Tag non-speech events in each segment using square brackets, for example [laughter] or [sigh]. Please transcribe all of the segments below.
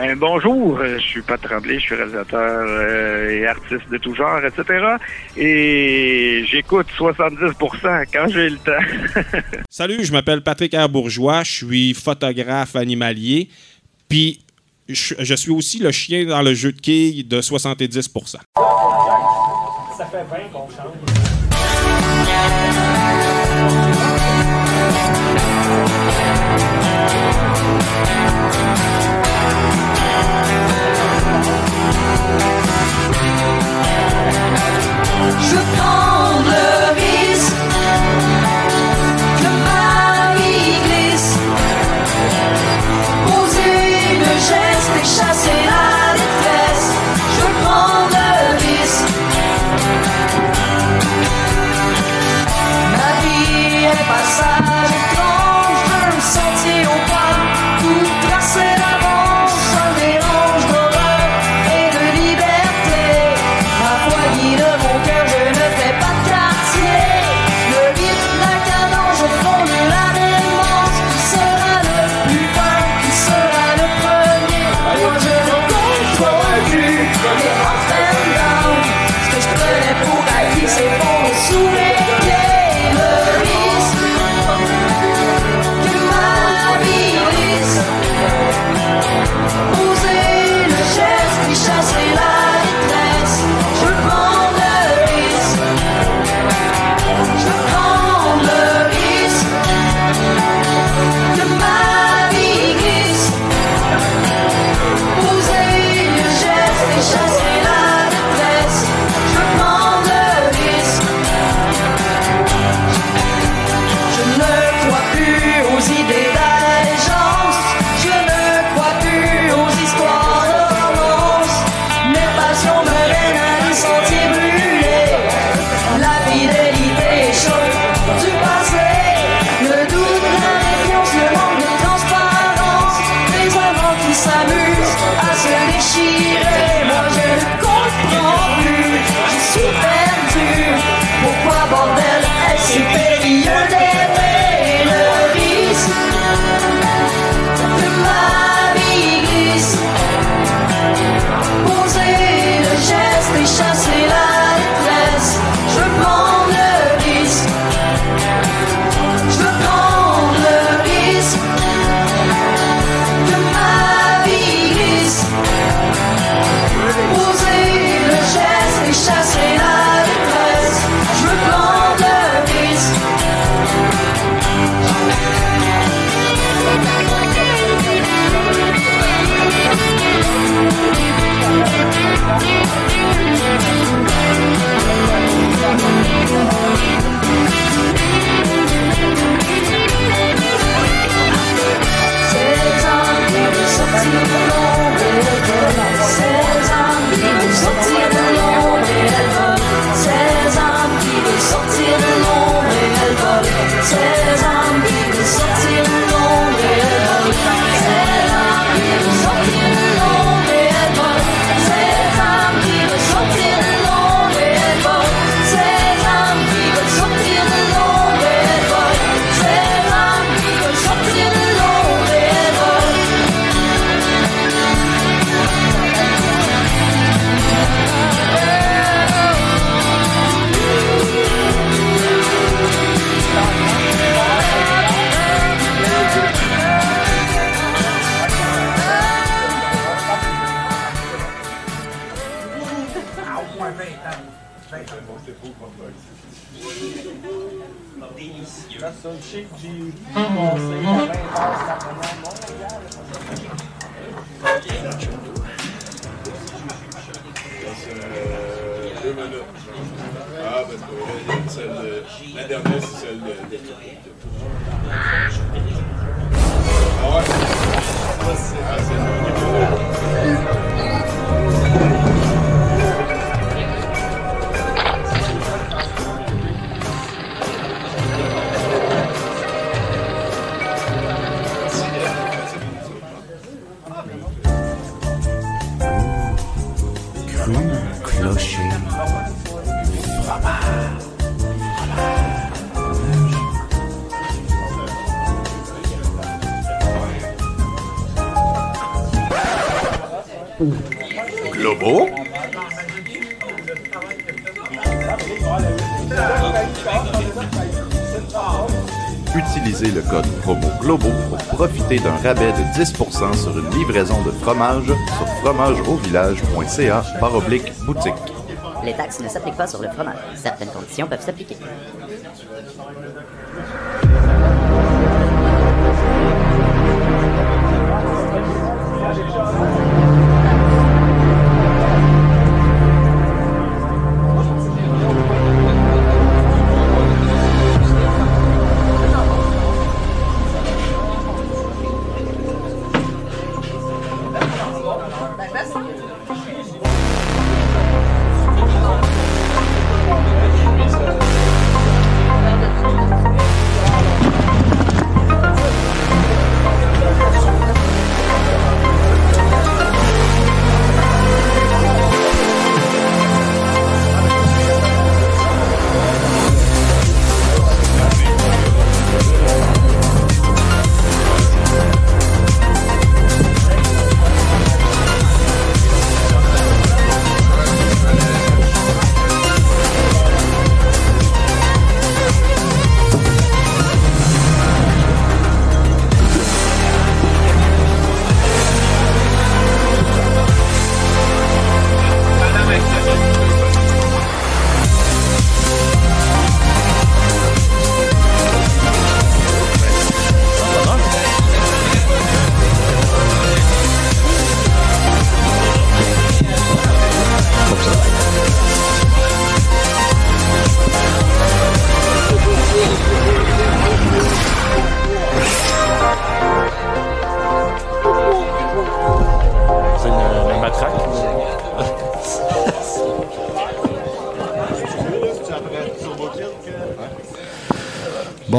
Ben bonjour, euh, je suis Pat Tremblay, je suis réalisateur euh, et artiste de tout genre, etc. Et j'écoute 70% quand j'ai le temps. [laughs] Salut, je m'appelle Patrick Herbourgeois, je suis photographe animalier, puis je, je, suis aussi le chien dans le jeu de quilles de 70%. Ça fait bien qu'on change. Je prends rabais de 10% sur une livraison de fromage sur fromageauvillage.ca oblique boutique. Les taxes ne s'appliquent pas sur le fromage. Certaines conditions peuvent s'appliquer.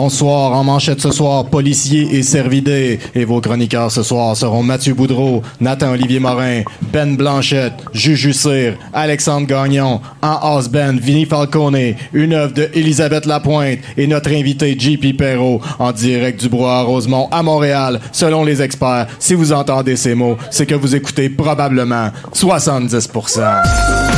Bonsoir, en manchette ce soir, policiers et servidés. Et vos chroniqueurs ce soir seront Mathieu Boudreau, Nathan Olivier Morin, Ben Blanchette, Juju Cyr, Alexandre Gagnon, en band, Vinnie Falcone, une œuvre de Elisabeth Lapointe et notre invité JP Perrault en direct du Bois Rosemont à Montréal. Selon les experts, si vous entendez ces mots, c'est que vous écoutez probablement 70%.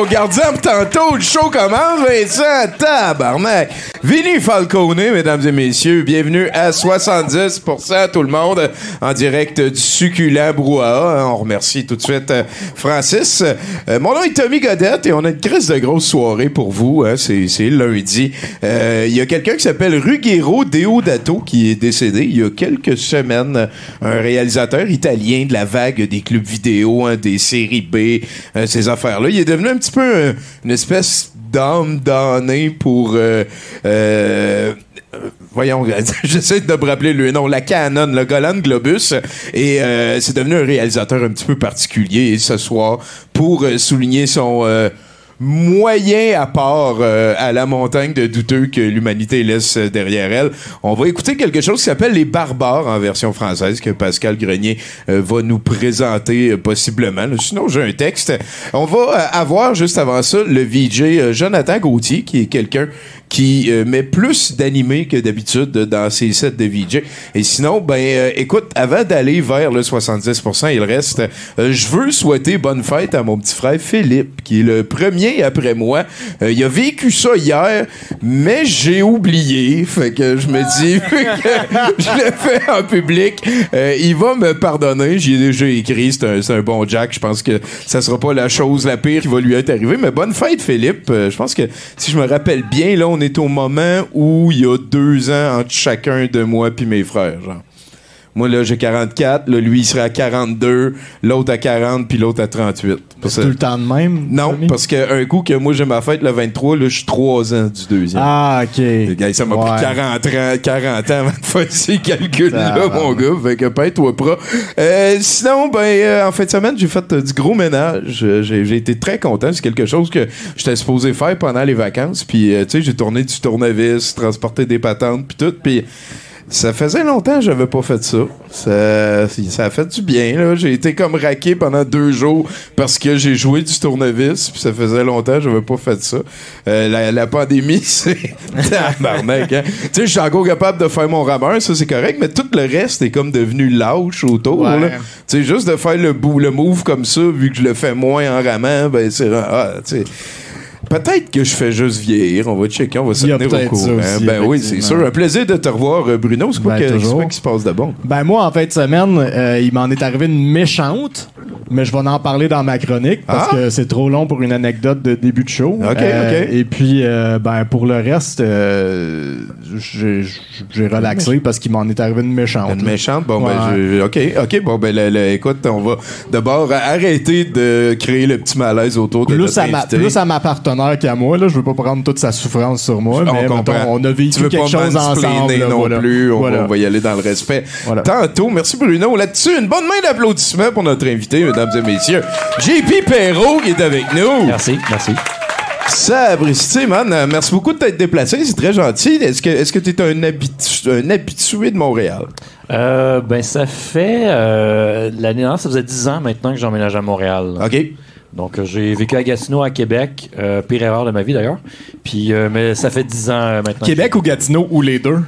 Wow! Gardien tantôt, le show commence, Vincent, tabarnak! Vinny Falcone, mesdames et messieurs, bienvenue à 70% tout le monde, en direct du succulent brouhaha. On remercie tout de suite euh, Francis. Euh, mon nom est Tommy Godette et on a une crise de grosse soirée pour vous, hein, c'est lundi. Euh, Il y a quelqu'un qui s'appelle Ruggero Deodato qui est décédé il y a quelques semaines, un réalisateur italien de la vague des clubs vidéo, hein, des séries B, ces affaires-là. Il est devenu un petit peu une espèce d'âme damnée pour... euh, euh, euh, voyons, [laughs] j'essaie de me rappeler le nom, la Canon, le Golan Globus, et euh, c'est devenu un réalisateur un petit peu particulier ce soir pour euh, souligner son... moyen apport euh, à la montagne de douteux que l'humanité laisse derrière elle. On va écouter quelque chose qui s'appelle Les Barbares en version française que Pascal Grenier euh, va nous présenter euh, possiblement. Sinon, j'ai un texte. On va euh, avoir juste avant ça le VJ euh, Jonathan Gauthier qui est quelqu'un qui euh, met plus d'animé que d'habitude dans ses sets de VJ. Et sinon, ben, euh, écoute, avant d'aller vers le 70% et le reste, euh, je veux souhaiter bonne fête à mon petit frère Philippe, qui est le premier après moi. Euh, il a vécu ça hier, mais j'ai oublié. Fait que je me dis, que [laughs] je l'ai fait en public, euh, il va me pardonner. J'y ai déjà écrit, c'est un, un bon Jack. Je pense que ça sera pas la chose la pire qui va lui être arrivée. Mais bonne fête, Philippe. Je pense que si je me rappelle bien, là, on est au moment où il y a deux ans entre chacun de moi puis mes frères. Moi, là, j'ai 44. Là, lui, il serait à 42. L'autre à 40, puis l'autre à 38. Parce tout le temps de même? non, parce qu'un coup que moi, j'ai ma fête le 23, là, je suis 3 ans du deuxième. Ah, OK. Les gars, ça m'a Ouais. pris 40 ans, 40 ans avant de faire ces calculs-là, mon gars. Fait que pas. Euh, sinon, ben, euh, en fin de semaine, j'ai fait euh, du gros ménage. Euh, J'ai j'ai été très content. C'est quelque chose que j'étais supposé faire pendant les vacances. Puis, euh, tu sais, j'ai tourné du tournevis, transporté des patentes, puis tout. Puis, ça faisait longtemps que j'avais pas fait ça. Ça, ça a fait du bien, là. J'ai été comme raqué pendant deux jours parce que j'ai joué du tournevis, puis ça faisait longtemps que j'avais pas fait ça. Euh, la, la pandémie, [laughs] c'est... Tabarnak, hein? Tu sais, je suis encore capable de faire mon rameur, ça c'est correct, mais tout le reste est comme devenu lâche autour, Ouais. Tu sais, juste de faire le, bout, le move comme ça, vu que je le fais moins en ramant, ben c'est... Ah, tu sais... Peut-être que je fais juste vieillir. On va checker, on va se tenir au courant. aussi, ben oui, c'est sûr. Un plaisir de te revoir, euh, Bruno. C'est quoi, Ben, quoi qui se passe de bon? Ben moi, en fin de semaine, euh, il m'en est arrivé une méchante, mais je vais en parler dans ma chronique parce Ah! que c'est trop long pour une anecdote de début de show. Ok, Euh, ok. Et puis, euh, ben pour le reste, euh, j'ai j'ai relaxé parce qu'il m'en est arrivé une méchante. Une méchante? Bon, Ouais. ben, je- OK, OK. Bon, ben, le- le- écoute, on va d'abord arrêter de créer le petit malaise autour de Plus notre à, ma, plus à ma partenaire qu'à moi, là, je veux pas prendre toute sa souffrance sur moi, On mais comprend. mettons, on a vécu quelque chose ensemble. là, non voilà. plus. On, Voilà. va, on va y aller dans le respect. Voilà. Tantôt, merci Bruno. Là-dessus, une bonne main d'applaudissements pour notre invité, mesdames et messieurs. JP Perrault qui est avec nous. Merci, merci. Sabristi, man. Euh, Merci beaucoup de t'être déplacé. C'est très gentil. Est-ce que est-ce que tu es un, habitu- un habitué de Montréal? Euh, ben, ça fait. euh, L'année dernière, ça faisait 10 ans maintenant que j'emménage à Montréal. OK. Donc, j'ai vécu à Gatineau, à Québec. Euh, pire erreur de ma vie, d'ailleurs. Puis, euh, mais ça fait 10 ans euh, maintenant. Québec ou Gatineau ou les deux?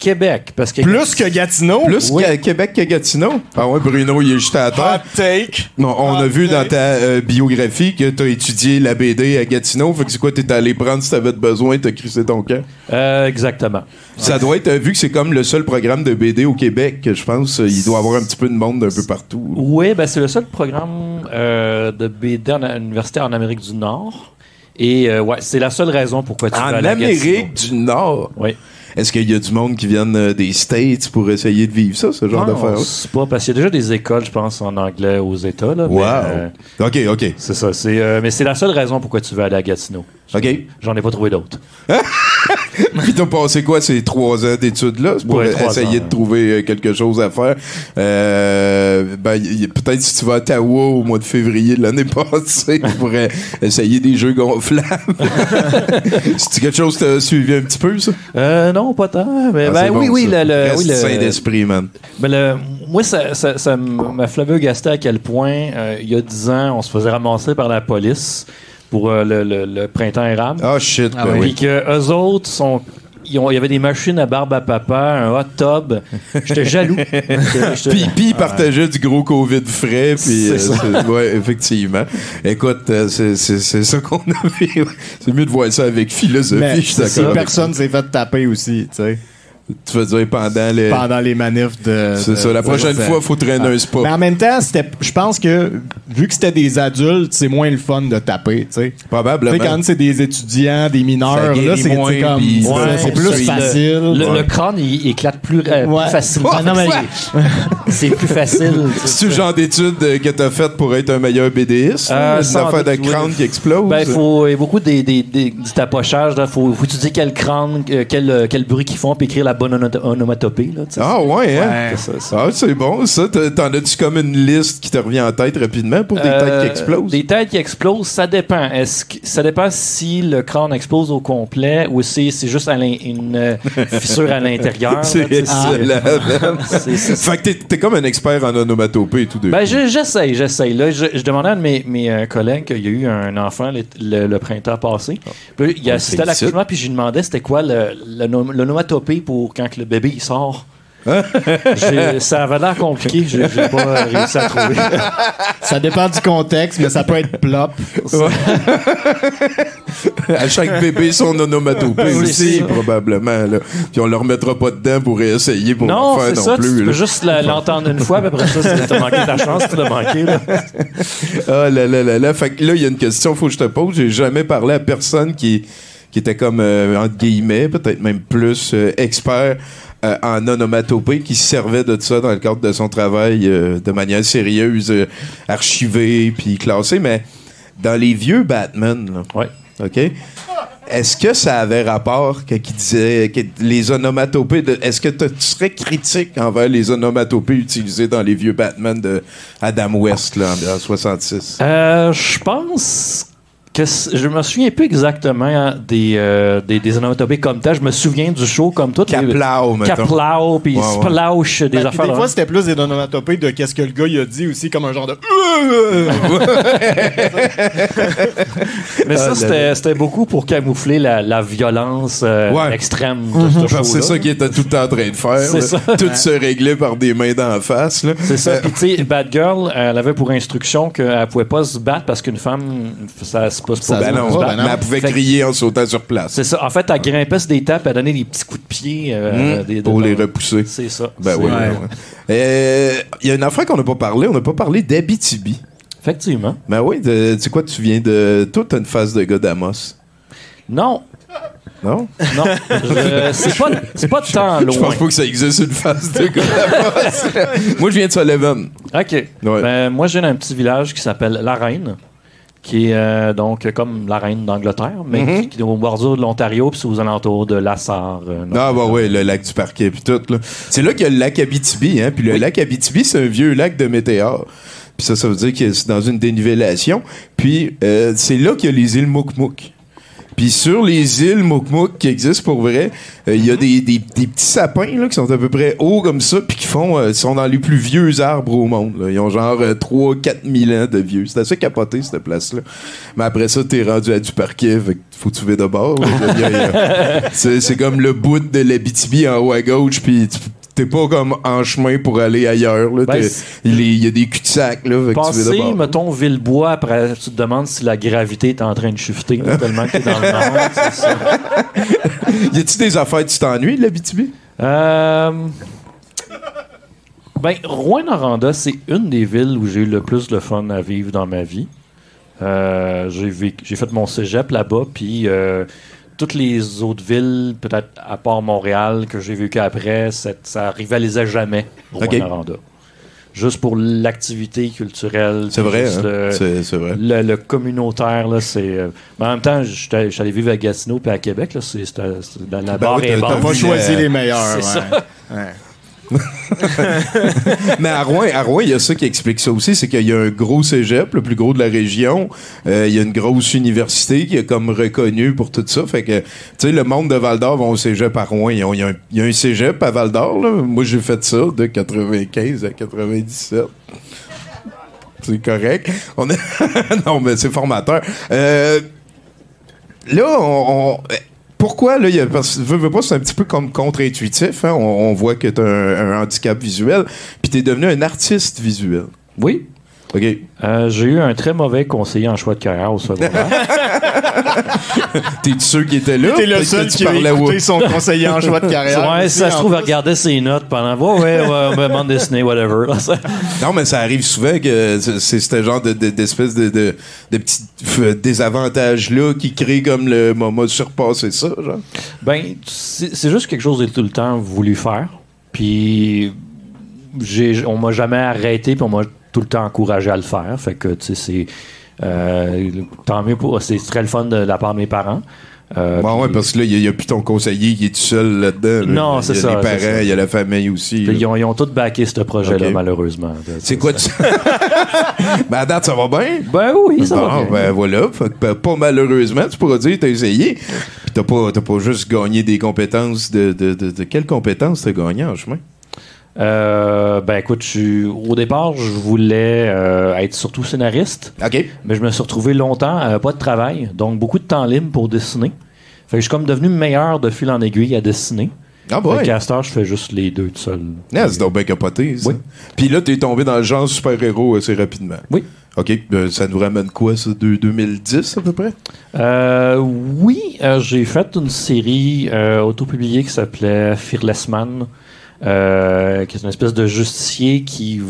Québec, parce que. Plus que Gatineau? Plus qu'à Québec que Gatineau? Ah ouais, Bruno, il est juste à terre. take. Non, on a Hot vu dans take. ta euh, biographie que t'as étudié la BD à Gatineau. Fait que c'est quoi, t'es allé prendre si t'avais besoin, t'as crissé ton camp? Euh, exactement. Ça doit être, euh, vu que c'est comme le seul programme de BD au Québec, que je pense, il doit avoir un petit peu de monde d'un peu partout. Oui, ben, c'est le seul programme euh, de BD en universitaire en Amérique du Nord. Et euh, ouais, c'est la seule raison pourquoi tu En vas aller à Amérique du Nord? Oui. Est-ce qu'il y a du monde qui viennent euh, des States pour essayer de vivre ça, ce genre Non, d'affaires? c'est pas parce qu'il y a déjà des écoles, je pense, en anglais aux États. Là, mais, Wow. euh, OK, OK. c'est ça. C'est, euh, mais c'est la seule raison pourquoi tu veux aller à Gatineau. OK. J'en ai pas trouvé d'autres. [laughs] Puis t'as passé quoi ces trois ans d'études-là? C'est pour Ouais, essayer ans, de trouver euh, quelque chose à faire. Euh, ben, peut-être si tu vas à Ottawa au mois de février de l'année [laughs] passée, tu pourrais essayer des jeux gonflables. [laughs] C'est quelque chose que t'as suivi un petit peu, ça? Euh, non, pas tant. Mais, Ah, ben oui, oui, le, le- oui, le- sain d'esprit, man. ben, le- moi, ça, ça, ça m'a flabbergasté à quel point, euh, il y a 10 ans, on se faisait ramasser par la police pour euh, le, le- le printemps érable. Ah, shit, ben Puis oui. que eux autres sont. ils ont- Il y avait des machines à barbe à papa, un hot tub. J'étais jaloux. [laughs] Puis, puis il partageait du gros COVID frais, puis euh, ouais, effectivement. Écoute, euh, c'est c'est- c'est ça qu'on [laughs] a vu. C'est mieux de voir ça avec philosophie, Mais je suis si d'accord. personne s'est fait taper aussi, tu sais. Tu veux dire pendant les. Pendant les manifs de. C'est ça, la prochaine fois, faut traîner un spa. Mais en même temps, c'était, je pense que vu que c'était des adultes, c'est moins le fun de taper, tu sais. Probablement. Tu sais, quand c'est des étudiants, des mineurs, là, c'est comme. ouais, c'est plus le- facile. Le, Ouais. le crâne, il éclate plus, euh, facilement. Non, mais [laughs] c'est plus facile. C'est le genre d'études que t'as faites pour être un meilleur BDiste? Euh, une sans affaire de oui. crâne qui explose? Ben, faut, il y a beaucoup des, des, des- du tapochage. Il faut, faut étudier quel crâne, quel, quel bruit qu'ils font, puis écrire la bonne ono- onomatopée. Là, tu sais. Ah ouais, hein? C'est ça, ça. Ah, c'est bon, ça. T'en as-tu comme une liste qui te revient en tête rapidement pour des têtes Euh, qui explosent? Des têtes qui explosent, ça dépend. Est-ce que, ça dépend si le crâne explose au complet ou si c'est juste à une euh, fissure à l'intérieur. C'est Fait que t'es- t'es comme un expert en onomatopée et tout de Ben, je- j'essaye, j'essaye. Là, je, je demandais à un de mes, mes euh, collègues qu'il y a eu un enfant le, le- le printemps passé. Puis là, il a On assisté à l'accouchement, puis je lui demandais c'était quoi le, le, nom- pour quand que le bébé il sort. J'ai- ça avait l'air compliqué, j'ai pas réussi à trouver. Ça dépend du contexte, mais ça peut être plop. à chaque bébé son onomatopée Oui, aussi, probablement. Là. Puis on le remettra pas dedans pour réessayer pour non, faire c'est non ça, plus. tu là. peux juste l'entendre une fois, puis après ça, si t'as manqué ta chance, tu l'as manqué. Là. Ah là là là là. Fait que là, il y a une question, faut que je te pose. J'ai jamais parlé à personne qui, qui était comme, euh, entre guillemets, peut-être même plus euh, expert euh, en onomatopée, qui se servait de ça dans le cadre de son travail euh, de manière sérieuse, euh, archivée, puis classée. Mais dans les vieux Batman, là, Ouais. OK? Est-ce que ça avait rapport que, qui disait que les onomatopées de, est-ce que tu serais critique envers les onomatopées utilisées dans les vieux Batman de Adam West là, en, en 66? Euh, je pense que je me souviens plus exactement hein, des, euh, des, des onomatopées comme tel. Je me souviens du show comme tout. Kaplau, mettons. Kaplau, puis Ouais, ouais. Des Ben, affaires. des fois, c'était plus des onomatopées de qu'est-ce que le gars il a dit aussi, comme un genre de. [laughs] Mais Ah, ça, là, c'était c'était beaucoup pour camoufler la, la violence euh, Ouais. extrême de show-là. c'est ça qu'il était tout le temps en train de faire. Ça. Tout se réglait par des mains d'en face. là. C'est ça. Euh, Puis, tu sais, Bad Girl, elle avait pour instruction qu'elle pouvait pas se battre parce qu'une femme, ça se passe pas. ben non, se battre. mais elle pouvait Fait crier en sautant sur place. C'est ça. En fait, elle grimpait sur des tapes, elle donnait des petits coups de pied. euh, des- pour de- les repousser. C'est ça. Ben oui. ben oui. Euh, Il y a une affaire qu'on n'a pas parlé. On n'a pas parlé d'Abitibi. Effectivement. Ben oui, de- tu sais quoi, tu viens de. Toi, t'as une face de gars d'Amos. Non. Non? Non. C'est pas, c'est pas tant loin. Je pense pas que ça existe une face de gars d'Amos. [laughs] Moi, je viens de Sullivan. OK. Ouais. Ben, moi, je viens d'un petit village qui s'appelle La Reine, qui est euh, donc comme la Reine d'Angleterre, mais Mhm. qui, qui est au bordure de l'Ontario, puis c'est aux alentours de Lassar. euh. Ah bah ouais, le lac du Parquet puis tout là. C'est là qu'il y a le lac Abitibi hein, puis le lac Abitibi c'est un vieux lac de météore. Puis ça ça veut dire que c'est dans une dénivellation. Puis euh, c'est là qu'il y a les îles Moukmouk. Puis sur les îles Moukmouk qui existent pour vrai, euh, il y a des, des- des petits sapins là, qui sont à peu près hauts comme ça, puis qui font, euh, sont dans les plus vieux arbres au monde. là. Ils ont genre 3-4 000 ans de vieux. C'est assez capoté, cette place-là. Mais après ça, t'es rendu à du parquet, fait que faut trouver de bord. [laughs] c'est comme le bout de l'Abitibi en haut à gauche, puis tu- t'es pas comme en chemin pour aller ailleurs. Là. Ben, il est- il y a des cul-de-sac, là, bord. mettons, Villebois, après, tu te demandes si la gravité est en train de shifter, là, tellement que t'es dans le nord. ça. [laughs] Y a-tu des affaires, tu t'ennuies de l'Abitibi? Euh, Ben, Rouen-Noranda, c'est une des villes où j'ai eu le plus de fun à vivre dans ma vie. Euh, j'ai fait mon cégep là-bas, puis euh, toutes les autres villes, peut-être à part Montréal, que j'ai vécu après, ça, ça rivalisait jamais Rouen-Noranda. Juste pour l'activité culturelle. C'est vrai, hein? le- C'est- c'est vrai. Le, le communautaire, là, c'est. euh, mais en même temps, j'étais j'allais vivre à Gatineau puis à Québec, là, c'est c'était- la, la Ben barre oui, basse. t'as pas choisi les meilleurs, C'est ouais. ça. [laughs] Mais à Rouen, à Rouen, il y a ça qui explique ça aussi, c'est qu'il y a un gros cégep, le plus gros de la région. Euh, il y a une grosse université qui est comme reconnue pour tout ça. Fait que, tu sais, le monde de Val d'Or vont au cégep à Rouen. Il y, a un- cégep à Val d'Or. Moi, j'ai fait ça de 95 à 97. C'est correct. On est... [laughs] non, mais c'est formateur. Euh, là, on- pourquoi là, y a, parce que c'est un petit peu comme contre-intuitif. hein. On, on voit que tu as un, un handicap visuel, puis tu es devenu un artiste visuel. Oui. OK. Euh, j'ai eu un très mauvais conseiller en choix de carrière au secondaire. [laughs] T'es sûr qui était là? T'es le seul qui a écouté son conseiller en choix de carrière. ouais, aussi, ça se trouve, elle regardait ses notes pendant. Ouais, ouais, ouais, ouais, bande dessinée, whatever. [laughs] Non, mais ça arrive souvent que c'est ce genre de, de- d'espèce de, de, de petits euh, désavantages-là qui créent comme le moment de surpasser ça, genre. Ben, c'est c'est juste quelque chose que j'ai tout le temps voulu faire. Puis, j'ai- on m'a jamais arrêté, puis on m'a tout le temps encouragé à le faire. Fait que, tu sais, c'est. euh, tant mieux pour. C'est très le fun de la part de mes parents. Euh, Bon, ouais, parce que là, il n'y a, plus ton conseiller qui est tout seul là-dedans. là. Non, Il y c'est a ça, les c'est parents, ça. il y a la famille aussi. Ils ont, ils ont tous backé ce projet-là, malheureusement. C'est quoi tu... [laughs] ben, à date, ça va bien? Ben oui, ça Bon, va bien. ben voilà. Fait que, ben, pas malheureusement, tu pourras dire, t'as essayé. Puis t'as pas, pas juste gagné des compétences de, de, de, de quelles compétences t'as gagné en chemin? Euh, ben écoute, je au départ, je voulais euh, être surtout scénariste. OK. Mais je me suis retrouvé longtemps, euh, pas de travail, donc beaucoup de temps libre pour dessiner. Fait que je suis comme devenu meilleur de fil en aiguille à dessiner. Ah Fait ouais. qu'à cette heure, je fais juste les deux tout seul. Ah, c'est donc bien capoté, ça. Oui. Puis là, t'es tombé dans le genre super-héros assez rapidement. Oui. OK. Ben, ça nous ramène quoi, ça? De 2010, à peu près? Euh, oui, euh, j'ai fait une série autopubliée qui s'appelait Fearless Man, euh, qui est une espèce de justicier qui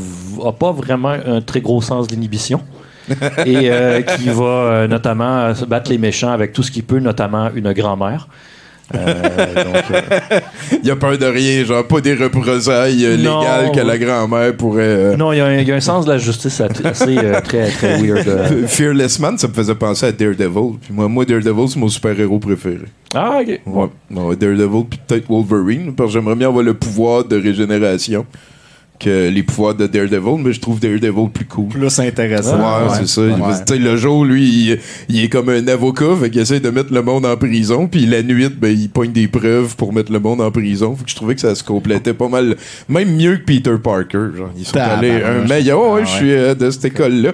a pas vraiment un très gros sens d'inhibition. [laughs] et euh, qui va euh, notamment euh, se battre les méchants avec tout ce qu'il peut, notamment une grand-mère. Euh, donc, euh, Il a peur de rien, genre pas des représailles euh, Non. légales que la grand-mère pourrait. euh, non, il y, a un- il y a un sens de la justice assez très, très weird. Fearless Man, ça me faisait penser à Daredevil. Puis moi, moi Daredevil, c'est mon super-héros préféré. Ah, ok. Ouais. Ouais, Daredevil, puis peut-être Wolverine, parce que j'aimerais bien avoir le pouvoir de régénération que les pouvoirs de Daredevil, mais je trouve Daredevil plus cool. Plus intéressant. Ouais, c'est ça. Le jour, lui, il, il est comme un avocat, fait qu'il essaie de mettre le monde en prison, puis la nuit, ben, il pointe des preuves pour mettre le monde en prison. Fait que je trouvais que ça se complétait pas mal, même mieux que Peter Parker. Genre, ils sont allés un meilleur. Ouais, ouais, Ah je suis euh, de cette école-là.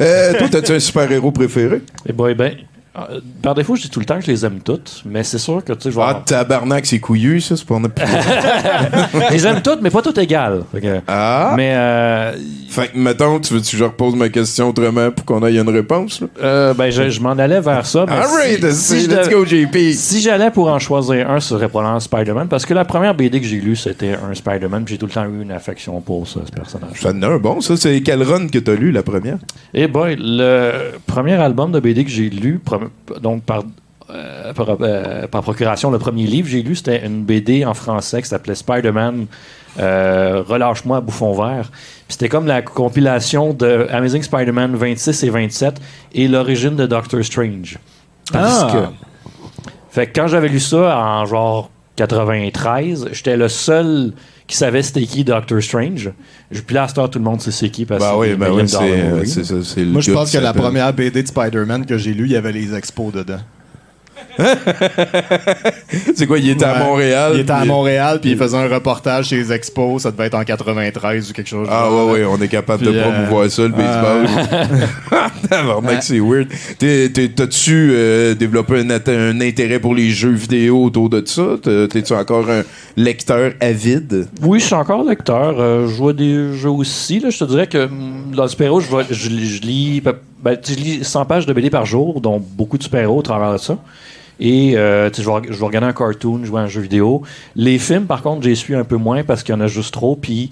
Euh, toi, t'as-tu un super-héros préféré? Eh ben, ben, euh, par défaut, je dis tout le temps que je les aime toutes, mais c'est sûr que tu sais, je vais Ah, avoir- tabarnak, c'est couillu, ça, c'est pas on [laughs] je les aime toutes, mais pas toutes égales. Fait que- Ah! Mais euh, Fait que, mettons, tu veux-tu que je repose ma question autrement pour qu'on ait une réponse, là? euh, ben, je, je m'en allais vers ça. Mais Alright, si, si je let's dev- go, JP. si j'allais pour en choisir un, ce serait probablement Spider-Man, parce que la première BD que j'ai lue, c'était un Spider-Man, puis j'ai tout le temps eu une affection pour ça, ce personnage. Ça en a un bon, ça. C'est quel run que t'as lu, la première? Et boy, le premier album de BD que j'ai lu, prom- donc par, euh, par, euh, par procuration, le premier livre que j'ai lu, c'était une BD en français qui s'appelait Spider-Man euh, Relâche-moi, bouffon vert. C'était comme la compilation de Amazing Spider-Man 26 et 27 et l'origine de Doctor Strange. Parce Ah. que- fait que quand j'avais lu ça en genre 93, j'étais le seul qui savait c'était qui Doctor Strange. Je- Puis là, à cette heure, tout le monde sait c'est qui parce Bah que oui, c'est ben oui, c'est euh, c'est Moi, je pense que la première BD de Spider-Man que j'ai lu, il y avait les expos dedans. [laughs] C'est quoi, il était à. Montréal? Il était à Montréal, puis il faisait un reportage chez les expos. Ça devait être en 93 ou quelque chose. Ah ouais, ouais, on est capable de euh, promouvoir ça, le baseball. [laughs] Tabarnak, c'est weird. T'es- t'es- T'as-tu euh, développé un, intérêt pour les jeux vidéo autour de ça? T'es- T'es-tu encore un lecteur avide? Oui, je suis encore lecteur. Euh, je vois des jeux aussi. Là. Je te dirais que hum, dans le super-héros, je, lis- je lis pe- ben, tu lis 100 pages de BD par jour, dont beaucoup de super-héros au travers de ça. Et euh, je, vais, je vais regarder un cartoon, jouer à un jeu vidéo. Les films, par contre, j'y suis un peu moins parce qu'il y en a juste trop. Puis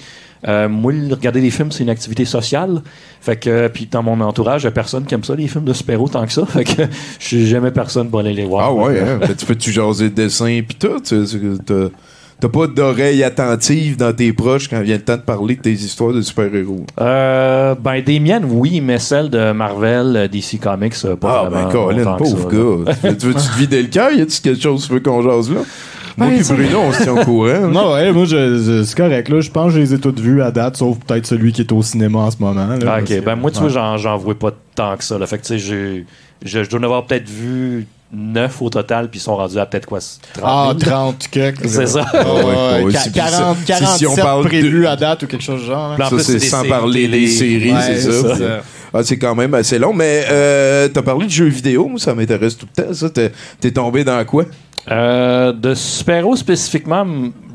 euh, moi, regarder des films, c'est une activité sociale. Fait que, puis dans mon entourage, il n'y a personne qui aime ça, les films de super-héros, tant que ça. [laughs] Fait que je suis jamais personne pour aller les voir. Ah ouais, que- hein? [laughs] Tu peux-tu jaser de dessin pis tout? T'as pas d'oreille attentive dans tes proches quand vient le temps de parler de tes histoires de super-héros? Euh, ben, des miennes, oui, mais celles de Marvel, euh, DC Comics, euh, pas Ah, ben, vraiment. Colin, autant que pauvre ça, gars. tu veux- tu veux-tu te vider le cœur? Y a-tu quelque chose que tu veux qu'on jase là? Moi Ben, pis ça- Bruno, on se tient au courant. [laughs] Non, ouais, moi, je- je- c'est correct. Là, je pense que je les ai toutes vues à date, sauf peut-être celui qui est au cinéma en ce moment. là, Ah, ok, que- ben moi, tu ouais. vois, j'en, j'en vois pas tant que ça. Là. Fait que, tu sais, je, je dois en avoir peut-être vu 9 au total, puis ils sont rendus à peut-être quoi 30 Ah, 000. 30 quelques. C'est ça. Ah, ouais, ouais, ouais, si- qua- si- 40, si- 47 si on parle de- prévus à date ou quelque chose du genre. hein. Ça, c'est sans séries parler des séries, Ouais, c'est ça. ça. Ah, c'est quand même assez long, mais euh, t'as parlé de jeux vidéo, moi, ça m'intéresse tout le temps. Ça, t'es tombé dans quoi? Euh, de super-héros spécifiquement,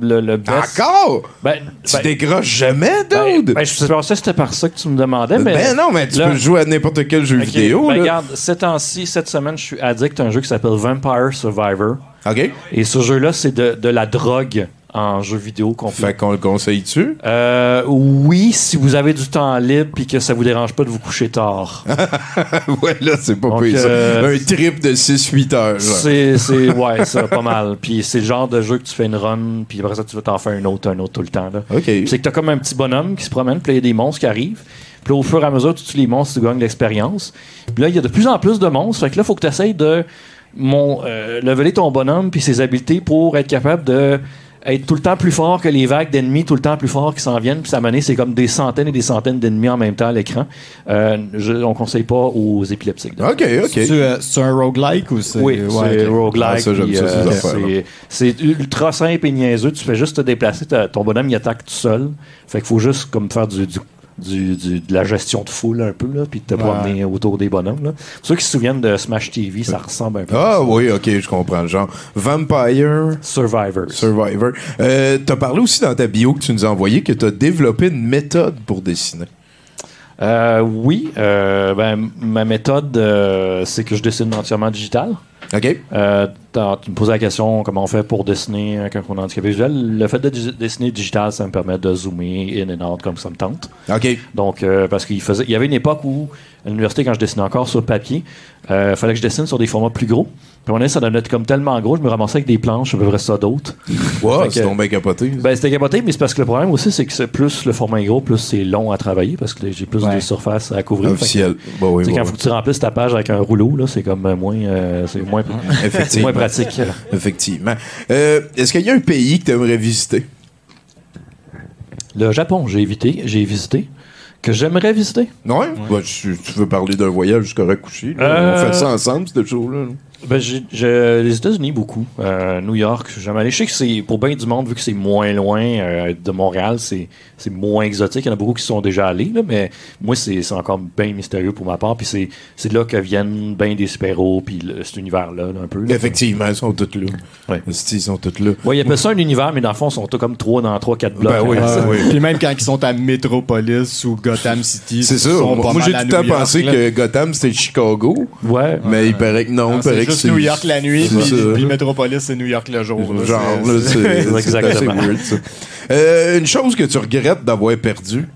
le, le best. Encore? Ben, Tu ben, décroches jamais, ben, dude? ben, je pensais que c'était par ça que tu me demandais, mais. Ben non, mais tu là- peux jouer à n'importe quel jeu vidéo. ben, là. regarde, ces temps-ci, cette semaine, je suis addict à un jeu qui s'appelle Vampire Survivor. OK? Et ce jeu-là, c'est de, de la drogue en jeu vidéo complet. Fait qu'on le conseille-tu? Euh, oui, si vous avez du temps libre puis que ça vous dérange pas de vous coucher tard. [laughs] ouais, là, c'est pas Donc, pire, euh, Un trip de 6-8 heures. C'est, c'est, ouais, ça, pas mal. Puis c'est le genre de jeu que tu fais une run, puis après ça, tu vas t'en faire un autre, un autre tout le temps. Là. OK. C'est que t'as comme un petit bonhomme qui se promène, puis il y a des monstres qui arrivent. Puis là, au fur et à mesure, tu tues les monstres, tu gagnes de l'expérience. Puis là, il y a de plus en plus de monstres. Fait que là, il faut que tu essayes de mon, euh, leveler ton bonhomme puis ses habiletés pour être capable de être tout le temps plus fort que les vagues d'ennemis, tout le temps plus fort qui s'en viennent. Puis ça c'est comme des centaines et des centaines d'ennemis en même temps à l'écran. Euh, je- on conseille pas aux épileptiques. OK, OK. C'est euh, c'est un roguelike ou c'est. Oui, c'est ok. roguelike. Ah, euh, c'est- ultra simple et niaiseux. Tu fais juste te déplacer. Ton bonhomme, il attaque tout seul. Fait qu'il faut juste comme faire du, du- du- du- de la gestion de foule un peu, là, puis te Ouais. promener autour des bonhommes. Là. Ceux qui se souviennent de Smash TV, ça ressemble un peu à Ah oui, ok, je comprends le genre. Vampire Survivors. Survivor. Euh, t'as parlé aussi dans ta bio que tu nous as envoyé que t'as développé une méthode pour dessiner. Euh, oui, euh, ben, ma méthode, euh, c'est que je dessine entièrement digital. OK. Euh, tu me posais la question comment on fait pour dessiner euh, quand on est handicapé visuel? Le fait de dessiner digital, ça me permet de zoomer in and out comme ça me tente. OK. Donc, euh, parce qu'il faisait, il y avait une époque où, à l'université, quand je dessinais encore sur papier, il fallait que je dessine sur des formats plus gros. Puis on est, ça donnait comme tellement gros, je me ramassais avec des planches, à peu près ça d'autres. [laughs] Wow, c'est bien capoté. Ben, c'était capoté, mais c'est parce que le problème aussi, c'est que c'est plus le format est gros, plus c'est long à travailler, parce que j'ai plus Ouais. de surface à couvrir. Officiel. Que, Bah oui, tu sais, bah quand oui. faut que tu remplisses ta page avec un rouleau, là, c'est comme moins, euh, c'est moins, [laughs] c'est Effectivement. moins pratique. Effectivement. Euh, Est-ce qu'il y a un pays que tu aimerais visiter? Le Japon, j'ai évité, j'ai visité, que j'aimerais visiter. Ouais? Bah, tu veux parler d'un voyage jusqu'à là, Euh, on fait ça ensemble, cette Ben, les États-Unis, beaucoup. Euh, New York, je suis jamais allé. Je sais que c'est, pour bien du monde, vu que c'est moins loin euh, de Montréal, c'est, c'est moins exotique. Il y en a beaucoup qui sont déjà allés, là, mais moi, c'est, c'est encore bien mystérieux pour ma part. Puis c'est, c'est là que viennent bien des super-héros, puis le- cet univers-là, là, un peu. là. Effectivement, ils sont tous là. Ouais. Ils sont tous là. Ouais, ils appellent ça un univers, mais dans le fond, ils sont tous comme trois dans trois, quatre blocs. Ben oui, Euh, oui. Puis même quand ils sont à Metropolis ou Gotham City, C'est ça. Moi, j'ai tout à le temps pensé que Gotham, c'était Chicago. Ouais. Mais il paraît que non. Non, il paraît c'est que juste New York la nuit, c'est puis, puis Metropolis, c'est New York le jour. là. Genre, C'est- là, c'est [laughs] c'est assez Exactement. weird, ça. Euh, une chose que tu regrettes d'avoir perdu.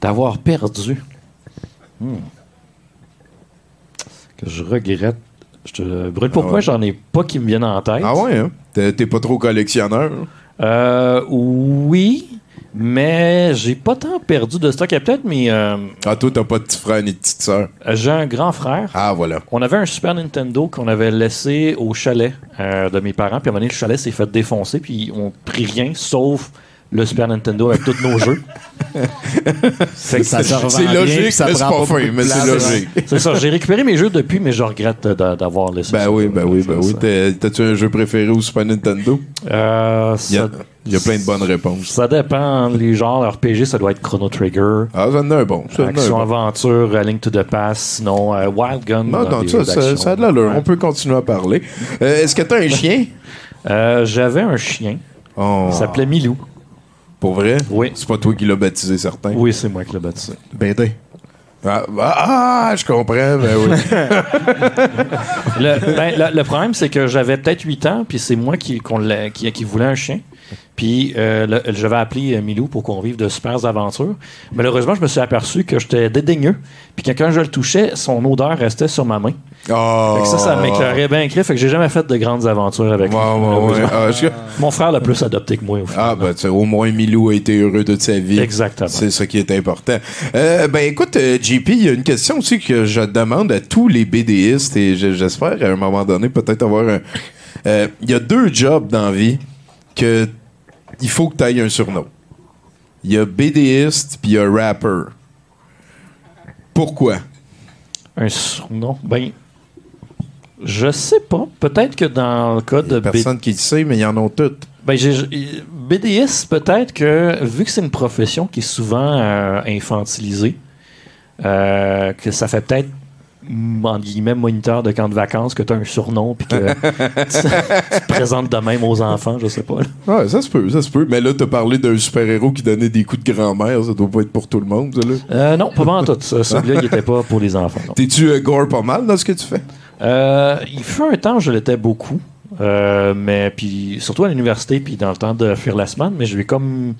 D'avoir perdu. Hmm. Que je regrette. Je te brûle pourquoi Ah ouais. j'en ai pas qui me viennent en tête? Ah ouais, hein? T'es t'es pas trop collectionneur? Euh, oui, mais j'ai pas tant perdu de stock. Il y a peut-être, mais euh, Ah, toi, t'as pas de petit frère ni de petite sœur. j'ai un grand frère. Ah, voilà. On avait un Super Nintendo qu'on avait laissé au chalet euh, de mes parents. Puis à un moment donné, le chalet s'est fait défoncer. Puis on pris rien sauf le Super Nintendo avec tous nos jeux. [laughs] C'est logique, ça mais c'est prend pas fin, mais c'est logique. C'est ça, j'ai récupéré mes jeux depuis, mais je regrette d'a- d'avoir laissé Ben ça. oui, ben oui, ben oui. ça. T'es- T'as-tu un jeu préféré au Super Nintendo? Euh, Il y, a, ça, il y a plein de bonnes réponses. ça dépend. Les genres RPG, ça doit être Chrono Trigger. Ah, ça en a un bon. Ça un Action bon. Aventure, euh, Link to the Past, sinon euh, Wild Gun. Non, dans non, ça, ça, a de l'allure. Ouais. On peut continuer à parler. Euh, Est-ce que t'as un [laughs] chien? Euh, J'avais un chien. Oh, Il s'appelait Milou. Pour vrai? Oui. C'est pas toi qui l'as baptisé, certain? Oui, c'est moi qui l'ai baptisé. BD. Ah, ah, je comprends, ben oui. [laughs] Le, ben, le- le problème, c'est que j'avais peut-être 8 ans, puis c'est moi qui, qu'on l'a- qui, qui voulais un chien. Puis euh, le- j'avais appelé euh, Milou pour qu'on vive de super aventures. Malheureusement, je me suis aperçu que j'étais dédaigneux. Puis que quand je le touchais, son odeur restait sur ma main. Oh. Fait que ça, ça m'éclairait bien écrit. Fait que j'ai jamais fait de grandes aventures avec lui. Ouais, ouais. Ah, je- Mon frère l'a plus adopté que moi. Au final. Ah, ben, tu sais, au moins, Milou a été heureux de sa vie. Exactement. C'est ça qui est important. Euh, ben, écoute, JP, il y a une question aussi que je demande à tous les BDistes et je- j'espère à un moment donné peut-être avoir un. Euh, Il y a deux jobs dans la vie que il faut que tu ailles un surnom. Il y a BDiste puis il y a rapper. Pourquoi? Un surnom? Ben, je sais pas. Peut-être que dans le cas de B- Personne qui le sait, mais ils en ont toutes. Ben, BDiste, peut-être que, vu que c'est une profession qui est souvent euh, infantilisée, euh, que ça fait peut-être, guillemets, moniteur de camp de vacances, que tu as un surnom, puis que tu, [laughs] tu te présentes de même aux enfants, je sais pas. là. Ouais, ça se peut, ça se peut. Mais là, t'as parlé d'un super-héros qui donnait des coups de grand-mère. Ça doit pas être pour tout le monde, ça, là. Euh, non, pas vraiment tout. ça. Celui-là, il était pas pour les enfants. T'es-tu euh, gore pas mal dans ce que tu fais? Euh, il fut un temps, je l'étais beaucoup. Euh, mais puis surtout à l'université, puis dans le temps de faire la semaine, mais je vais comme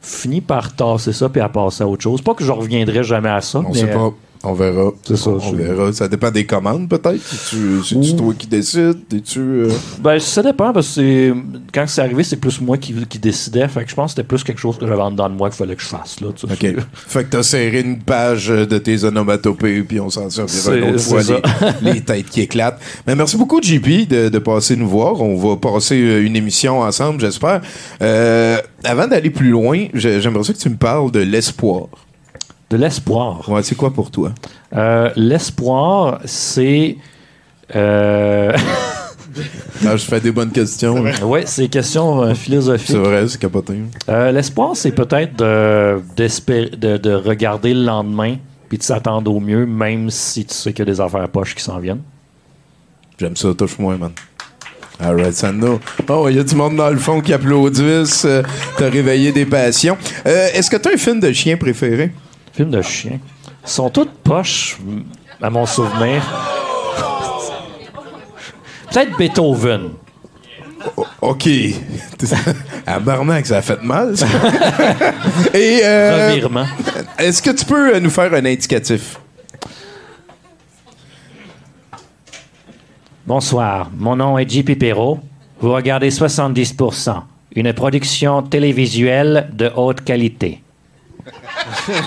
fini par tasser ça puis à passer à autre chose. Pas que je reviendrai jamais à ça, On mais sait pas. On verra. C'est ça, On verra. Ça dépend des commandes, peut-être. C'est-tu toi qui décides? Es-tu. euh, Ben, ça dépend parce que c'est- quand c'est arrivé, c'est plus moi qui, qui décidais. Fait que je pense que c'était plus quelque chose que j'avais en dedans de moi qu'il fallait que je fasse. Là, tu sais. Fait que t'as serré une page de tes onomatopées, puis on s'en servira une autre fois, les, les têtes qui éclatent. Mais merci beaucoup, JP, de, de passer nous voir. On va passer euh, une émission ensemble, j'espère. Euh, avant d'aller plus loin, j'ai- j'aimerais ça que tu me parles de l'espoir. De l'espoir. Ouais, c'est quoi pour toi? Euh, l'espoir, c'est. Euh... [laughs] Ah, je fais des bonnes questions. oui, c'est une question euh, philosophique. C'est vrai, c'est capoté. Euh, L'espoir, c'est peut-être de, de, de regarder le lendemain puis de s'attendre au mieux, même si tu sais qu'il y a des affaires poches qui s'en viennent. J'aime ça, touche-moi, man. Alright, Sando. Oh, il y a du monde dans le fond qui applaudissent. euh, T'as réveillé des passions. Euh, Est-ce que t'as un film de chien préféré? Film de chien. Ils sont toutes poches, à mon souvenir. Peut-être Beethoven. OK. [laughs] à Barnac, ça a fait mal, ça. [laughs] Et, euh, Revirement. Est-ce que tu peux euh, nous faire un indicatif? Bonsoir, mon nom est JP Perrault. Vous regardez 70%, une production télévisuelle de haute qualité. [laughs]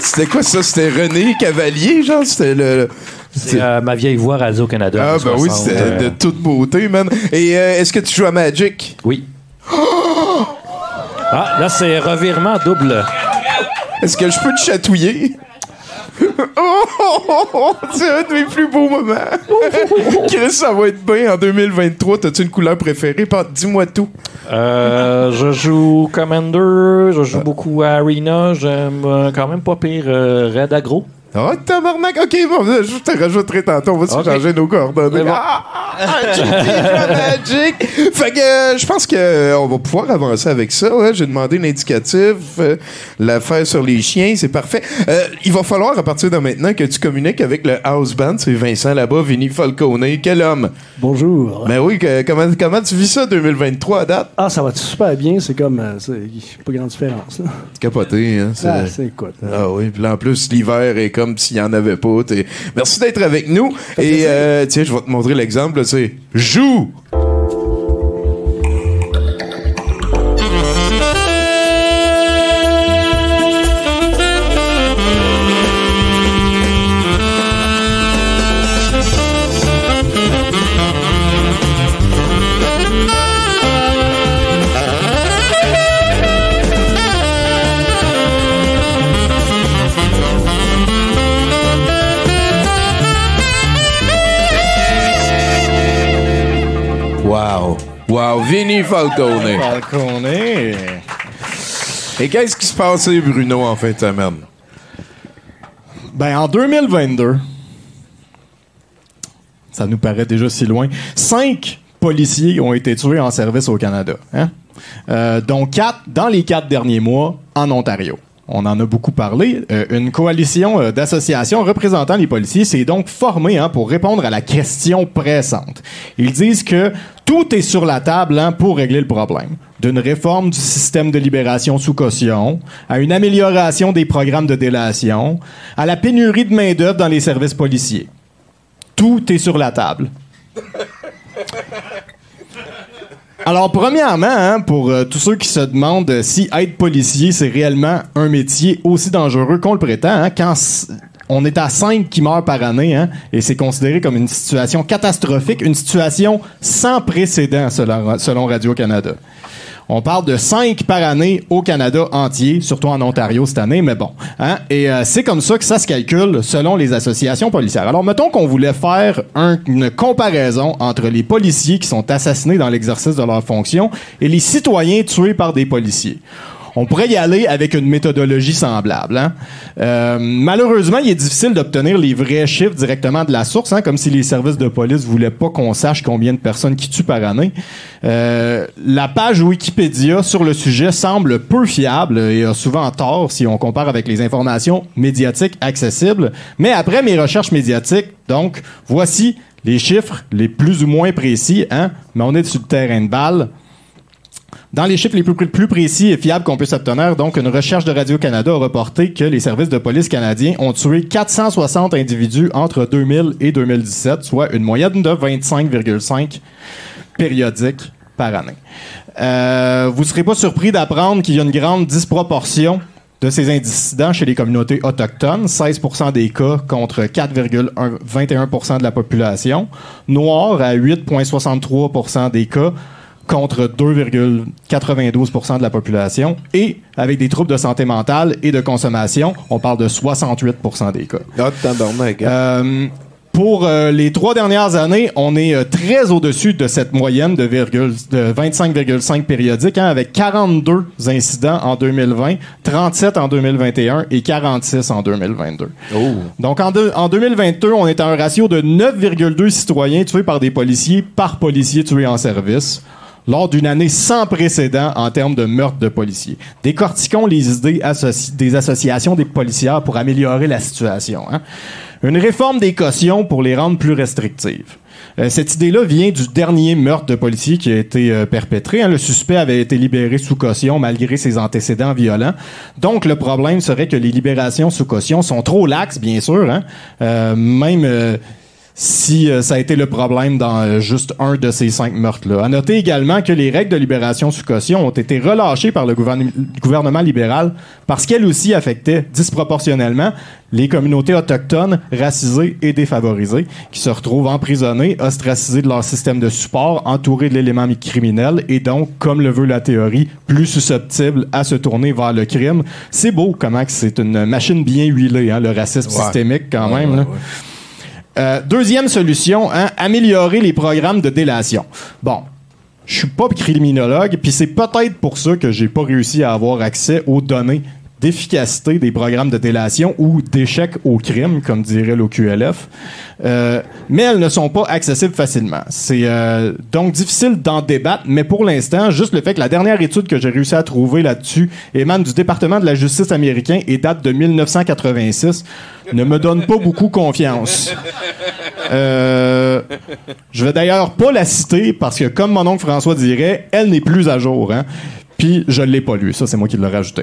C'était quoi ça? C'était René Cavalier, genre? C'était le... C'est euh, ma vieille voix Radio-Canada. Ah, ben oui, 60, c'était euh, de toute beauté, man. Et euh, est-ce que tu joues à Magic? Oui. Ah, là, c'est revirement double. [gasps] Est-ce que je peux te chatouiller? [laughs] Oh, oh, oh, oh, c'est un de mes plus beaux moments. [laughs] Chris, ça va être bien en 2023. T'as-tu une couleur préférée? Dis-moi tout. Euh, je joue Commander, je joue beaucoup à Arena, j'aime euh, quand même pas pire euh, Red Agro. Oh, tabarnak. OK, bon, je te rajouterai tantôt. On va se Ok. changer nos coordonnées. C'est bon. Ah, ah, Magic. Fait que euh, je pense qu'on va pouvoir avancer avec ça. hein. J'ai demandé l'indicatif, euh, l'affaire sur les chiens, c'est parfait. Euh, il va falloir, à partir de maintenant, que tu communiques avec le house band. C'est Vincent là-bas, Vinny Falcone. Quel homme? Bonjour. Ben oui, que- comment, comment tu vis ça 2023 à date? Ah, ça va super bien. C'est comme. euh, c'est pas grande différence. C'est capoté, hein? c'est- Ah, écoute. Ah oui, puis là, en plus, l'hiver est comme s'il n'y en avait pas. t'es- Merci d'être avec nous. Et euh, tiens, je vais te montrer l'exemple. Joue! Wow! Vinny Falcone! Falcone! Et qu'est-ce qui se passait, Bruno, en fin de semaine? Ben, en 2022, ça nous paraît déjà si loin, cinq policiers ont été tués en service au Canada. Hein? Euh, dont quatre dans les quatre derniers mois en Ontario. On en a beaucoup parlé. Euh, une coalition euh, d'associations représentant les policiers s'est donc formée hein, pour répondre à la question pressante. Ils disent que tout est sur la table hein, pour régler le problème. D'une réforme du système de libération sous caution, à une amélioration des programmes de délation, à la pénurie de main-d'œuvre dans les services policiers. Tout est sur la table. Alors, premièrement, hein, pour euh, tous ceux qui se demandent euh, si être policier, c'est réellement un métier aussi dangereux qu'on le prétend, hein, quand on est à 5 qui meurent par année, hein, et c'est considéré comme une situation catastrophique, une situation sans précédent selon Radio-Canada. On parle de 5 par année au Canada entier, surtout en Ontario cette année, mais bon. Hein? Et euh, c'est comme ça que ça se calcule selon les associations policières. Alors, mettons qu'on voulait faire un- une comparaison entre les policiers qui sont assassinés dans l'exercice de leurs fonctions et les citoyens tués par des policiers. On pourrait y aller avec une méthodologie semblable. hein. Euh, malheureusement, il est difficile d'obtenir les vrais chiffres directement de la source, hein, comme si les services de police voulaient pas qu'on sache combien de personnes qui tuent par année. Euh, la page Wikipédia sur le sujet semble peu fiable et a souvent tort si on compare avec les informations médiatiques accessibles. Mais après mes recherches médiatiques, donc, voici les chiffres les plus ou moins précis, hein, mais on est sur le terrain de balle. Dans les chiffres les plus, précis et fiables qu'on puisse obtenir, donc, une recherche de Radio-Canada a reporté que les services de police canadiens ont tué 460 individus entre 2000 et 2017, soit une moyenne de 25,5 périodiques par année. Euh, vous ne serez pas surpris d'apprendre qu'il y a une grande disproportion de ces incidents chez les communautés autochtones, 16% des cas contre 4,21% de la population. Noirs à 8,63% des cas contre 2,92% de la population. Et avec des troubles de santé mentale et de consommation, on parle de 68% des cas. Ah, hein? Euh, pour euh, les trois dernières années, on est euh, très au-dessus de cette moyenne de, virgule- de 25,5 périodiques, hein, avec 42 incidents en 2020, 37 en 2021 et 46 en 2022. Donc en, en 2022, on est à un ratio de 9,2 citoyens tués par des policiers par policier tué en service lors d'une année sans précédent en termes de meurtre de policiers. Décortiquons les idées des associations des policières pour améliorer la situation. hein. Une réforme des cautions pour les rendre plus restrictives. Euh, cette idée-là vient du dernier meurtre de policier qui a été euh, perpétré. hein. Le suspect avait été libéré sous caution malgré ses antécédents violents. Donc, le problème serait que les libérations sous caution sont trop laxes, bien sûr. hein. Euh, même si euh, ça a été le problème dans euh, juste un de ces cinq meurtres-là. À noter également que les règles de libération sous caution ont été relâchées par le gouverne- gouvernement libéral parce qu'elles aussi affectaient disproportionnellement les communautés autochtones, racisées et défavorisées, qui se retrouvent emprisonnées, ostracisées de leur système de support, entourées de l'élément criminel et donc, comme le veut la théorie, plus susceptibles à se tourner vers le crime. C'est beau comment que c'est une machine bien huilée, hein, le racisme Ouais. systémique quand Ouais, même. ouais, là. Euh, deuxième solution, hein, améliorer les programmes de délation. Bon, je suis pas criminologue, puis c'est peut-être pour ça que j'ai pas réussi à avoir accès aux données d'efficacité des programmes de délation ou d'échec au crime, comme dirait l'OQLF. Euh, mais elles ne sont pas accessibles facilement. C'est euh, donc difficile d'en débattre, mais pour l'instant, juste le fait que la dernière étude que j'ai réussi à trouver là-dessus émane du département de la justice américain et date de 1986 ne me donne pas beaucoup confiance. Euh, je vais d'ailleurs pas la citer parce que, comme mon oncle François dirait, elle n'est plus à jour. Hein? Puis je l'ai pas lu, ça c'est moi qui l'ai rajouté.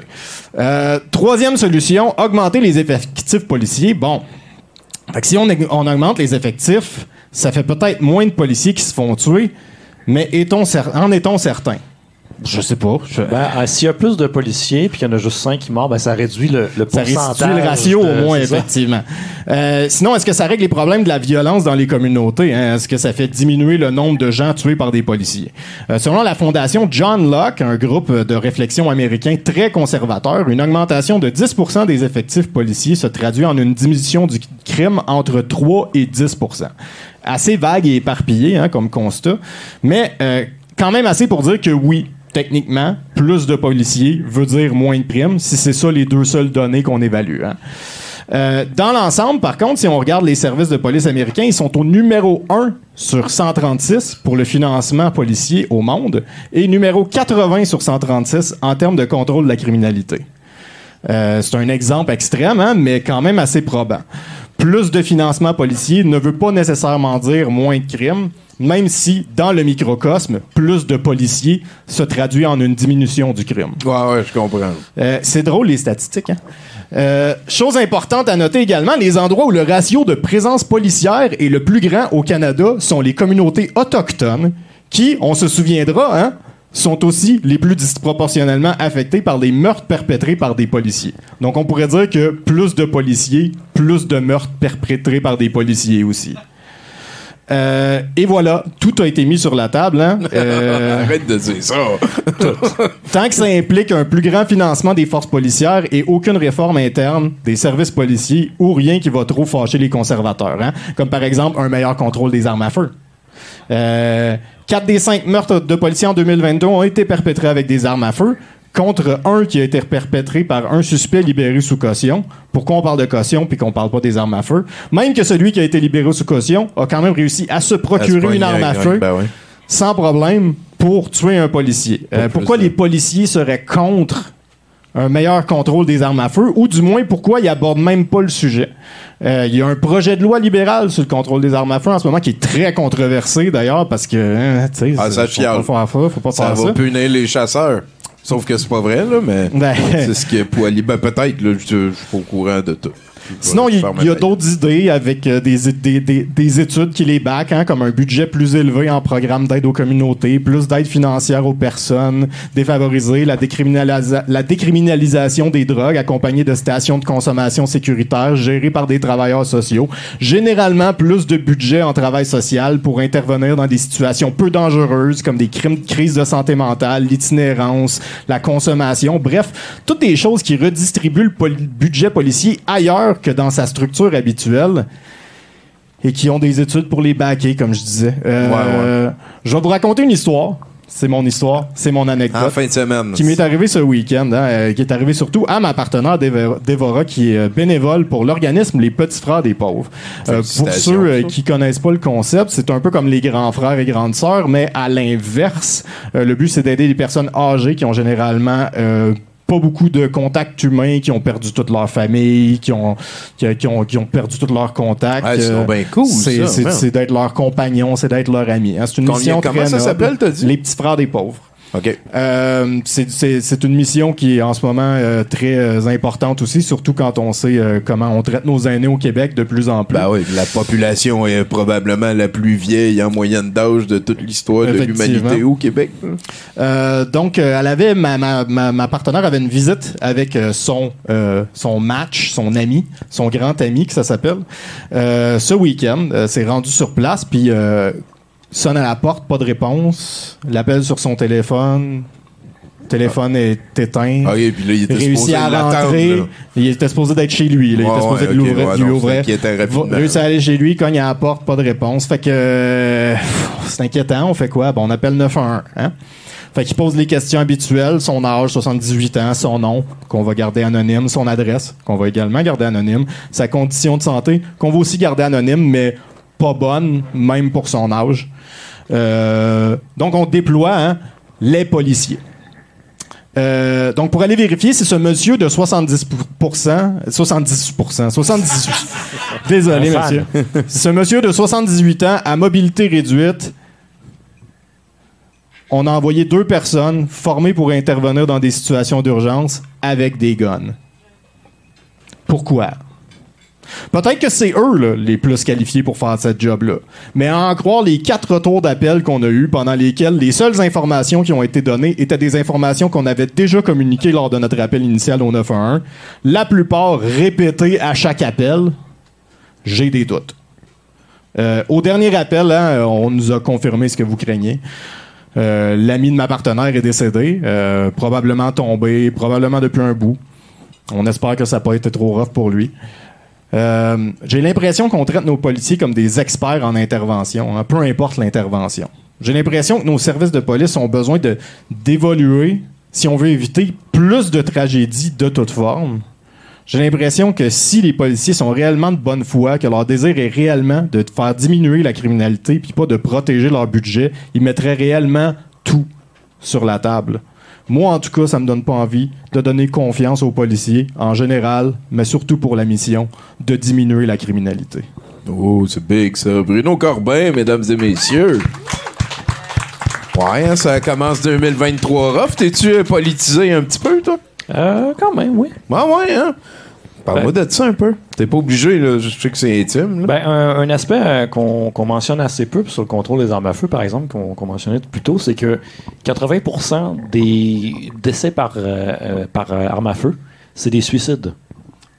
Euh, troisième solution, augmenter les effectifs policiers. Bon, fait que si on, augmente les effectifs, ça fait peut-être moins de policiers qui se font tuer, mais en est-on certain? Je sais pas. je- Ben, ah, S'il y a plus de policiers puis qu'il y en a juste 5 qui meurent, ben, ça réduit le, le Ça pourcentage. restitue le ratio de- au moins, ça? effectivement. Euh, sinon, est-ce que ça règle les problèmes de la violence dans les communautés? hein? Est-ce que ça fait diminuer le nombre de gens tués par des policiers? Euh, selon la fondation John Locke, un groupe de réflexion américain très conservateur, une augmentation de 10% des effectifs policiers se traduit en une diminution du crime entre 3 et 10% Assez vague et éparpillé hein, comme constat, mais euh, quand même assez pour dire que oui, techniquement, plus de policiers veut dire moins de primes, si c'est ça les deux seules données qu'on évalue. hein. Euh, dans l'ensemble, par contre, si on regarde les services de police américains, ils sont au numéro 1 sur 136 pour le financement policier au monde et numéro 80 sur 136 en termes de contrôle de la criminalité. Euh, c'est un exemple extrême, hein, mais quand même assez probant. Plus de financement policier ne veut pas nécessairement dire moins de crimes, même si, dans le microcosme, plus de policiers se traduit en une diminution du crime. Ouais, ouais, je comprends. Euh, c'est drôle, les statistiques. Hein? Euh, chose importante à noter également, les endroits où le ratio de présence policière est le plus grand au Canada sont les communautés autochtones qui, on se souviendra, hein, sont aussi les plus disproportionnellement affectés par des meurtres perpétrés par des policiers. Donc on pourrait dire que plus de policiers, plus de meurtres perpétrés par des policiers aussi. Euh, et voilà, tout a été mis sur la table. Hein? [laughs] Euh, Arrête de dire ça. [laughs] Tant que ça implique un plus grand financement des forces policières et aucune réforme interne des services policiers ou rien qui va trop fâcher les conservateurs, hein, comme par exemple un meilleur contrôle des armes à feu. Euh, Quatre des cinq meurtres de policiers en 2022 ont été perpétrés avec des armes à feu, contre un qui a été perpétré par un suspect libéré sous caution. Pourquoi on parle de caution puis qu'on parle pas des armes à feu? Même que celui qui a été libéré sous caution a quand même réussi à se procurer une arme à feu ben oui. sans problème pour tuer un policier. Euh, pourquoi les policiers seraient contre un meilleur contrôle des armes à feu, ou du moins pourquoi il aborde même pas le sujet? Euh, Il y a un projet de loi libéral sur le contrôle des armes à feu en ce moment qui est très controversé d'ailleurs parce que hein, tu sais Ah, ça faut ça, faut pas Ça faire va ça. punir les chasseurs. Sauf que c'est pas vrai, là, mais Ben. c'est ce qui est poili. Ben, peut-être, là, je je suis pas au courant de tout. Sinon, il y a d'autres idées avec euh, des, des, des, des études qui les backent, hein, comme un budget plus élevé en programme d'aide aux communautés, plus d'aide financière aux personnes défavorisées, la, décriminalisa- la décriminalisation des drogues accompagnée de stations de consommation sécuritaires gérées par des travailleurs sociaux. Généralement, plus de budget en travail social pour intervenir dans des situations peu dangereuses comme des crimes de crise de santé mentale, l'itinérance, la consommation. Bref, toutes des choses qui redistribuent le poli- budget policier ailleurs que dans sa structure habituelle et qui ont des études pour les backer, comme je disais. Euh, Je vais vous raconter une histoire. C'est mon histoire, c'est mon anecdote. En fin de semaine. Qui m'est arrivé ce week-end, hein, euh, qui est arrivé surtout à ma partenaire Dévora, qui est euh, bénévole pour l'organisme Les Petits Frères des Pauvres. Euh, pour ceux euh, qui connaissent pas le concept, c'est un peu comme les grands frères et grandes sœurs, mais à l'inverse. Euh, le but, c'est d'aider les personnes âgées qui ont généralement pas beaucoup de contacts humains, qui ont perdu toute leur famille, qui ont, qui, qui ont, qui ont perdu tous leurs contacts. C'est Euh, donc bien cool, c'est- d'être leur compagnon, c'est d'être leur ami. hein. C'est une Combien- mission comment très ça noble. s'appelle, t'as dit? Les Petits Frères des Pauvres. OK. Euh, c'est- c'est c'est une mission qui est en ce moment euh, très euh, importante aussi, surtout quand on sait euh, comment on traite nos aînés au Québec de plus en plus. Ben oui, la population est probablement la plus vieille en moyenne d'âge de toute l'histoire de l'humanité au Québec. Euh, donc, elle avait ma, ma, ma, ma partenaire avait une visite avec euh, son euh, son match, son ami, son grand ami que ça s'appelle. Euh, ce week-end, euh, s'est rendu sur place puis euh, sonne à la porte, pas de réponse. L'appelle sur son téléphone. Le téléphone est éteint. Ah oui, puis là, il était réussit supposé à rentrer. là. Il était supposé d'être chez lui. là. Il Ouais, était supposé ouais, de ok, l'ouvrir- ouais. Va- réussit à aller chez lui, cogne à la porte, pas de réponse. Fait que c'est inquiétant. On fait quoi? Bon, on appelle 911. Hein? Fait qu'il pose les questions habituelles, son âge, 78 ans, son nom, qu'on va garder anonyme, son adresse, qu'on va également garder anonyme, sa condition de santé, qu'on va aussi garder anonyme, mais pas bonne, même pour son âge. Euh, donc, on déploie hein, les policiers. Euh, donc, pour aller vérifier si ce monsieur de 70%, 70%, 78, désolé, monsieur. Ce monsieur de 78 ans à mobilité réduite, on a envoyé deux personnes formées pour intervenir dans des situations d'urgence avec des guns. Pourquoi? Peut-être que c'est eux là, les plus qualifiés pour faire cette job-là. Mais à en croire les quatre retours d'appel qu'on a eus, pendant lesquels les seules informations qui ont été données étaient des informations qu'on avait déjà communiquées lors de notre appel initial au 911, la plupart répétées à chaque appel, j'ai des doutes. Euh, au dernier appel, hein, on nous a confirmé ce que vous craignez. Euh, L'ami de ma partenaire est décédé, euh, probablement tombé, probablement depuis un bout. On espère que ça n'a pas été trop rough pour lui. Euh, J'ai l'impression qu'on traite nos policiers comme des experts en intervention, hein, peu importe l'intervention. J'ai l'impression que nos services de police ont besoin de d'évoluer si on veut éviter plus de tragédies de toute forme. J'ai l'impression que si les policiers sont réellement de bonne foi, que leur désir est réellement de faire diminuer la criminalité, puis pas de protéger leur budget, ils mettraient réellement tout sur la table. Moi, en tout cas, ça me donne pas envie de donner confiance aux policiers, en général, mais surtout pour la mission, de diminuer la criminalité. Oh, c'est big ça. Bruno Corbin, mesdames et messieurs. Ouais, hein, ça commence 2023 rough. T'es-tu politisé un petit peu, toi? Euh, quand même, oui. Ouais, ouais, hein? Parle-moi de ça un peu. T'es pas obligé, là. Je sais que c'est intime, là. Ben, un, aspect euh, qu'on mentionne assez peu sur le contrôle des armes à feu, par exemple, qu'on qu'on mentionnait plus tôt, c'est que 80% des décès par, euh, euh, par euh, arme à feu, c'est des suicides.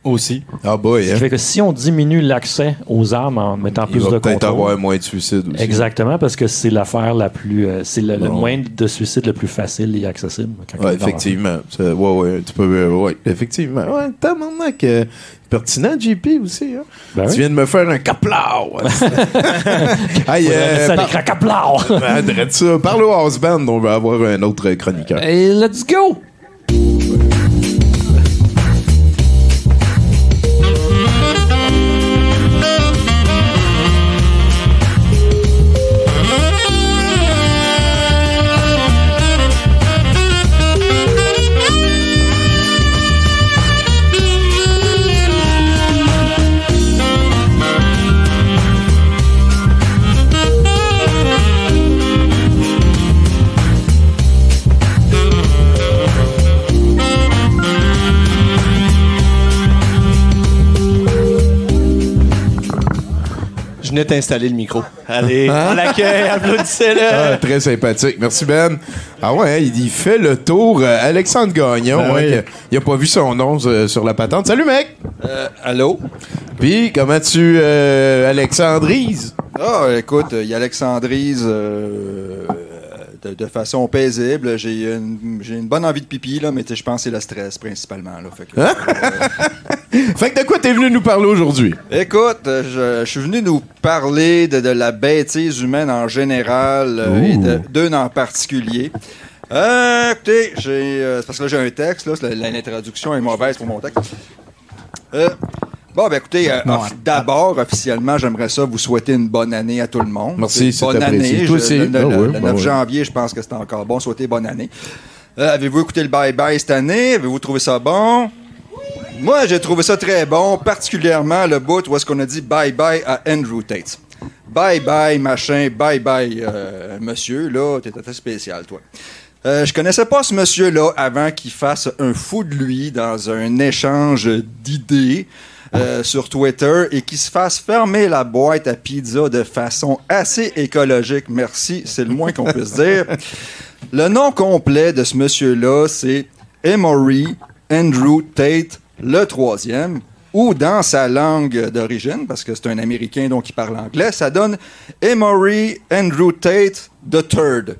Aussi. Ah boy, Ce hein? qui fait que si on diminue l'accès aux armes en mettant Il plus va de peut-être contrôle... avoir moins de suicides aussi. Exactement, parce que c'est l'affaire la plus... euh, c'est le, le moyen de suicide le plus facile et accessible. quand Ouais, effectivement. Ouais, ouais, tu peux. euh, ouais, effectivement. Ouais, t'as que. Pertinent, JP aussi. Hein? Ben tu oui. viens de me faire un caplau. mettre ça, par- cracaplau. [laughs] Ben, ça. Parle au house band, on va avoir un autre chroniqueur. Et let's go! Venais t'installer le micro. Allez, Hein? à l'accueil, applaudissez-le. Ah, très sympathique. Merci, Ben. Ah ouais, hein, il, il fait le tour. Euh, Alexandre Gagnon, Ben ouais, oui. il a pas vu son nom euh, sur la patente. Salut, mec! allô? Puis, comment tu euh, alexandrises? Ah, écoute, il y a Alexandrise euh, de, de façon paisible. J'ai une, une bonne envie de pipi, là, mais je pense que c'est le stress principalement. Là, fait, que, Hein? [laughs] fait que de quoi t'es venu nous parler aujourd'hui? Écoute, euh, je, je suis venu nous parler de, de la bêtise humaine en général euh, et d'une en particulier. Euh, écoutez, j'ai, euh, c'est parce que là j'ai un texte, là, la- l'introduction est mauvaise pour mon texte. Euh, bon, ben écoutez, euh, Non, d'abord, officiellement, j'aimerais ça vous souhaiter une bonne année à tout le monde. Merci, c'est bonne apprécié. année. Toi Je- aussi. le, le- Ah ouais, le bah 9 ouais. janvier, je pense que c'est encore bon. Souhaiter bonne année. Euh, avez-vous écouté le Bye Bye cette année? Avez-vous trouvé ça bon? Moi, j'ai trouvé ça très bon, particulièrement le bout où est-ce qu'on a dit bye bye à Andrew Tate. Bye bye, machin, bye bye, euh, monsieur, là, t'es très spécial, toi. Euh, je connaissais pas ce monsieur-là avant qu'il fasse un fou de lui dans un échange d'idées euh, sur Twitter et qu'il se fasse fermer la boîte à pizza de façon assez écologique. Merci, c'est le moins qu'on puisse dire. Le nom complet de ce monsieur-là, c'est Emory Andrew Tate le troisième, ou dans sa langue d'origine, parce que c'est un Américain donc il parle anglais, ça donne Emory Andrew Tate the Third.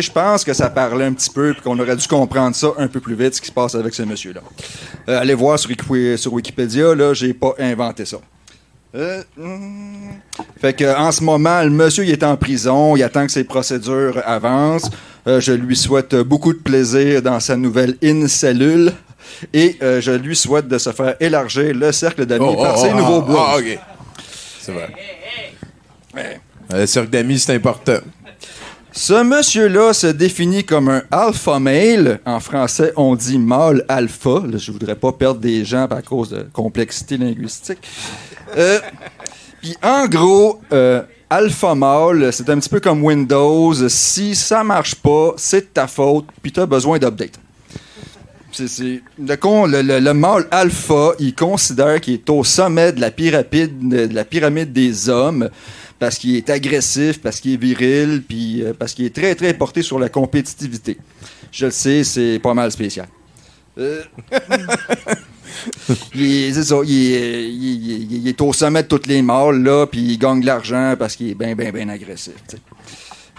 Je pense que ça parlait un petit peu, puis qu'on aurait dû comprendre ça un peu plus vite, ce qui se passe avec ce monsieur-là. Euh, allez voir sur, sur Wikipédia, là, j'ai pas inventé ça. Euh, hmm. Fait que en ce moment, le monsieur il est en prison, il attend que ses procédures avancent. Euh, je lui souhaite beaucoup de plaisir dans sa nouvelle in-cellule et euh, je lui souhaite de se faire élargir le cercle d'amis Oh, par oh, ses oh, nouveaux ah, ok. C'est vrai. Le cercle d'amis, c'est important. Ce monsieur-là se définit comme un alpha male. En français, on dit mâle alpha. Là, je voudrais pas perdre des gens à cause de complexité linguistique. Euh, Puis en gros, euh, alpha mâle, c'est un petit peu comme Windows. Si ça marche pas, c'est de ta faute, puis tu as besoin d'update. Le, mâle alpha, il considère qu'il est au sommet de la pyramide, de la pyramide des hommes parce qu'il est agressif, parce qu'il est viril, puis euh, parce qu'il est très, très porté sur la compétitivité. Je le sais, c'est pas mal spécial. Euh, [laughs] il, est, ça, il, au sommet de toutes les mâles, là, puis il gagne de l'argent parce qu'il est bien, bien, bien agressif.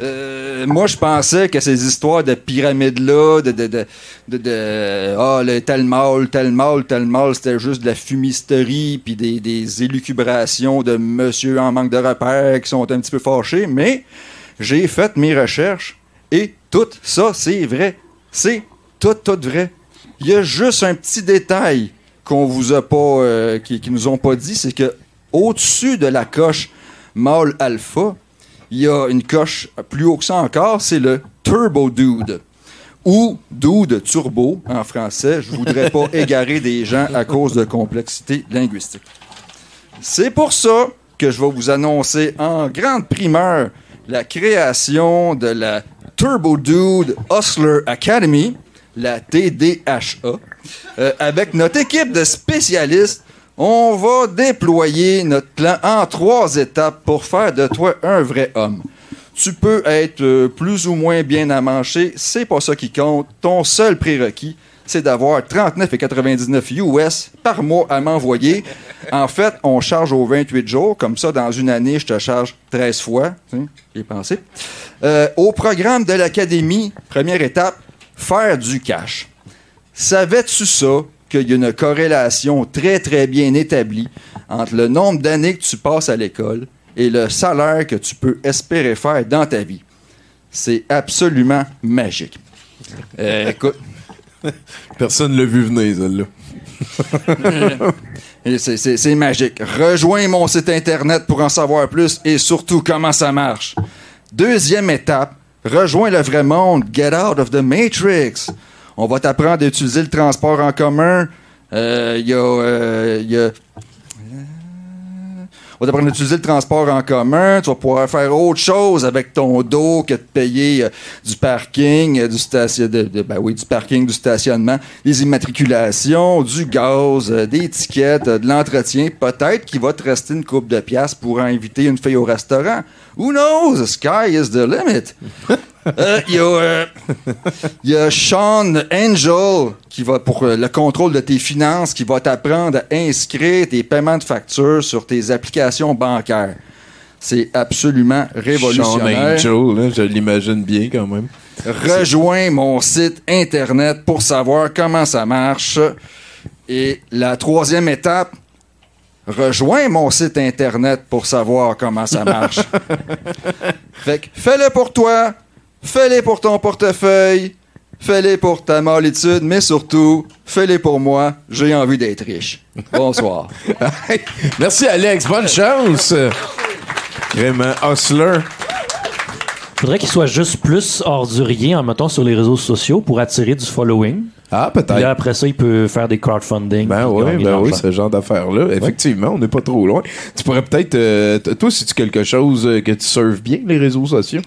Euh, moi, je pensais que ces histoires de pyramides-là, de, de, de, de, ah, le tel mâle, tel mâle, tel mâle, c'était juste de la fumisterie, puis des, des élucubrations de monsieur en manque de repères qui sont un petit peu fâchés, mais j'ai fait mes recherches et tout ça, c'est vrai. C'est tout, tout vrai. Il y a juste un petit détail qu'on vous a pas, euh, qui, qui nous ont pas dit, c'est que au-dessus de la coche mâle alpha, il y a une coche plus haut que ça encore, c'est le Turbo Dude. Ou Dude Turbo en français. Je voudrais pas [laughs] égarer des gens à cause de complexité linguistique. C'est pour ça que je vais vous annoncer en grande primeur la création de la Turbo Dude Hustler Academy, la TDHA. Euh, avec notre équipe de spécialistes, on va déployer notre plan en trois étapes pour faire de toi un vrai homme. Tu peux être euh, plus ou moins bien amanché, c'est pas ça qui compte. Ton seul prérequis, c'est d'avoir 39,99 US par mois à m'envoyer. En fait, on charge aux 28 jours. Comme ça, dans une année, je te charge 13 fois. J'ai pensé. Euh, au programme de l'Académie, première étape, faire du cash. Savais-tu ça, qu'il y a une corrélation très, très bien établie entre le nombre d'années que tu passes à l'école et le salaire que tu peux espérer faire dans ta vie? C'est absolument magique. Euh, écoute. [laughs] Personne l'a vu venir, celle-là. [laughs] Et c'est- C'est c'est magique. Rejoins mon site internet pour en savoir plus et surtout comment ça marche. Deuxième étape, rejoins le vrai monde. Get out of the matrix. On va t'apprendre à utiliser le transport en commun. Euh, Il euh, y a- va t'apprendre à utiliser le transport en commun. Tu vas pouvoir faire autre chose avec ton dos que de payer euh, du parking, euh, du stationnement, des immatriculations, du gaz, euh, des tickets, euh, de l'entretien. Peut-être qu'il va te rester une coupe de pièces pour inviter une fille au restaurant. Who knows? The sky is the limit. [laughs] Euh, Il y, a, euh, il y a Sean Angel qui va pour euh, le contrôle de tes finances, qui va t'apprendre à inscrire tes paiements de factures sur tes applications bancaires. C'est absolument Sean révolutionnaire. Angel, là, je l'imagine bien quand même. Rejoins mon site internet pour savoir comment ça marche. Et la troisième étape, rejoins mon site internet pour savoir comment ça marche. [laughs] fait que fais-le pour toi, fais-le pour ton portefeuille, fais-le pour ta molitude, mais surtout, fais-le pour moi. J'ai envie d'être riche. Bonsoir. [laughs] Merci Alex, bonne chance. Vraiment, hustler. Faudrait qu'il soit juste plus ordurier en mettant sur les réseaux sociaux pour attirer du following. Ah, peut-être. Là, après ça, il peut faire des crowdfunding. Ben oui, ben oui, ce genre d'affaires-là. Effectivement, on n'est pas trop loin. Tu pourrais peut-être. euh, toi, si tu quelque chose euh, que tu serves bien, les réseaux sociaux?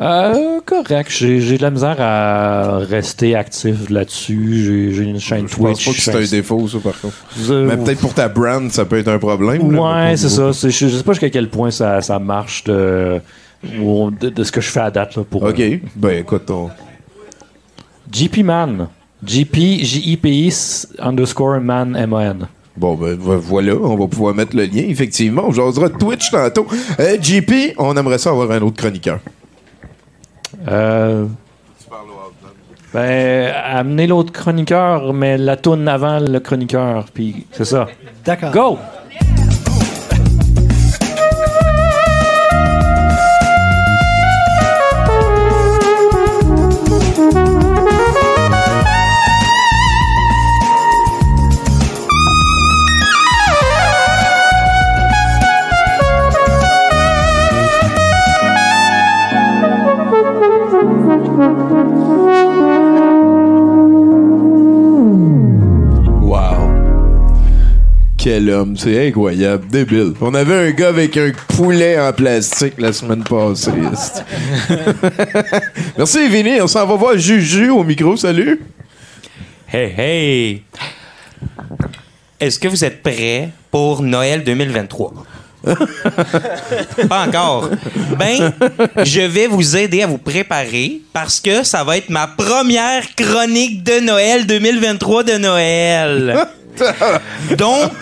Euh, correct. J'ai de la misère à rester actif là-dessus. J'ai- une chaîne Je pense Twitch. pas que c'est je un défaut, ça, par contre. Euh, Mais peut-être pour ta brand, ça peut être un problème. Ouais, c'est ça. Je, je sais pas jusqu'à quel point ça, ça marche de, de, de ce que je fais à date. Là, pour, OK. Ben, écoute, on... GP Man. GP, J-I-P-I underscore man, M-A-N. Bon, ben vo- voilà, on va pouvoir mettre le lien, effectivement. On jasera Twitch tantôt. Euh, JP, on aimerait ça avoir un autre chroniqueur. Euh, ben, amener l'autre chroniqueur, mais la tourne avant le chroniqueur, puis c'est ça. D'accord. Go! Quel homme, c'est incroyable, débile. On avait un gars avec un poulet en plastique la semaine passée. [laughs] Merci, Vinny. On s'en va voir Juju au micro. Salut. Hey, hey! Est-ce que vous êtes prêts pour Noël 2023? Pas encore. Ben, je vais vous aider à vous préparer parce que ça va être ma première chronique de Noël 2023 de Noël. [laughs] Donc,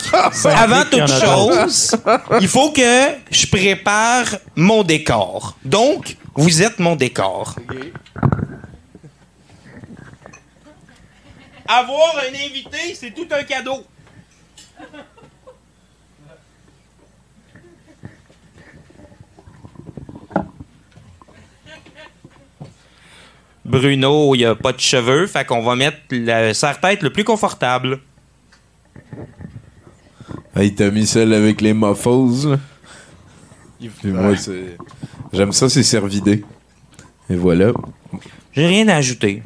avant toute chose, il faut que je prépare mon décor. Donc, vous êtes mon décor. Avoir un invité, c'est tout un cadeau. Bruno, il a pas de cheveux, fait qu'on va mettre le serre-tête le plus confortable. Ah, il t'a mis celle avec les muffles. J'aime ça, c'est servidé. Et voilà. J'ai rien à ajouter.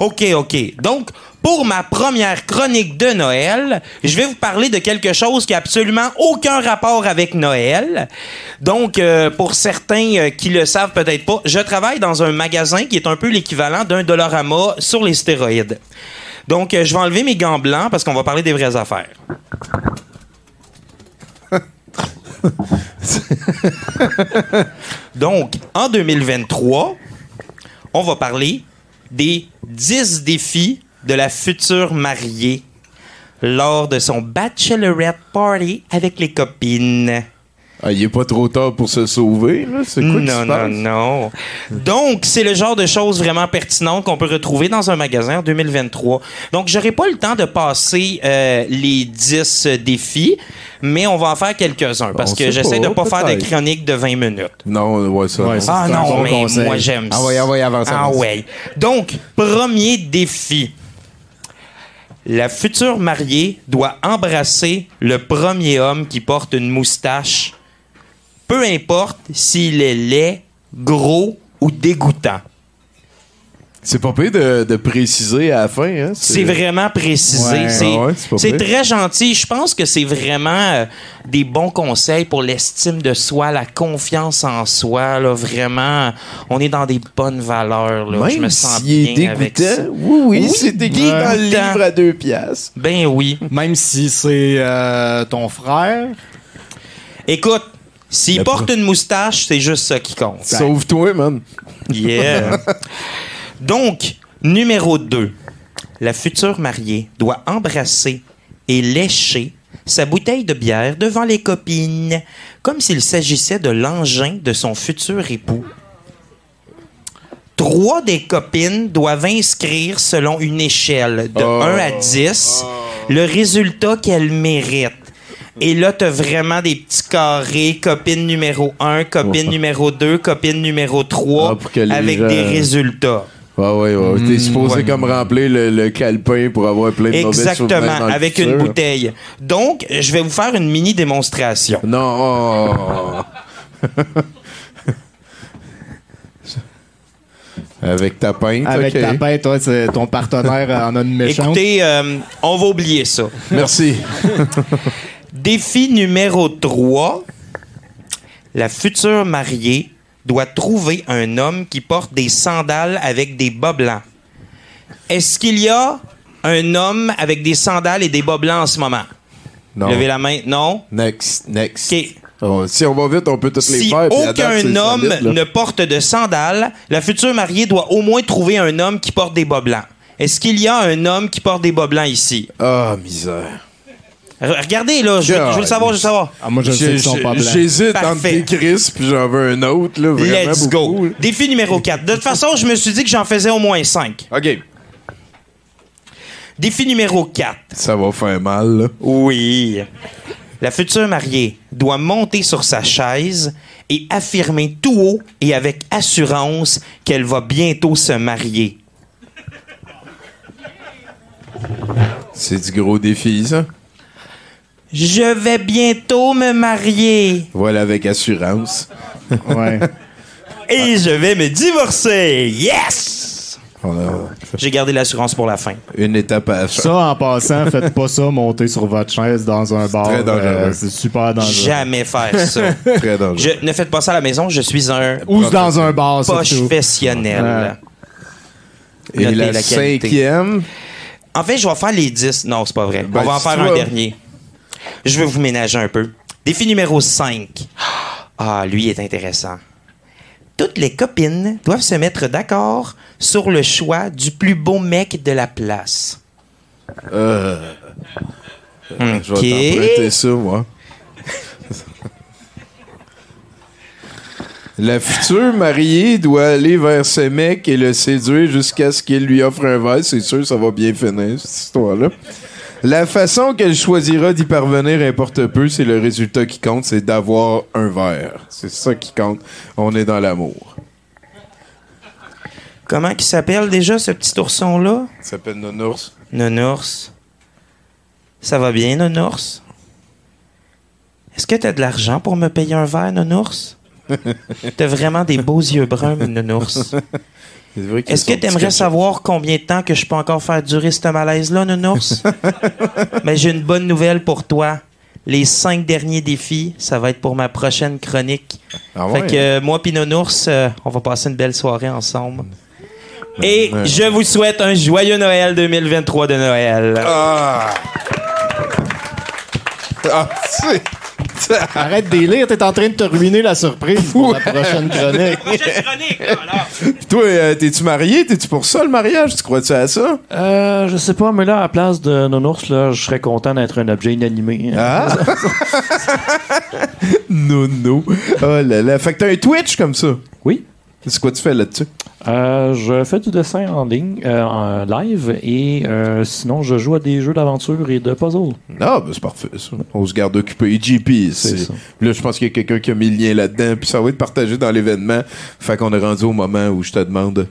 OK, OK. Donc, pour ma première chronique de Noël, je vais vous parler de quelque chose qui a absolument aucun rapport avec Noël. Donc, euh, pour certains euh, qui le savent peut-être pas, je travaille dans un magasin qui est un peu l'équivalent d'un Dollarama sur les stéroïdes. Donc, euh, je vais enlever mes gants blancs parce qu'on va parler des vraies affaires. [laughs] Donc, en 2023, on va parler des 10 défis de la future mariée lors de son bachelorette party avec les copines. Ah, il est pas trop tard pour se sauver, là? C'est quoi qui Non, se non, passe? non. Donc, c'est le genre de choses vraiment pertinentes qu'on peut retrouver dans un magasin en 2023. Donc, j'aurai pas le temps de passer euh, les 10 défis, mais on va en faire quelques-uns parce On que j'essaie de pas faire de peut-être. chronique de 20 minutes. Non, ouais, ça. Ouais, Ah non, bon mais conseil. moi j'aime Ah ouais, ah ouais, avance, Ah avance. ouais. Donc, premier défi. La future mariée doit embrasser le premier homme qui porte une moustache, peu importe s'il est laid, gros ou dégoûtant. C'est pas pire de, de préciser à la fin. Hein? C'est vraiment précisé. Ouais. C'est Ah ouais, très gentil. Je pense que c'est vraiment euh, des bons conseils pour l'estime de soi, la confiance en soi. Là, vraiment, on est dans des bonnes valeurs. Là. Même Je me sens s'il est bien avec dégoûtant, ça. oui, oui, c'est écrit dans le dégoûtant. livre à deux piastres. Ben oui. Même si c'est euh, ton frère. Écoute, s'il porte pro- une moustache, c'est juste ça qui compte. Sauve-toi, man. Yeah. [laughs] Donc, numéro 2. La future mariée doit embrasser et lécher sa bouteille de bière devant les copines, comme s'il s'agissait de l'engin de son futur époux. Trois des copines doivent inscrire selon une échelle de Oh. 1 à 10 le résultat qu'elles méritent. Et là, t'as vraiment des petits carrés, copine numéro 1, copine numéro 2, copine numéro 3, Ah, pour que les avec gens- des résultats. Ouais, ouais, ouais. T'es supposé ouais. comme remplir le, le calepin pour avoir plein de Exactement, dans avec une bouteille. Donc, je vais vous faire une mini démonstration. Non. oh. [laughs] avec ta pinte. Avec ok. ta pinte, toi, c'est- ton partenaire en a une méchante. Écoutez, euh, on va oublier ça. Merci. [laughs] Défi numéro 3. La future mariée doit trouver un homme qui porte des sandales avec des bas blancs. Est-ce qu'il y a un homme avec des sandales et des bas blancs en ce moment? Non. Levez la main. Non? Next, next. OK. Oh, si on va vite, on peut tous les Si faire. puis à date, aucun homme solide, ne porte de sandales, la future mariée doit au moins trouver un homme qui porte des bas blancs. Est-ce qu'il y a un homme qui porte des bas blancs ici? Ah, misère. Re- Regardez, là, je, veux- je veux le savoir, je veux le savoir. Ah, moi, je sais qu'ils sont pas blancs. J'hésite entre des Chris puis j'en veux un autre. Là, vraiment Let's beaucoup, go. Défi numéro 4. De toute façon, je me suis dit que j'en faisais au moins 5. OK. Défi numéro 4. Ça va faire mal, là. Oui. La future mariée doit monter sur sa chaise et affirmer tout haut et avec assurance qu'elle va bientôt se marier. C'est du gros défi, ça. Je vais bientôt me marier Voilà, avec assurance. [laughs] Ouais. et je vais me divorcer. Yes! A J'ai gardé l'assurance pour la fin. une étape à Ça, en passant, faites pas ça, monter sur votre chaise dans un bar. très dangereux. euh, c'est super dangereux. Jamais faire [laughs] ça. Très dangereux. Je, ne faites pas ça à la maison, je suis un Ou dans un bar, professionnel. Et Notez la, la cinquième, En fait, je vais faire les 10. Non, c'est pas vrai. Ben, On va en faire un dernier. Je vais vous ménager un peu. Défi numéro 5. Ah, lui est intéressant. Toutes les copines doivent se mettre d'accord sur le choix du plus beau mec de la place. euh, je vais t'emprunter ça, moi. La future mariée doit aller vers ce mec et le séduire jusqu'à ce qu'il lui offre un verre. C'est sûr, ça va bien finir, cette histoire-là. La façon qu'elle choisira d'y parvenir importe peu, c'est le résultat qui compte, c'est d'avoir un verre. C'est ça qui compte. On est dans l'amour. Comment il s'appelle déjà, ce petit ourson-là? Il s'appelle Nounours. Nounours. Ça va bien, Nounours? Est-ce que t'as de l'argent pour me payer un verre, Nounours? [laughs] T'as vraiment des beaux yeux bruns, Nounours. Est-ce que t'aimerais petits savoir combien de temps que je peux encore faire durer ce malaise-là, Nounours? [laughs] Mais j'ai une bonne nouvelle pour toi. Les cinq derniers défis, ça va être pour ma prochaine chronique. Ah fait que euh, moi puis Nounours, euh, on va passer une belle soirée ensemble. Et Ouais. je vous souhaite un joyeux Noël 2023 de Noël. Ah! Ah. [laughs] Arrête de lire, t'es en train de te ruiner la surprise pour la prochaine chronique. Toi, euh, t'es-tu marié? T'es-tu pour ça, le mariage? Tu crois-tu à ça? Euh, je sais pas, mais là, à la place de Nounours, là, je serais content d'être un objet inanimé. Ah! [laughs] non, non. Oh là là. Fait que t'as un Twitch comme ça? Oui. C'est quoi tu fais là-dessus? Euh, je fais du dessin en ligne, euh, en live, et euh, sinon, je joue à des jeux d'aventure et de puzzle. Ah, ben c'est parfait, ça. On se garde occupé. JP, c'est... ça. Là, je pense qu'il y a quelqu'un qui a mis le lien là-dedans, puis ça va être partagé dans l'événement. Fait qu'on est rendu au moment où je te demande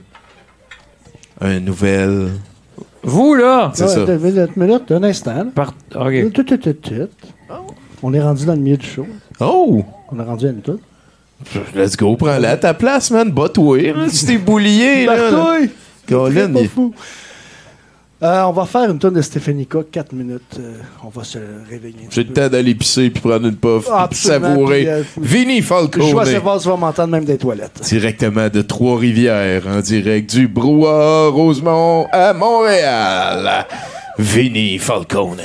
un nouvel... Vous, là! C'est Ouais, ça. Une minute, une minute, un instant. là. Par- OK. Tout, tout, tout, tout. On est rendu dans le milieu du show. Oh! On est rendu à une toute. Let's go, prends-la à ta place, man. Bats-toi, là. Tu t'es boulié, là. Colin, Pas il- fou. Euh, on va faire une tonne de Stéphanica, 4 minutes. euh, on va se réveiller. un J'ai petit le peu. temps d'aller pisser puis prendre une puff, Ah, puis absolument, savourer. puis, euh, Vinny Je vois Falcone. savoir si tu vas m'entendre même des toilettes. Directement de Trois-Rivières, en direct du Brouhaha Rosemont à Montréal. Vinny Falcone.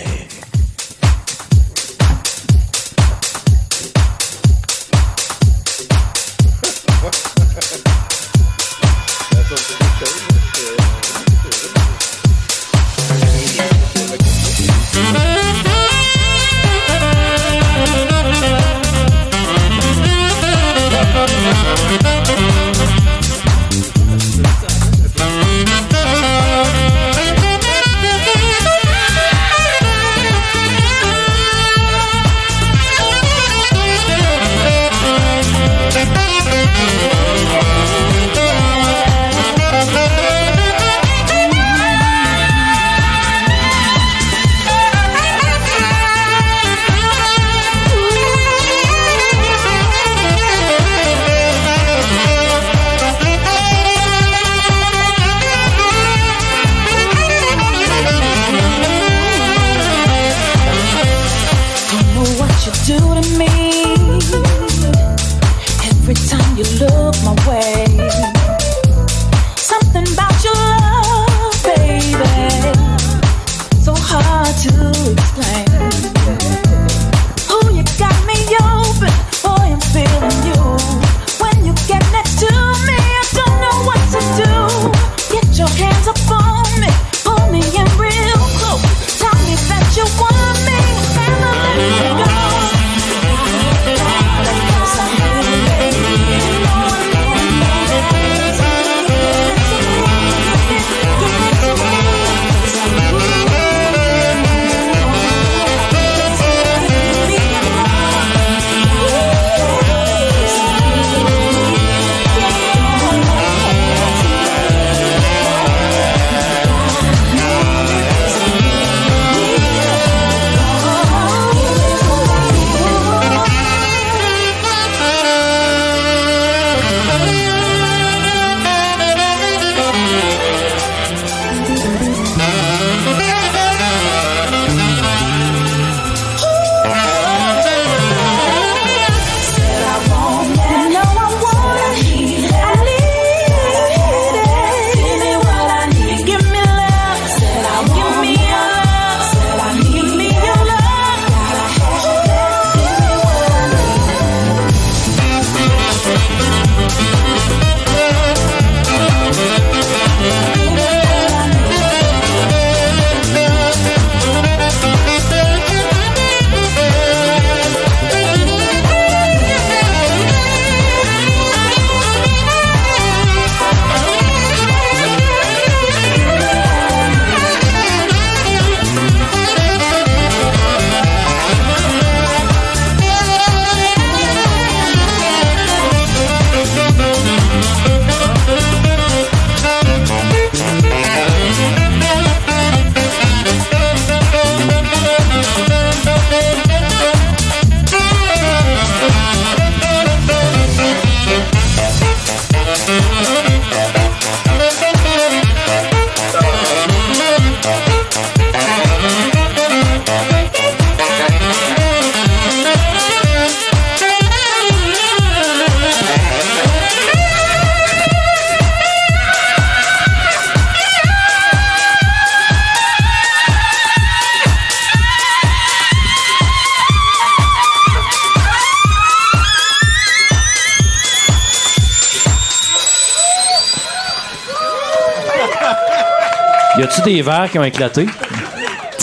Y a-tu des verres qui ont éclaté?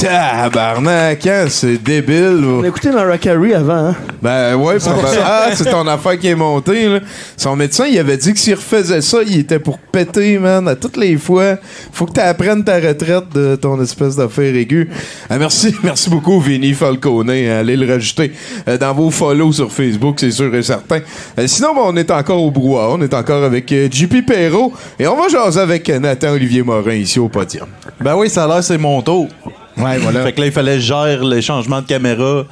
Tabarnak, hein, c'est débile. On a écouté Mariah Carey avant, hein? Ben ouais. [laughs] Ah, c'est ton affaire qui est montée, là. Son médecin, il avait dit que s'il refaisait ça, il était pour péter, man, à toutes les fois. Faut que tu apprennes ta retraite de ton espèce d'affaire aiguë. Ah, merci, [laughs] merci beaucoup, Vinny Falcone. Allez le rajouter euh, dans vos follow sur Facebook, c'est sûr et certain. Euh, sinon, ben, on est encore au brouhaha. On est encore avec euh, JP Perrault. Et on va jaser avec Nathan Olivier Morin ici au podium. Ben oui, ça a l'air c'est mon tour. Ouais, voilà. Fait que là, il fallait gère les changements de caméra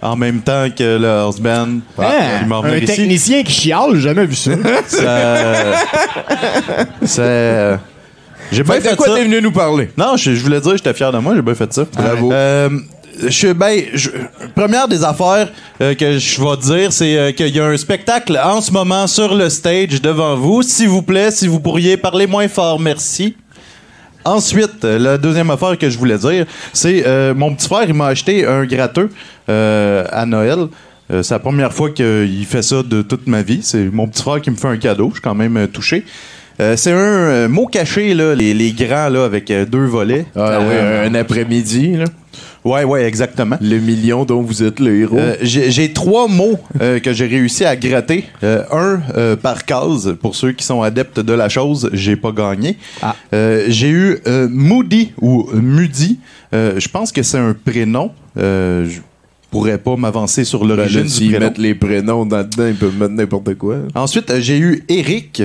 en même temps que le house band. Ah, un ici. technicien qui chiale, j'ai jamais vu ça. Ça- ça- J'ai bien Fait de quoi ça. t'es venu nous parler? Non, je, je voulais dire, j'étais fier de moi, j'ai bien fait ça. Bravo. Euh, je, ben, je- première des affaires euh, que je vais dire, c'est euh, qu'il y a un spectacle en ce moment sur le stage devant vous. S'il vous plaît, si vous pourriez parler moins fort, merci. Ensuite, euh, la deuxième affaire que je voulais dire, c'est euh, mon petit frère, il m'a acheté un gratteux euh, à Noël. Euh, c'est la première fois qu'il fait ça de toute ma vie. C'est mon petit frère qui me fait un cadeau. Je suis quand même euh, touché. Euh, c'est un euh, mot caché, là, les, les grands, là, avec euh, deux volets. Ah oui, Euh, un après-midi, là. Ouais, ouais, exactement. Le million dont vous êtes le héros. Euh, j'ai trois mots euh, que j'ai réussi à gratter. Euh, un par case. Pour ceux qui sont adeptes de la chose, j'ai pas gagné. Euh, j'ai eu Moody ou Mudi. Euh, je pense que c'est un prénom. Je pourrais pas m'avancer sur Ben l'origine du s'ils prénom. mettent les prénoms dedans, ils peuvent mettre n'importe quoi. Ensuite, j'ai eu Eric.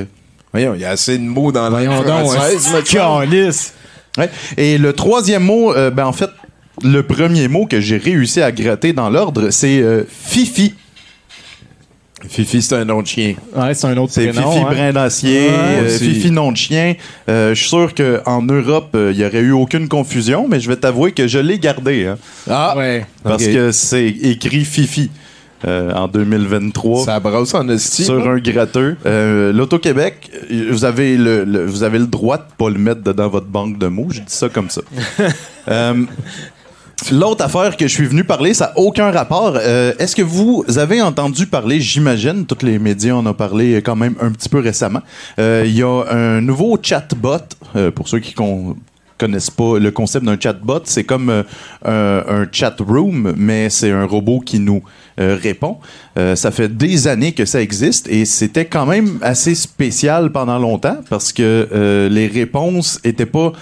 Voyons, il y a assez de mots dans la Voyons donc, hein. Ouais. Et le troisième mot, ben en fait, le premier mot que j'ai réussi à gratter dans l'ordre, c'est euh, Fifi. Fifi, c'est un nom de chien. Ouais, c'est un autre C'est. Fifi hein. Brin d'Acier, Ouais. euh. Fifi nom de chien. Euh, je suis sûr qu'en Europe, euh, il n'y aurait eu aucune confusion, mais je vais t'avouer que je l'ai gardé. hein, Ah! Ouais. parce que c'est écrit Fifi euh, en 2023. Ça brasse en esti. sur hein? un gratteux. Euh, L'Auto-Québec, euh, vous avez le, le- vous avez le droit de pas le mettre dans votre banque de mots. Je dis ça comme ça. [laughs] L'autre affaire que je suis venu parler, ça n'a aucun rapport. Euh, Est-ce que vous avez entendu parler, j'imagine, tous les médias en ont parlé quand même un petit peu récemment, Euh, il y a un nouveau chatbot, euh, pour ceux qui con- connaissent pas le concept d'un chatbot, c'est comme euh, un, chat room, mais c'est un robot qui nous euh, répond. Ça fait des années que ça existe et c'était quand même assez spécial pendant longtemps parce que les réponses étaient pas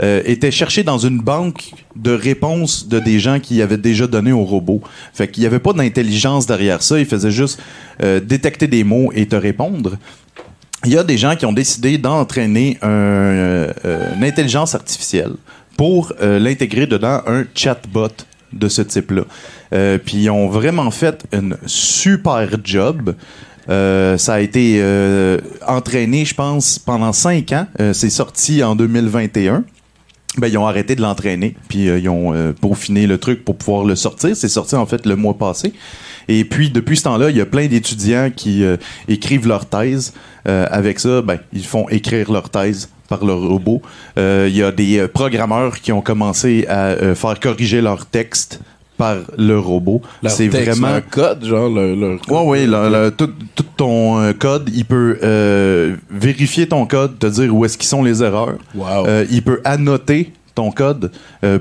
euh, étaient cherchées dans une banque de réponses de des gens qui avaient déjà donné au robot. Fait qu'il n'y avait pas d'intelligence derrière ça. Il faisait juste euh, détecter des mots et te répondre. Il y a des gens qui ont décidé d'entraîner un, euh, une intelligence artificielle pour l'intégrer dedans un chatbot de ce type-là. Puis ils ont vraiment fait une super job. Ça a été entraîné, je pense, pendant cinq ans. C'est sorti en 2021 ben, ils ont arrêté de l'entraîner, puis euh, ils ont euh, peaufiné le truc pour pouvoir le sortir. C'est sorti en fait le mois passé. Et puis depuis ce temps-là, il y a plein d'étudiants qui euh, écrivent leur thèse. Euh, avec ça, ben, ils font écrire leur thèse par le robot. Euh, Il y a des euh, programmeurs qui ont commencé à faire corriger leur texte par le robot. C'est vraiment leur code, genre Ouais, oui, le- le- tout, tout ton euh, code, il peut euh, vérifier ton code, te dire où est-ce qu'ils sont les erreurs. Wow. Euh, il peut annoter ton code.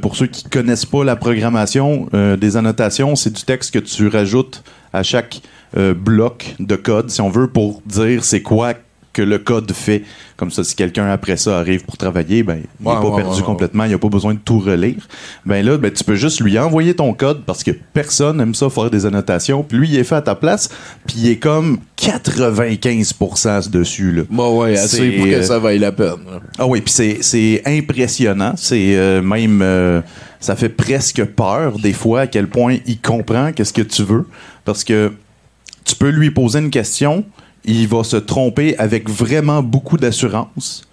Pour ceux qui connaissent pas la programmation, des annotations, c'est du texte que tu rajoutes à chaque bloc de code, si on veut, pour dire c'est quoi que le code fait. Comme ça, si quelqu'un après ça arrive pour travailler, ben, il n'est Ouais, pas ouais, perdu ouais, complètement, il n'a pas besoin de tout relire. Ben là, ben, tu peux juste lui envoyer ton code parce que personne aime ça faire des annotations. Puis lui, il est fait à ta place, puis il est comme 95% dessus. Là. Bon, ouais, assez C'est, pour que euh, ça vaille la peine. là. ah oui, puis c'est, c'est impressionnant. C'est euh, même. euh, ça fait presque peur, des fois, à quel point il comprend qu'est-ce que tu veux. Parce que tu peux lui poser une question, il va se tromper avec vraiment beaucoup d'assurance.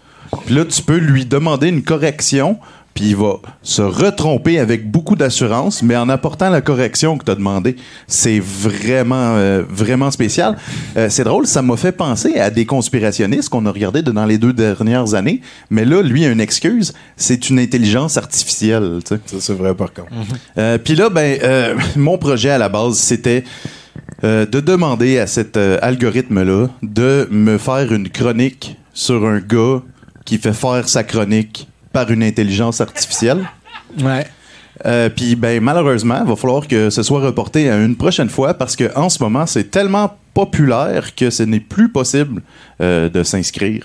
Puis là, tu peux lui demander une correction, puis il va se retromper avec beaucoup d'assurance, mais en apportant la correction que tu as demandé. C'est vraiment, euh, vraiment spécial. Euh, c'est drôle, ça m'a fait penser à des conspirationnistes qu'on a regardés dans les deux dernières années, mais là, lui a une excuse, c'est une intelligence artificielle. Ça, c'est vrai, par contre. Euh, Puis là, ben, mon projet à la base, c'était euh, de demander à cet euh, algorithme-là de me faire une chronique sur un gars qui fait faire sa chronique par une intelligence artificielle. Ouais. Euh, Puis, ben, malheureusement, il va falloir que ce soit reporté à une prochaine fois parce qu'en ce moment, c'est tellement populaire que ce n'est plus possible de s'inscrire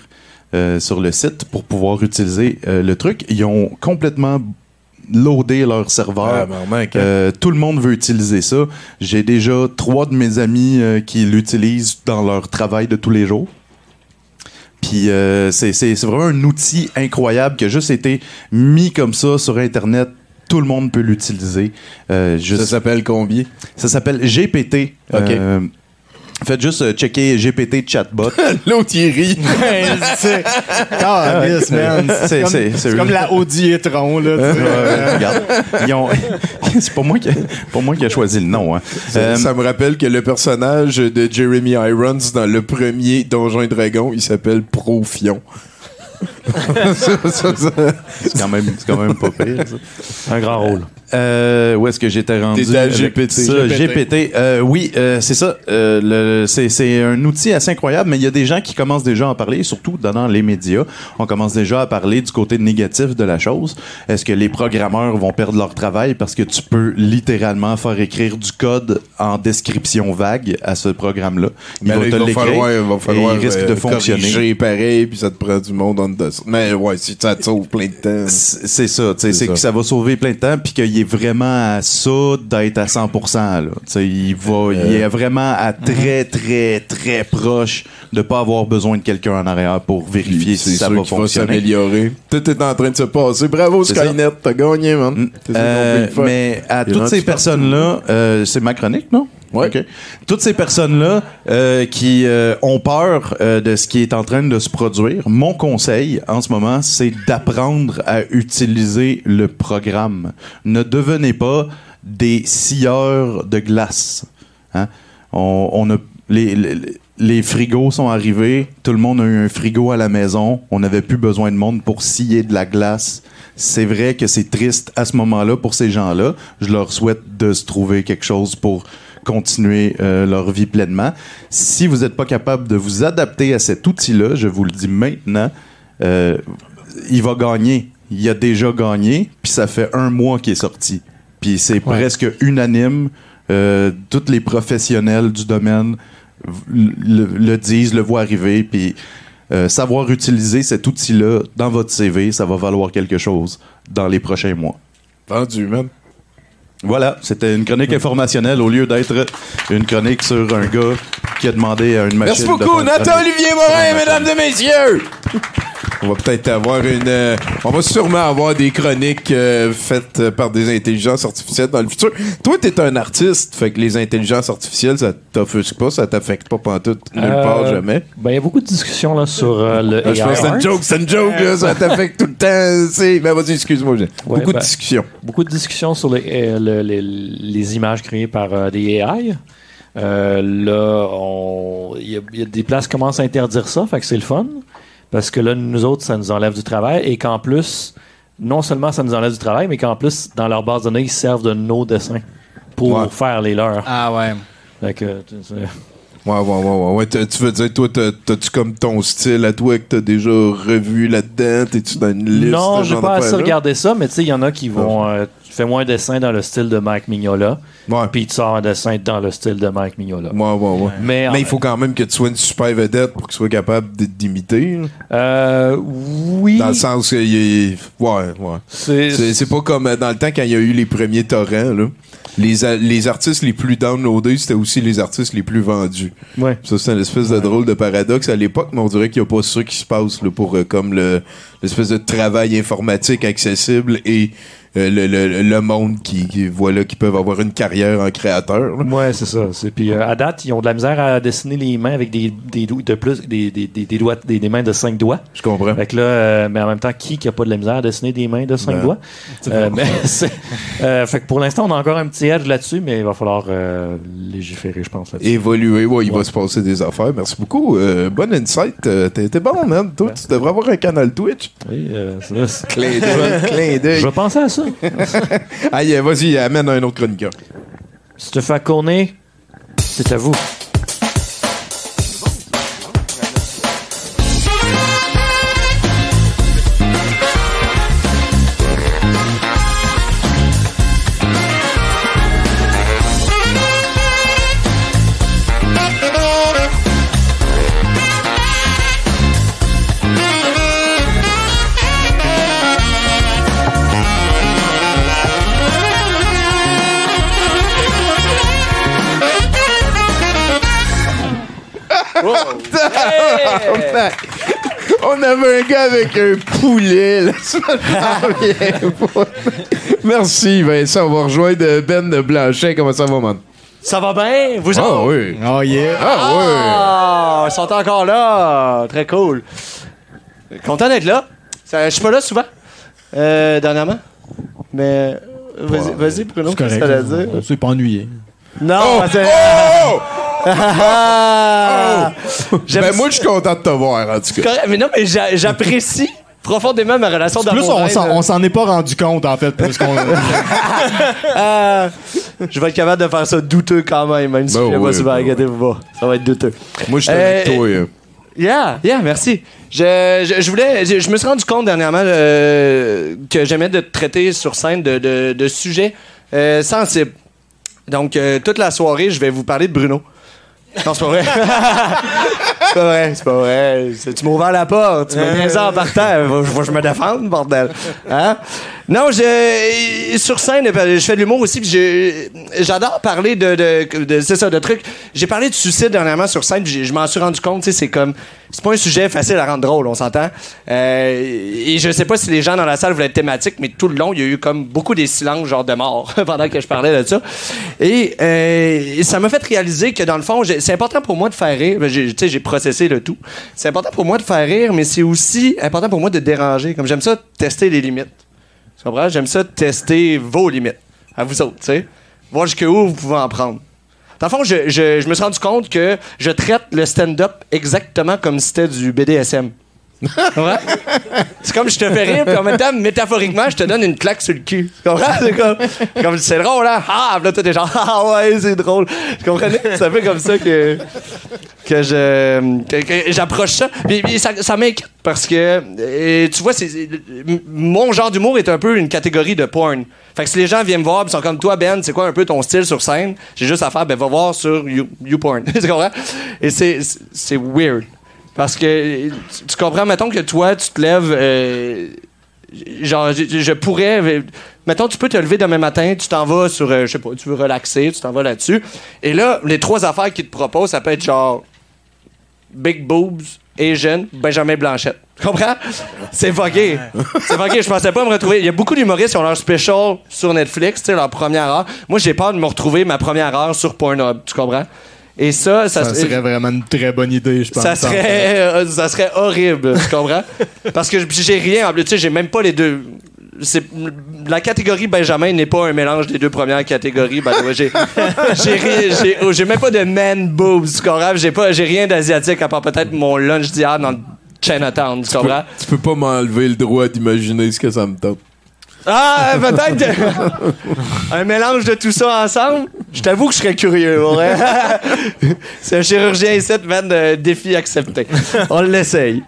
euh, sur le site pour pouvoir utiliser euh, le truc. Ils ont complètement loadé leur serveur. Ah. Euh, tout le monde veut utiliser ça. J'ai déjà trois de mes amis euh, qui l'utilisent dans leur travail de tous les jours. Puis euh, c'est vraiment un outil incroyable qui a juste été mis comme ça sur Internet. Tout le monde peut l'utiliser. Juste- Ça s'appelle combien? ça s'appelle GPT. Euh, Faites juste euh, checker GPT chatbot. [laughs] L'autre, il rit. [laughs] c'est Calice, man. C'est- comme, comme la Audi e-tron, là. regarde. Ont- [laughs] c'est pas moi qui, pas moi qui a choisi le nom. Hein. Ça, Euh, ça me rappelle que le personnage de Jeremy Irons dans le premier Donjon et Dragon, il s'appelle Profion. C'est quand même, c'est quand même pas pire. ça. Un grand rôle. Euh, où est-ce que j'étais rendu? T'étais à GPT. ça? GPT. Euh, oui, euh, c'est ça. Euh, le- c'est, c'est un outil assez incroyable, mais il y a des gens qui commencent déjà à en parler, surtout dans les médias. On commence déjà à parler du côté négatif de la chose. Est-ce que les programmeurs vont perdre leur travail parce que tu peux littéralement faire écrire du code en description vague à ce programme-là? Il Mais va là, te il va l'écrire falloir, il va et falloir il risque euh, de fonctionner. pareil, puis ça te prend du monde en dessous. Mais ouais, si ça te sauve plein de temps. C'est ça, tu sais, C'est que ça va sauver plein de temps, puis qu'il est vraiment à ça d'être à 100%. Là. Tu sais, Il, va, il est vraiment à très, très, très proche de pas avoir besoin de quelqu'un en arrière pour vérifier si ça va qu'il va fonctionner. s'améliorer. Tout est en train de se passer. Bravo. Skynet, t'as gagné, man. Qu'on Euh, mais à toutes ces personnes-là, euh, c'est ma chronique, non? Ouais. Toutes ces personnes-là euh, qui euh, ont peur euh, de ce qui est en train de se produire, mon conseil en ce moment, c'est d'apprendre à utiliser le programme. Ne devenez pas des scieurs de glace. Hein? On, les, les frigos sont arrivés, tout le monde a eu un frigo à la maison, on n'avait plus besoin de monde pour scier de la glace. C'est vrai que c'est triste à ce moment-là pour ces gens-là. Je leur souhaite de se trouver quelque chose pour continuer euh, leur vie pleinement. Si vous n'êtes pas capable de vous adapter à cet outil-là, je vous le dis maintenant, euh, il va gagner. Il a déjà gagné, puis ça fait un mois qu'il est sorti. Puis c'est presque unanime. Euh, tous les professionnels du domaine le, le disent, le voient arriver, puis euh, savoir utiliser cet outil-là dans votre CV, ça va valoir quelque chose dans les prochains mois. Vendu, man. Voilà, c'était une chronique informationnelle au lieu d'être une chronique sur un gars qui a demandé à une machine. Merci de beaucoup, une chronique. Nathan-Olivier Morin, mesdames et messieurs! On va peut-être avoir une. euh, on va sûrement avoir des chroniques euh, faites euh, par des intelligences artificielles dans le futur. Toi, t'es un artiste, fait que les intelligences artificielles, ça t'offusque pas, ça t'affecte pas pantoute nulle Euh, part jamais. Ben, il y a beaucoup de discussions là, sur euh, le Ah, je pense que c'est une joke, c'est une joke, là, ça t'affecte tout le temps. c'est- Ben, vas-y, excuse-moi. Ouais, Beaucoup ben, de discussions. Beaucoup de discussions sur les, euh, le- les, les images créées par euh, des AI. Euh, là, on- il y, a- il y a des places qui commencent à interdire ça, fait que c'est le fun. Parce que là, nous autres, ça nous enlève du travail et qu'en plus, non seulement ça nous enlève du travail, mais qu'en plus, dans leur base de données, ils servent de nos dessins pour Ouais. faire les leurs. Ah ouais. Fait que, tu sais, Ouais, ouais, ouais, ouais. Tu veux dire, toi, t'as- t'as-tu comme ton style à toi que t'as déjà revu là-dedans? T'es-tu dans une liste? Non, j'ai pas assez regardé ça, mais tu sais, il y en a qui vont. euh, tu fais moins un dessin dans le style de Mike Mignola, puis tu sors un dessin dans le style de Mike Mignola. Ouais, ouais, ouais. Mais, Mais il faut quand même que tu sois une super vedette pour que tu sois capable d'imiter. là. Euh, oui. Dans le sens que. Ouais, ouais. C'est- pas comme euh, dans le temps quand il y a eu les premiers torrents, là. Les, a- les artistes les plus downloadés, c'était aussi les artistes les plus vendus. Ouais. Ça, c'est une espèce de drôle de paradoxe à l'époque, mais on dirait qu'il n'y a pas ça qui se passe là, pour euh, comme le l'espèce de travail informatique accessible et euh, le, le, le monde qui, qui voilà qui peuvent avoir une carrière en créateur. là. Ouais, c'est ça. C'est- Puis euh, à date, ils ont de la misère à dessiner les mains avec des, des doigts de plus, des, des, des, des doigts, des, des mains de 5 doigts. Je comprends. Fait que là, euh, mais en même temps, qui qui a pas de la misère à dessiner des mains de 5 Ben, doigts? [laughs] Euh, mais [laughs] c'est- euh, fait que pour l'instant, on a encore un petit edge là-dessus, mais il va falloir euh, légiférer, je pense. là-dessus. Évoluer, ouais, il va se passer des affaires. Merci beaucoup. Euh, bonne insight. Euh, T'es t'es bon, man. Toi, tu devrais avoir un canal Twitch. Oui, euh, c'est- c'est- Clin d'œil, [laughs] clin d'œil. Je vais penser à ça. [laughs] Aïe, vas-y, amène un autre chroniqueur. Stéphane Cornet, c'est à vous. On avait un gars avec un poulet la semaine. Merci, Vincent. On va rejoindre Ben Blanchet. Comment ça va, man? Ça va bien? Vous Ah oui. Oh yeah. Ah oui. Ah, ils sont encore là. Très cool. Content d'être là. Je suis pas là souvent, euh, dernièrement. Mais vas-y, vas-y Bruno, qu'est-ce que ça veut dire? On s'est pas ennuyé. Non, Oh! Parce Oh! Ah! J'aime Ben, moi, je suis content de te voir, en tout cas. mais non, mais j'a- j'apprécie [laughs] profondément ma relation Plus, d'amour. on s'en- on s'en est pas rendu compte, en fait, plus qu'on. [laughs] Euh, je vais être capable de faire ça douteux quand même, même si Ben je oui, pas souvent. ben Regardez-vous pas. Ça va être douteux. Moi, je suis avec Euh, toi. hein. Yeah, yeah, merci. Je, je, je voulais, je, je me suis rendu compte dernièrement euh, que j'aimais de traiter sur scène de, de, de sujets euh, sensibles. Donc, toute la soirée, je vais vous parler de Bruno. Non, [laughs] c'est pas vrai. c'est pas vrai, c'est pas vrai. Tu m'as ouvert la porte. Tu m'as niaisé en partant. Faut, faut que je me défende, bordel. Hein? Non, je, sur scène, je fais de l'humour aussi. J'adore parler de, c'est ça, de trucs. J'ai parlé de suicide dernièrement sur scène. Je m'en suis rendu compte. C'est comme, c'est pas un sujet facile à rendre drôle, on s'entend. Euh, et je sais pas si les gens dans la salle voulaient être thématiques, mais tout le long, il y a eu comme beaucoup des silences, genre de mort, [laughs] pendant que je parlais de ça. Et, euh, et ça m'a fait réaliser que dans le fond, j'ai- c'est important pour moi de faire rire. Tu sais, j'ai processé le tout. C'est important pour moi de faire rire, mais c'est aussi important pour moi de déranger. Comme j'aime ça, tester les limites. Tu comprends? J'aime ça tester vos limites. À vous autres, tu sais. Voir jusqu'où vous pouvez en prendre. Dans le fond, je- je me suis rendu compte que je traite le stand-up exactement comme si c'était du BDSM. C'est comme je te fais rire, puis en même temps, métaphoriquement, je te donne une claque sur le cul. Tu comprends? C'est comme, comme c'est drôle, hein? Ah, là, toi, t'es genre, ah ouais, c'est drôle. Tu comprenez? C'est un peu comme ça que, que je j'approche ça. Puis, ça, ça parce que, euh, tu vois, mon genre d'humour est un peu une catégorie de porn. Fait que si les gens viennent me voir, puis sont comme toi, Ben, c'est quoi un peu ton style sur scène? J'ai juste à faire, ben, va voir sur You- YouPorn. [laughs] tu comprends? Et c'est- c'est weird. Parce que tu, comprends, mettons que toi, tu te lèves. euh, genre, je, je pourrais. Mettons, tu peux te lever demain matin, tu t'en vas sur. euh, je sais pas, tu veux relaxer, tu t'en vas là-dessus. Et là, les trois affaires qu'ils te proposent, ça peut être genre. Big Boobs, Asian, Benjamin Blanchette. [laughs] Tu comprends? C'est vogué. C'est vogué. Je pensais pas me retrouver. Il y a beaucoup d'humoristes qui ont leur special sur Netflix, tu sais, leur première heure. Moi, j'ai peur de me retrouver ma première heure sur Pornhub. Tu comprends? Et ça, ça, Ça serait vraiment une très bonne idée, je pense. ça serait, euh, ça serait horrible, tu comprends? [laughs] Parce que j'ai rien en plus, tu sais, j'ai même pas les deux. La catégorie Benjamin n'est pas un mélange des deux premières catégories. way. [laughs] J'ai, oh, j'ai même pas de man boobs, tu comprends? J'ai, pas, j'ai rien d'asiatique à part peut-être mon lunch d'hier dans le Chinatown, tu comprends? Tu peux pas m'enlever le droit d'imaginer ce que ça me tente. Ah, peut-être [laughs] un mélange de tout ça ensemble. Je t'avoue que je serais curieux. [laughs] C'est un chirurgien ici, man, de défi accepté. On l'essaye.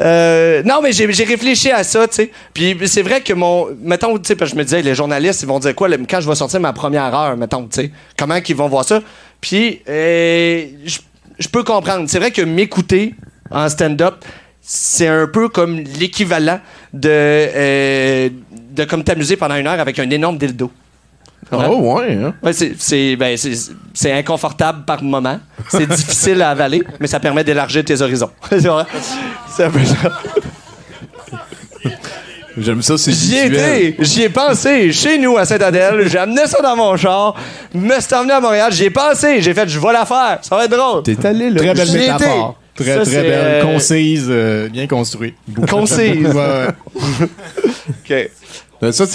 Euh, non, mais j'ai réfléchi à ça, tu sais. Puis c'est vrai que mon. Mettons, tu sais, parce que je me disais, les journalistes, ils vont dire quoi quand je vais sortir ma première heure, mettons, tu sais. Comment qu'ils vont voir ça? Puis, euh, je je peux comprendre. C'est vrai que m'écouter en stand-up, c'est un peu comme l'équivalent de, euh, de comme t'amuser pendant une heure avec un énorme dildo. Oh, ouais, hein? Ouais, c'est, c'est, ben, c'est, inconfortable par moment. C'est difficile à avaler, mais ça permet d'élargir tes horizons. [laughs] c'est un peu ça. J'aime ça, c'est J'y ai été, j'y ai pensé chez nous à Saint-Adèle. J'ai amené ça dans mon char, me suis emmené à Montréal. J'y ai pensé, j'ai fait, je vais la faire, ça va être drôle. T'es allé là. Très belle été. Très, Ça, très belle. euh, Concise, euh, bien construite. [laughs] Concise. Ouais, ouais. [laughs] OK. Ben, ça, tu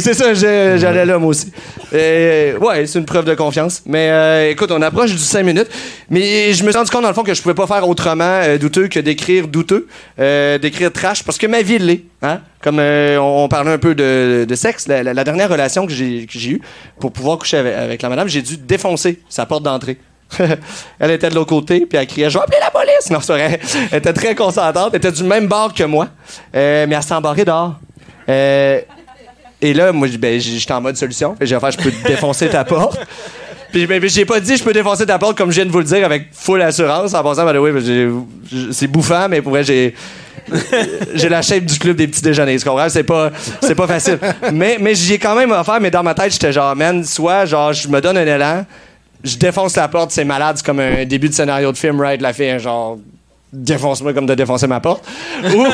C'est ça, j'allais là moi aussi. Euh, ouais, c'est une preuve de confiance. Mais euh, écoute, on approche du 5 minutes. Mais je me suis rendu compte dans le fond que je pouvais pas faire autrement euh, douteux que d'écrire douteux, euh, d'écrire trash, parce que ma vie l'est. Hein? Comme euh, on, on parlait un peu de, de sexe, la, la- la dernière relation que j'ai que j'ai eue pour pouvoir coucher avec, avec la madame, j'ai dû défoncer sa porte d'entrée. [laughs] elle était de l'autre côté, puis elle criait Je vais appeler la police Non, c'est vrai. Elle était très consentante. Elle était du même bord que moi, euh, mais elle s'est embarrée dehors. Euh, et là, moi, ben, j'étais en mode solution. Fait que J'ai fait, je peux défoncer ta porte. Puis ben, ben, j'ai pas dit, je peux défoncer ta porte comme je viens de vous le dire avec full assurance. En ben, oui, c'est bouffant, mais pour vrai, j'ai. j'ai la shape du club des petits déjeuners? C'est pas, c'est pas facile. Mais, mais j'y ai quand même offert, mais dans ma tête, j'étais genre, man, soit genre, je me donne un élan, je défonce la porte, c'est malade, c'est comme un début de scénario de film, right? La fille, genre, défonce-moi comme de défoncer ma porte. Ou,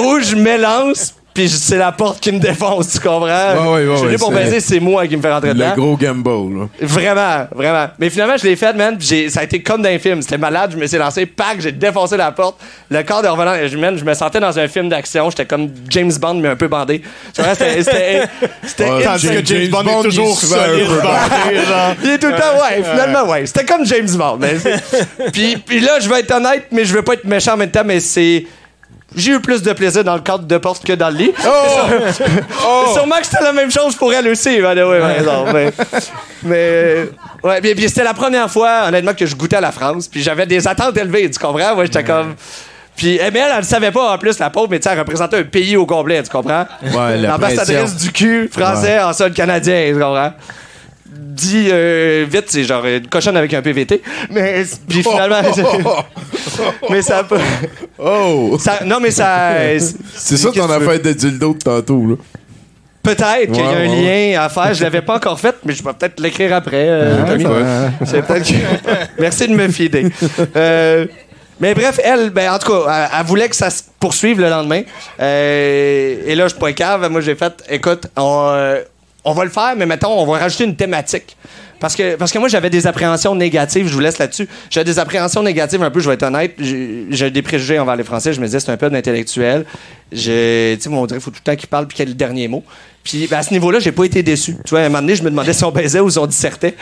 [laughs] ou je m'élance, puis c'est la porte qui me défonce, tu comprends? Ouais, ouais, ouais, je suis venu pour baiser, c'est moi qui me fait rentrer Le dedans. gros gamble, là. Vraiment, vraiment. Mais finalement, je l'ai fait, man. puis j'ai- ça a été comme dans un film. C'était malade. Je me suis lancé, pack, j'ai défoncé la porte. Le corps de revenant, je, man, je me sentais dans un film d'action. J'étais comme James Bond, mais un peu bandé. Tu vois, c'était. C'était. [laughs] c'était Ouais, Tandis que James James Bond est toujours solide, peu bandé, genre. [laughs] Il est tout le temps, ouais, finalement, ouais. C'était comme James Bond. mais [laughs] puis, puis là, je vais être honnête, mais je veux pas être méchant en même temps, mais c'est. J'ai eu plus de plaisir dans le cadre de porte que dans le lit. [laughs] Sûrement que c'était la même chose pour elle aussi, by the way, par exemple. Mais, [laughs] mais, ouais, puis, puis c'était la première fois, honnêtement, que je goûtais à la France. Puis j'avais des attentes élevées, tu comprends? Moi, j'étais comme. Puis eh, mais elle, elle le savait pas en plus, la pauvre, mais tu sais, elle représentait un pays au complet, tu comprends? Ouais, L'ambassadrice du cul français en sol canadien, tu comprends? Dit euh, vite, c'est genre une cochonne avec un PVT. Mais puis finalement. [laughs] mais ça a pas. Oh! Ça- non, mais ça. [laughs] C'est ça ton affaire de dildo de tantôt, là. Peut-être qu'il y a un lien à faire. Je l'avais pas encore fait, mais je vais peut-être l'écrire après. euh, [laughs] Merci de me fider. Euh, mais bref, elle, ben, en tout cas, elle, elle voulait que ça se poursuive le lendemain. Euh, et là, je suis pas cave. Moi, j'ai fait, écoute, on, on va le faire, mais mettons, on va rajouter une thématique. Parce que, parce que moi, j'avais des appréhensions négatives, je vous laisse là-dessus. J'avais des appréhensions négatives un peu, je vais être honnête. J'ai des préjugés envers les Français. Je me disais, c'est un peu d'intellectuel. Tu sais, on dirait qu'il faut tout le temps qu'il parle puis qu'il ait le dernier mot. Puis ben, à ce niveau-là, j'ai pas été déçu. Tu vois, à un moment donné, je me demandais si on baisait ou si on dissertait.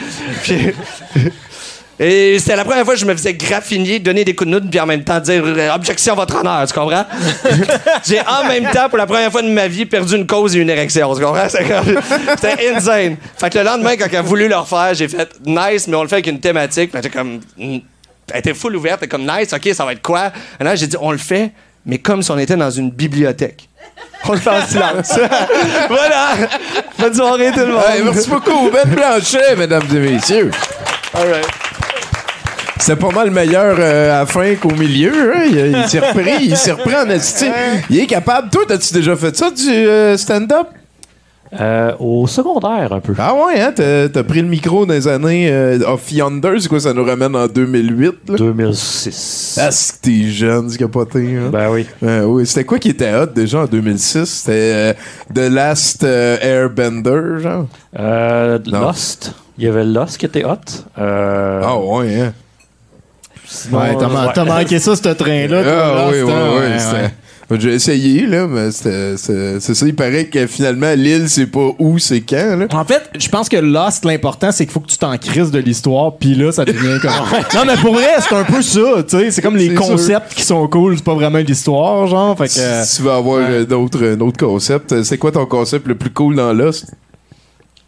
Et c'était la première fois que je me faisais graffiner, donner des coups de noute, puis en même temps dire euh, objection, votre honneur, tu comprends? [laughs] J'ai en même temps, pour la première fois de ma vie, perdu une cause et une érection, tu comprends? C'était insane. Fait que le lendemain, quand elle a voulu le refaire, j'ai fait nice, mais on le fait avec une thématique. Puis elle était comme. mm, Elle était full ouverte, elle était comme nice, ok, ça va être quoi? Et là, j'ai dit on le fait, mais comme si on était dans une bibliothèque. On le fait en silence. [laughs] voilà! Bonne soirée, tout le monde! Hey, merci beaucoup, Ben Blanchet, mesdames et messieurs. All right. C'est pas mal meilleur euh, à la fin qu'au milieu. Hein? Il, il s'est repris, il s'est repris en esti. Il est capable. Toi, as-tu déjà fait ça, du euh, stand-up? Euh, au secondaire, un peu. Ah ouais, hein? T'as, pris le micro dans les années euh, Off Yonder, c'est quoi? Ça nous ramène en 2008, là? 2006. Ah, c'est que t'es jeune, c'est capoté, hein? Ben oui. Euh, oui. C'était quoi qui était hot déjà en 2006? C'était The Last Airbender, genre? Euh. Lost. Il y avait Lost qui était hot. Ah ouais, hein? Sinon, Ouais, t'as, man- ouais. t'as manqué ça, ce train-là. Ah oui, oui, oui. ouais, ouais. J'ai essayé, là, mais c'est ça. Il paraît que finalement, l'île, c'est pas où, c'est quand, là. En fait, je pense que Lost, l'important, c'est qu'il faut que tu t'en crises de l'histoire, puis là, ça devient comme. [laughs] non, mais pour vrai, c'est un peu ça, tu sais. C'est comme les concepts qui sont cool, c'est pas vraiment l'histoire, genre. Fait que. euh, Si tu veux avoir euh, d'autres euh, d'autres concepts, euh, c'est quoi ton concept le plus cool dans Lost?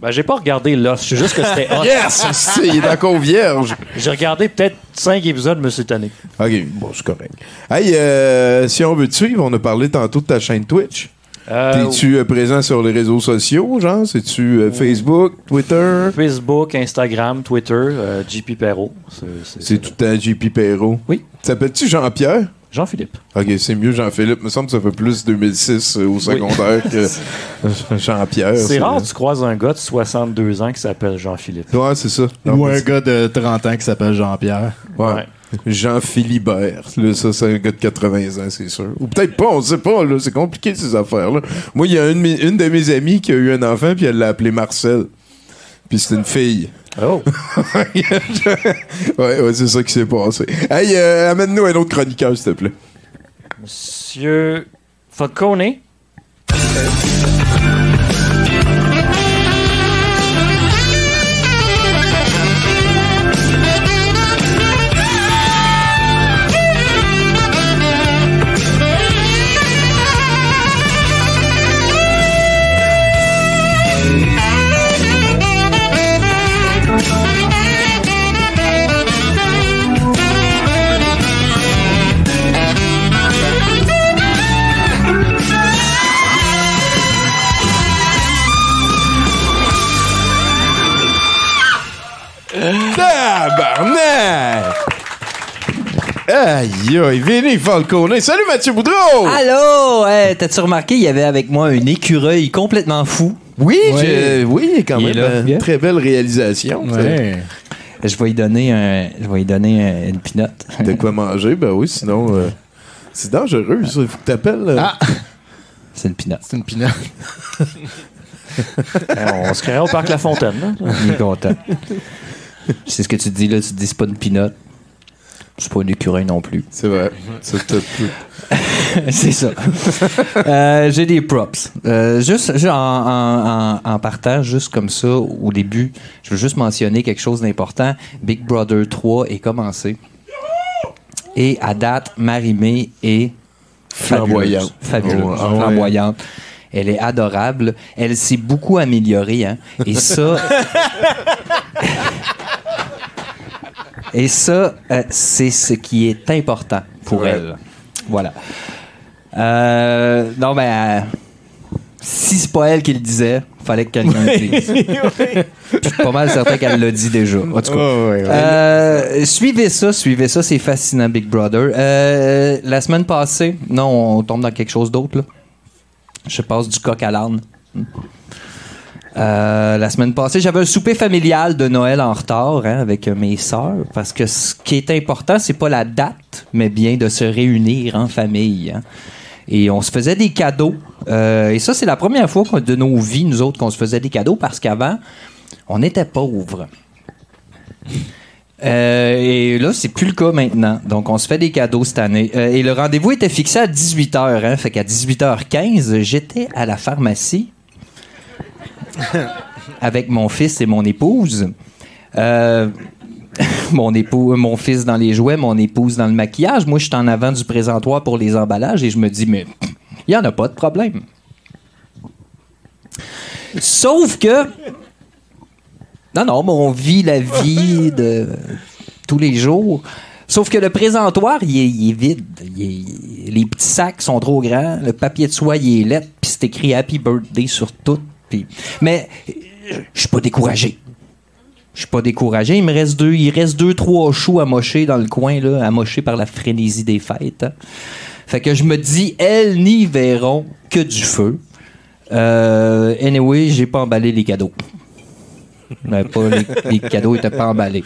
Ben, j'ai pas regardé Lost. Je sais juste que c'était [laughs] hot. Yes! C'est- Il est encore vierge. J'ai regardé peut-être 5 épisodes, me suis tanné. Ok, bon, c'est correct. Hey, euh, si on veut te suivre, on a parlé tantôt de ta chaîne Twitch. Euh, T'es-tu euh, présent sur les réseaux sociaux, genre? C'est-tu euh, Facebook, Twitter? Facebook, Instagram, Twitter, euh, JP Perrault. C'est- c'est- C'est tout le temps JP Perrault. Oui. T'appelles-tu Jean-Pierre? Jean-Philippe. Ok, c'est mieux Jean-Philippe. Me semble que ça fait plus 2006 euh, au secondaire que [laughs] Jean-Pierre. C'est rare, tu croises un gars de 62 ans qui s'appelle Jean-Philippe. Ouais, c'est ça. Ou un gars de 30 ans qui s'appelle Jean-Pierre. Ouais. Ouais. Jean Philibert. Là, ça, c'est un gars de 80 ans, c'est sûr. Ou peut-être pas, on sait pas. Là, c'est compliqué, ces affaires-là. Moi, il y a une, de mes- une de mes amies qui a eu un enfant, puis elle l'a appelé Marcel. Puis c'est une fille. Oh! [laughs] ouais, ouais, c'est ça qui s'est passé. Hey, euh, amène-nous un autre chroniqueur, s'il te plaît. Monsieur Falcone. Aïe, aïe, Vinny Falcone. Salut Mathieu Boudreau! Allô! Hey, T'as-tu remarqué, il y avait avec moi un écureuil complètement fou? Oui, je- oui, quand Il même. là. euh, Bien. très belle réalisation. Ouais. Je vais lui donner, un, je vais lui donner un- une pinotte. De quoi [laughs] manger, ben oui, sinon. euh, c'est dangereux, ça. Il faut que t'appelles. euh, Ah! C'est une pinotte. C'est une pinotte. [laughs] on se créerait au parc La Fontaine. là. Il est content. C'est ce que tu dis là, tu dis c'est pas une pinotte. C'est pas une écureuil non plus. C'est vrai. C'est tout. [laughs] c'est ça. Euh, J'ai des props. Euh, juste juste en, en- en- en partant, juste comme ça, au début, je veux juste mentionner quelque chose d'important. Big Brother 3 est commencé. Et à date, Marie-Mé est Flamboyante. Fabuleuse. Oh, ouais. Flamboyante. Elle est adorable. Elle s'est beaucoup améliorée. Hein? Et ça, [laughs] Et ça, euh, c'est ce qui est important pour elle. Voilà. Euh, non, ben, euh, si c'est pas elle qui le disait, fallait que quelqu'un le dise. [laughs] Je suis pas mal certain qu'elle l'a dit déjà. En tout cas. Oh. Euh, suivez ça, suivez ça, c'est fascinant, Big Brother. La semaine passée, non, on tombe dans quelque chose d'autre. Je passe du coq à l'âne. Euh, la semaine passée, j'avais un souper familial de Noël en retard hein, avec euh, mes sœurs parce que ce qui est important, c'est pas la date, mais bien de se réunir en famille. hein. Et on se faisait des cadeaux. Euh, et ça, c'est la première fois de nos vies, nous autres, qu'on se faisait des cadeaux parce qu'avant, on était pauvres. Et là, c'est plus le cas maintenant. Donc, on se fait des cadeaux cette année. Et le rendez-vous était fixé à 18h. Hein, fait qu'à 18h15, j'étais à la pharmacie [laughs] avec mon fils et mon épouse. Euh, [laughs] mon mon fils dans les jouets, mon épouse dans le maquillage. Moi, je suis en avant du présentoir pour les emballages et je me dis, mais [clears throat] il n'y en a pas de problème. Sauf que, non, non, mais on vit la vie de tous les jours. Sauf que le présentoir, il est, vide. Les petits sacs sont trop grands. Le papier de soie, il est lettre. Puis c'est écrit Happy Birthday sur tout. Mais euh, je suis pas découragé. Je suis pas découragé. Il me reste deux, il reste deux, trois choux à mocher dans le coin, là, à mocher par la frénésie des fêtes. Fait que je me dis, elles n'y verront que du feu. Euh, anyway, j'ai pas emballé les cadeaux. Mais pas les, cadeaux étaient pas emballés.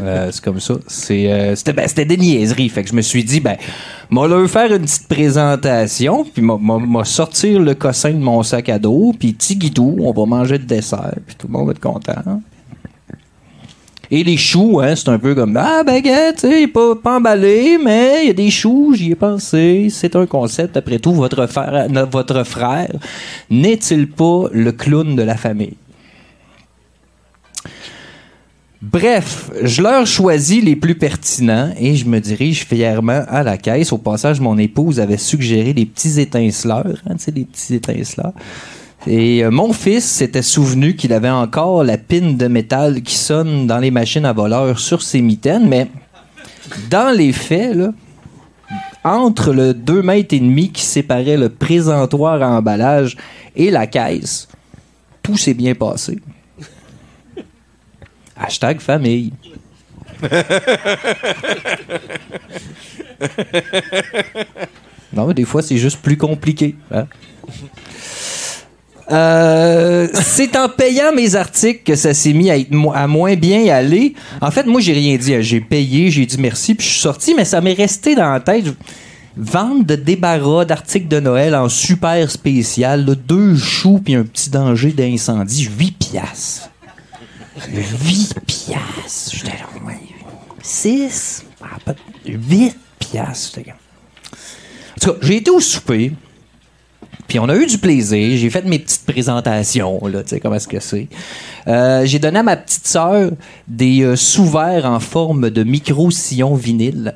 Euh, c'est comme ça. Euh, c'était, ben, c'était des niaiseries. Fait que je me suis dit, ben, moi leur faire une petite présentation, puis m'a, m'a- m'a sortir le cossin de mon sac à dos, puis tigidou, on va manger le dessert, puis tout le monde va être content. Et les choux, hein, c'est un peu comme Ah, baguette, tu sais, pas, pas emballé, mais il y a des choux, j'y ai pensé. C'est un concept. Après tout, votre frère, votre frère n'est-il pas le clown de la famille? Bref, je leur choisis les plus pertinents et je me dirige fièrement à la caisse. Au passage, mon épouse avait suggéré des petits étinceleurs, hein, tu sais, des petits étinceleurs. Et euh, mon fils s'était souvenu qu'il avait encore la pine de métal qui sonne dans les machines à voleurs sur ses mitaines, mais dans les faits, entre le 2 mètres et demi qui séparait le présentoir à emballage et la caisse, tout s'est bien passé. Hashtag famille. [laughs] Non, mais des fois, c'est juste plus compliqué. hein. Euh, c'est en payant mes articles que ça s'est mis à, être mo- à moins bien aller. En fait, moi, j'ai rien dit. J'ai payé, j'ai dit merci, puis je suis sorti, mais ça m'est resté dans la tête. Vente de débarras d'articles de Noël en super spécial, là, deux choux puis un petit danger d'incendie, 8 piastres. 8 piastres. J'étais là, ouais, 6, 8 piastres. En tout cas, j'ai été au souper. Puis on a eu du plaisir. J'ai fait mes petites présentations, là, tu sais, comment est-ce que c'est. Euh, j'ai donné à ma petite sœur des euh, sous-verts en forme de micro-sillon vinyle.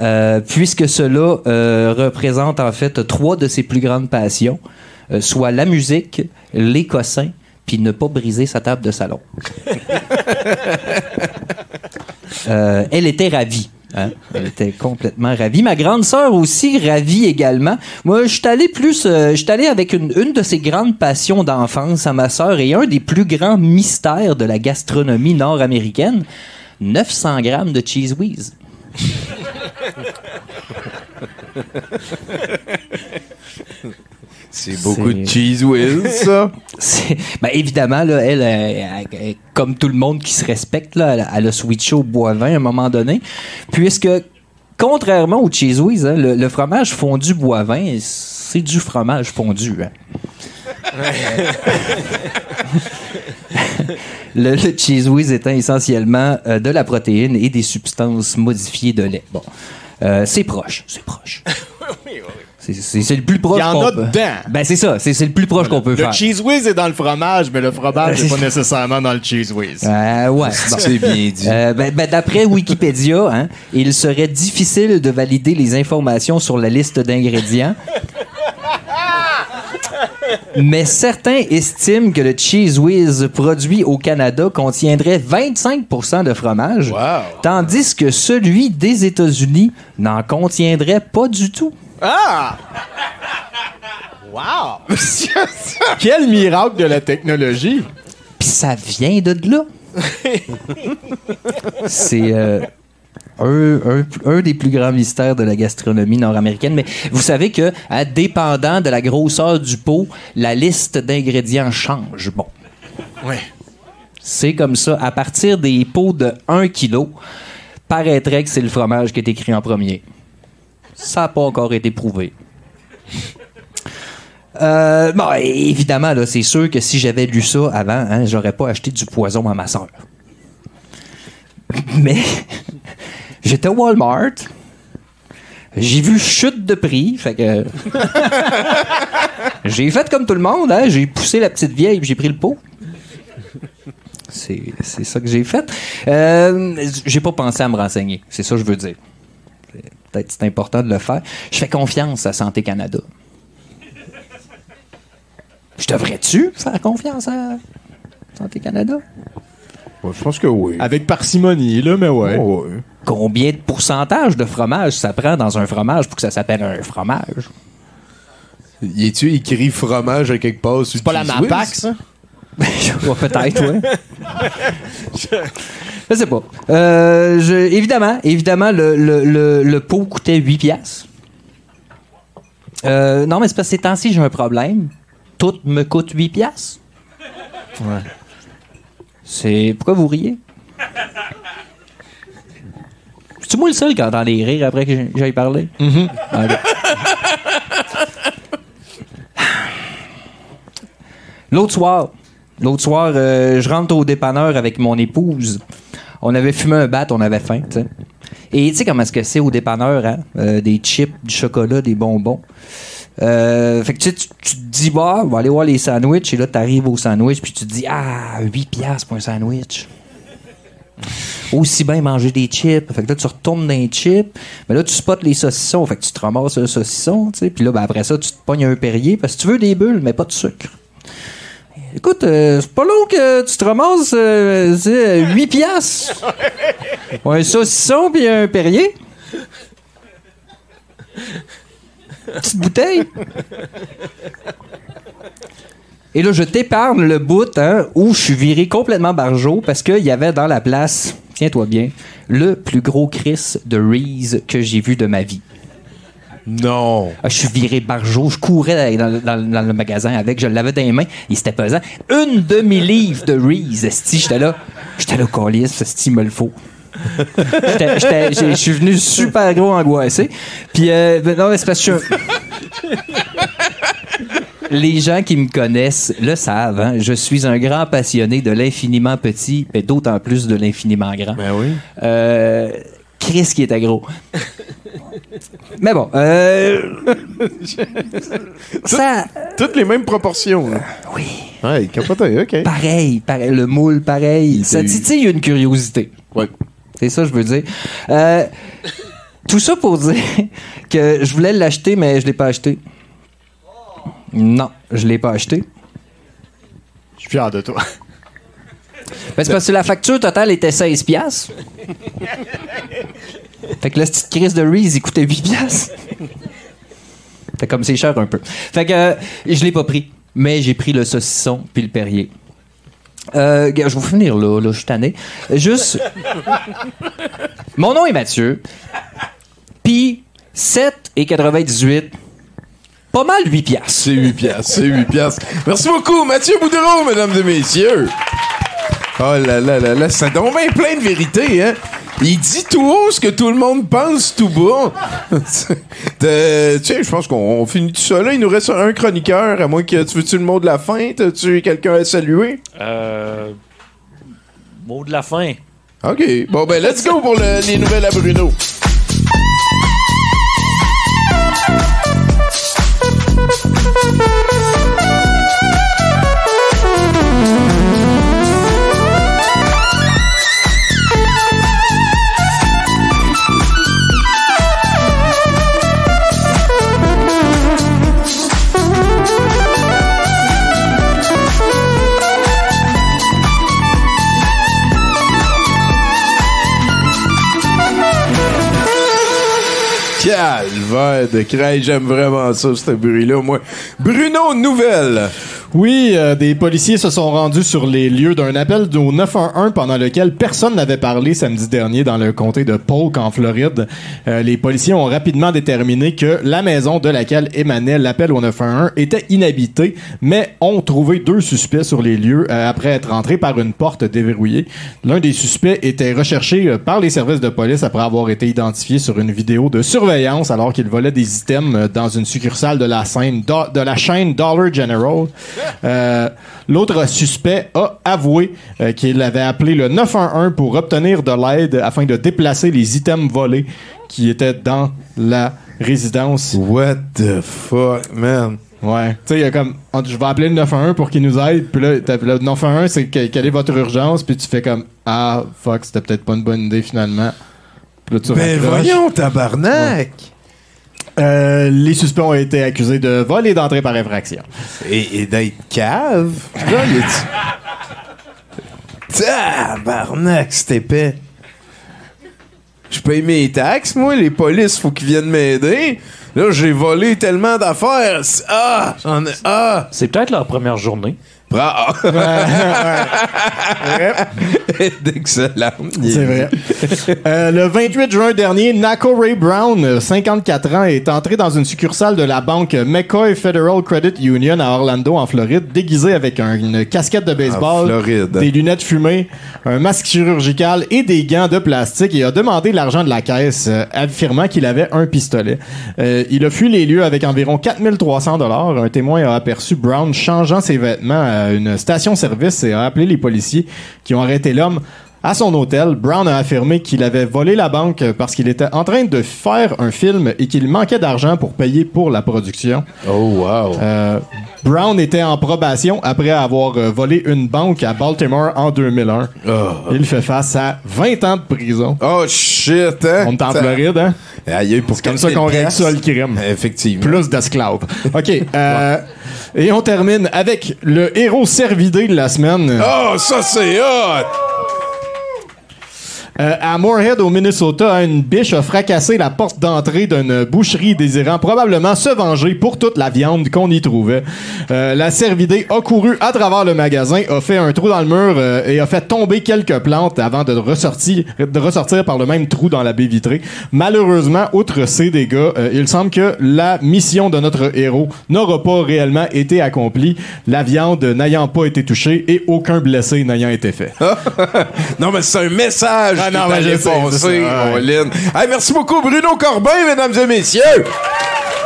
Euh, puisque cela représente en fait trois de ses plus grandes passions, soit la musique, les cossins, puis ne pas briser sa table de salon. [laughs] Euh, elle était ravie. hein. Elle était complètement ravie. Ma grande sœur aussi ravie également. Moi, je suis allé plus, euh, je suis allé avec une, une de ses grandes passions d'enfance à ma sœur et un des plus grands mystères de la gastronomie nord-américaine 900 grammes de cheese whiz. [laughs] C'est beaucoup de cheese whiz, [laughs] ça. Ben, évidemment, là, elle, elle, elle- elle- comme tout le monde qui se respecte, là, elle, a- elle a switché au bois vin à un moment donné, puisque contrairement au cheese whiz, hein, le, le fromage fondu boivin, c'est du fromage fondu. hein. [laughs] Le, le cheese whiz étant essentiellement euh, de la protéine et des substances modifiées de lait. Bon, Euh, c'est proche, c'est proche. [laughs] C'est- C'est c'est le plus proche Il y en qu'on a peut- dedans. Ben c'est ça, c'est c'est le plus proche qu'on peut Le faire. cheese whiz est dans le fromage, mais le fromage [laughs] n'est pas nécessairement dans le cheese whiz. Euh, ouais. C'est bien dit. Euh, ben, ben, D'après Wikipédia, hein, il serait difficile de valider les informations sur la liste d'ingrédients. Mais certains estiment que le Cheese Whiz produit au Canada contiendrait 25 de fromage, tandis que celui des États-Unis n'en contiendrait pas du tout. Ah! Wow! [laughs] Quel miracle de la technologie! Puis ça vient de là. [laughs] C'est euh, un, un- un des plus grands mystères de la gastronomie nord-américaine. Mais vous savez que, hein, dépendant de la grosseur du pot, la liste d'ingrédients change. Bon. Ouais. C'est comme ça. À partir des pots de 1 kg, paraîtrait que c'est le fromage qui est écrit en premier. Ça n'a pas encore été prouvé. Euh, bon, évidemment, là, c'est sûr que si j'avais lu ça avant, hein, j'aurais pas acheté du poison à ma soeur. Mais j'étais au Walmart. J'ai vu chute de prix, fait que [laughs] j'ai fait comme tout le monde, hein, j'ai poussé la petite vieille, j'ai pris le pot. C'est c'est ça que j'ai fait. Euh, j'ai pas pensé à me renseigner, c'est ça que je veux dire. C'est- Peut-être que c'est important de le faire. Je fais confiance à Santé Canada. Je devrais-tu faire confiance à Santé Canada? Je pense que oui. Avec parcimonie, là, mais ouais. Combien de pourcentage de fromage ça prend dans un fromage pour que ça s'appelle un fromage? Y est-tu écrit fromage à quelque part? C'est pas la MAPAC, ça? [laughs] Ouais, peut-être, oui. [laughs] Je sais pas. Euh, je- évidemment, évidemment, le, le, le, le pot coûtait 8 piastres. Euh, non, mais c'est parce que ces temps-ci, j'ai un problème. Tout me coûte 8 piastres. Ouais. C'est... Pourquoi vous riez? C'est moi le seul qui entend les rires après que j'ai- j'aille parler? Ok. L'autre soir, l'autre soir, euh, je rentre au dépanneur avec mon épouse. On avait fumé un bat, on avait faim, tu sais. Et tu sais comment est-ce que c'est au dépanneur, hein? Euh, des chips, du chocolat, des bonbons. Euh, fait que tu, tu, tu te dis, bah, on va aller voir les sandwichs. Et là, tu arrives au sandwich, puis tu te dis, ah, 8 piastres pour un sandwich. Aussi bien manger des chips. Fait que là, tu retournes dans les chips. Mais là, tu spots les saucissons. Fait que tu te ramasses le saucisson, tu sais. Puis là, ben, après ça, tu te pognes un Perrier parce que tu veux des bulles, mais pas de sucre. Écoute, euh, c'est pas long que tu te ramasses euh, c'est, 8 piastres. Pour [laughs] un saucisson puis un Perrier. Petite bouteille. Et là, je t'épargne le bout hein, où je suis viré complètement barjot parce qu'il y avait dans la place, tiens-toi bien, le plus gros Chris de Reese que j'ai vu de ma vie. Non. Ah, je suis viré barjot, je courais dans, dans- dans le magasin avec, je l'avais dans les mains, il s'était pesant. Une demi-livre de Reese, esti, j'étais là, j'étais là, colis, esti, me le faut. Je suis venu super gros angoissé. Puis, euh, ben non, mais c'est parce que Les gens qui me connaissent le savent. hein. Je suis un grand passionné de l'infiniment petit, mais d'autant plus de l'infiniment grand. Ben oui. Euh, Chris qui était gros. mais bon, euh, ça... Toutes les mêmes proportions. là. Oui. Ouais, capoté, OK. Pareil, pareil, le moule, pareil. Ça titille une curiosité. Ouais. C'est ça, je veux dire. Euh, tout ça pour dire que je voulais l'acheter, mais je l'ai pas acheté. Non, je l'ai pas acheté. Je suis fier de toi. Ben, c'est parce que la facture totale était 16 piastres. Fait que la petite crise de Reese, il coûtait 8 piastres. Fait comme c'est cher un peu. Fait que euh, je l'ai pas pris. Mais j'ai pris le saucisson puis le Perrier. Euh, je vais finir là, là, je suis tanné. Juste. [laughs] Mon nom est Mathieu. Puis 7 et 98. Pas mal 8 piastres. C'est 8 piastres, c'est 8 piastres. Merci beaucoup, Mathieu Boudreau, mesdames et messieurs. Oh là là là là, ça donne bien plein de vérités, hein? Il dit tout haut ce que tout le monde pense tout bas. [laughs] T'as- tu sais, je pense qu'on on finit tout ça là. Il nous reste un chroniqueur, à moins que tu veux-tu le mot de la fin? T'as-tu quelqu'un à saluer? Euh, mot de la fin. OK. Bon, ben, let's go pour le- les nouvelles à Bruno. Calvaire de craie, j'aime vraiment ça, ce bruit-là, moi. Bruno, nouvelle. Oui, euh, des policiers se sont rendus sur les lieux d'un appel au 911 pendant lequel personne n'avait parlé samedi dernier dans le comté de Polk en Floride. Euh, les policiers ont rapidement déterminé que la maison de laquelle émanait l'appel au 911 était inhabitée, mais ont trouvé deux suspects sur les lieux euh, après être entrés par une porte déverrouillée. L'un des suspects était recherché euh, par les services de police après avoir été identifié sur une vidéo de surveillance alors qu'il volait des items euh, dans une succursale de la, de la chaîne Dollar General. Euh, L'autre suspect a avoué euh, qu'il avait appelé le 911 pour obtenir de l'aide afin de déplacer les items volés qui étaient dans la résidence. What the fuck, man? Ouais. Tu sais, il y a comme, on- je vais appeler le 911 pour qu'il nous aide. Puis là, le 911, c'est que- quelle est votre urgence? Puis tu fais comme, ah, fuck, c'était peut-être pas une bonne idée finalement. Puis là, tu Ben raccroches. voyons, tabarnak! Euh, les suspects ont été accusés de vol et d'entrée par infraction. Et, et d'être cave? Là, il est... Tabarnak, c'est épais. Je paye mes taxes, moi. Les polices, faut qu'ils viennent m'aider. Là, j'ai volé tellement d'affaires. C'est- Ah! J'en ai... Ah! C'est peut-être leur première journée. D'excellent. [laughs] C'est vrai. Euh, le 28 juin dernier, Nako Ray Brown, euh, 54 ans, est entré dans une succursale de la banque McCoy Federal Credit Union à Orlando, en Floride, déguisé avec un- une casquette de baseball, des lunettes fumées, un masque chirurgical et des gants de plastique et a demandé l'argent de la caisse, euh, affirmant qu'il avait un pistolet. Euh, il a fui les lieux avec environ 4300 dollars. Un témoin a aperçu Brown changeant ses vêtements à une station-service et a appelé les policiers qui ont arrêté l'homme à son hôtel. Brown a affirmé qu'il avait volé la banque parce qu'il était en train de faire un film et qu'il manquait d'argent pour payer pour la production. Oh, wow. Euh, Brown était en probation après avoir euh, volé une banque à Baltimore en 2001. Il fait face à 20 ans de prison. Oh shit, hein? On est en Ça- Floride, hein? Aïe, aïe, pour C'est comme ça qu'on règle ça le crime. Effectivement. Plus d'esclaves. [laughs] OK. euh, et on termine avec le héros servidé de la semaine. Oh, ça c'est hot! Euh, à Moorhead, au Minnesota, une biche a fracassé la porte d'entrée d'une boucherie désirant probablement se venger pour toute la viande qu'on y trouvait. Euh, la cervidée a couru à travers le magasin, a fait un trou dans le mur euh, et a fait tomber quelques plantes avant de ressortir, de ressortir par le même trou dans la baie vitrée. Malheureusement, outre ces dégâts, euh, il semble que la mission de notre héros n'aura pas réellement été accomplie, la viande n'ayant pas été touchée et aucun blessé n'ayant été fait. [laughs] non, mais c'est un message Ah non, mais ouais. Colin. Hey, merci beaucoup, Bruno Corbin, mesdames et messieurs.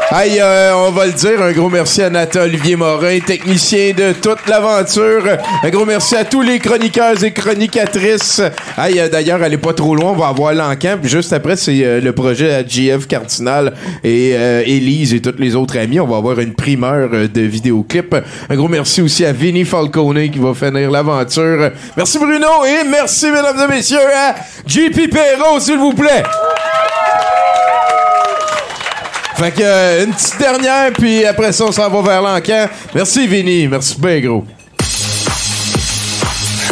Hey, euh, on va le dire, un gros merci à Nathan Olivier Morin, technicien de toute l'aventure. Un gros merci à tous les chroniqueurs et chronicatrices. Hey, euh, d'ailleurs, allez pas trop loin, on va avoir l'encamp. Juste après, c'est euh, le projet à GF Cardinal et euh, Élise et tous les autres amis. On va avoir une primeur euh, de vidéoclip. Un gros merci aussi à Vinny Falcone qui va finir l'aventure. Merci Bruno et merci, mesdames et messieurs, à JP Perrault, s'il vous plaît. Fait que euh, une petite dernière, puis après ça, on s'en va vers l'encan. Merci, Vinny. Merci bien, gros.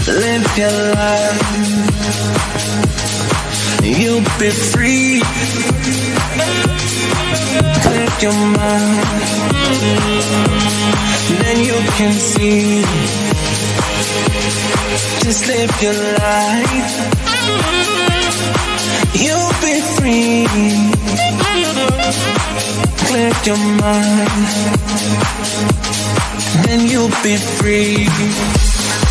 Live your life. You'll be free. Clear your mind. Then you can see. Just live your life. You'll be free. Clear your mind. Then you'll be free.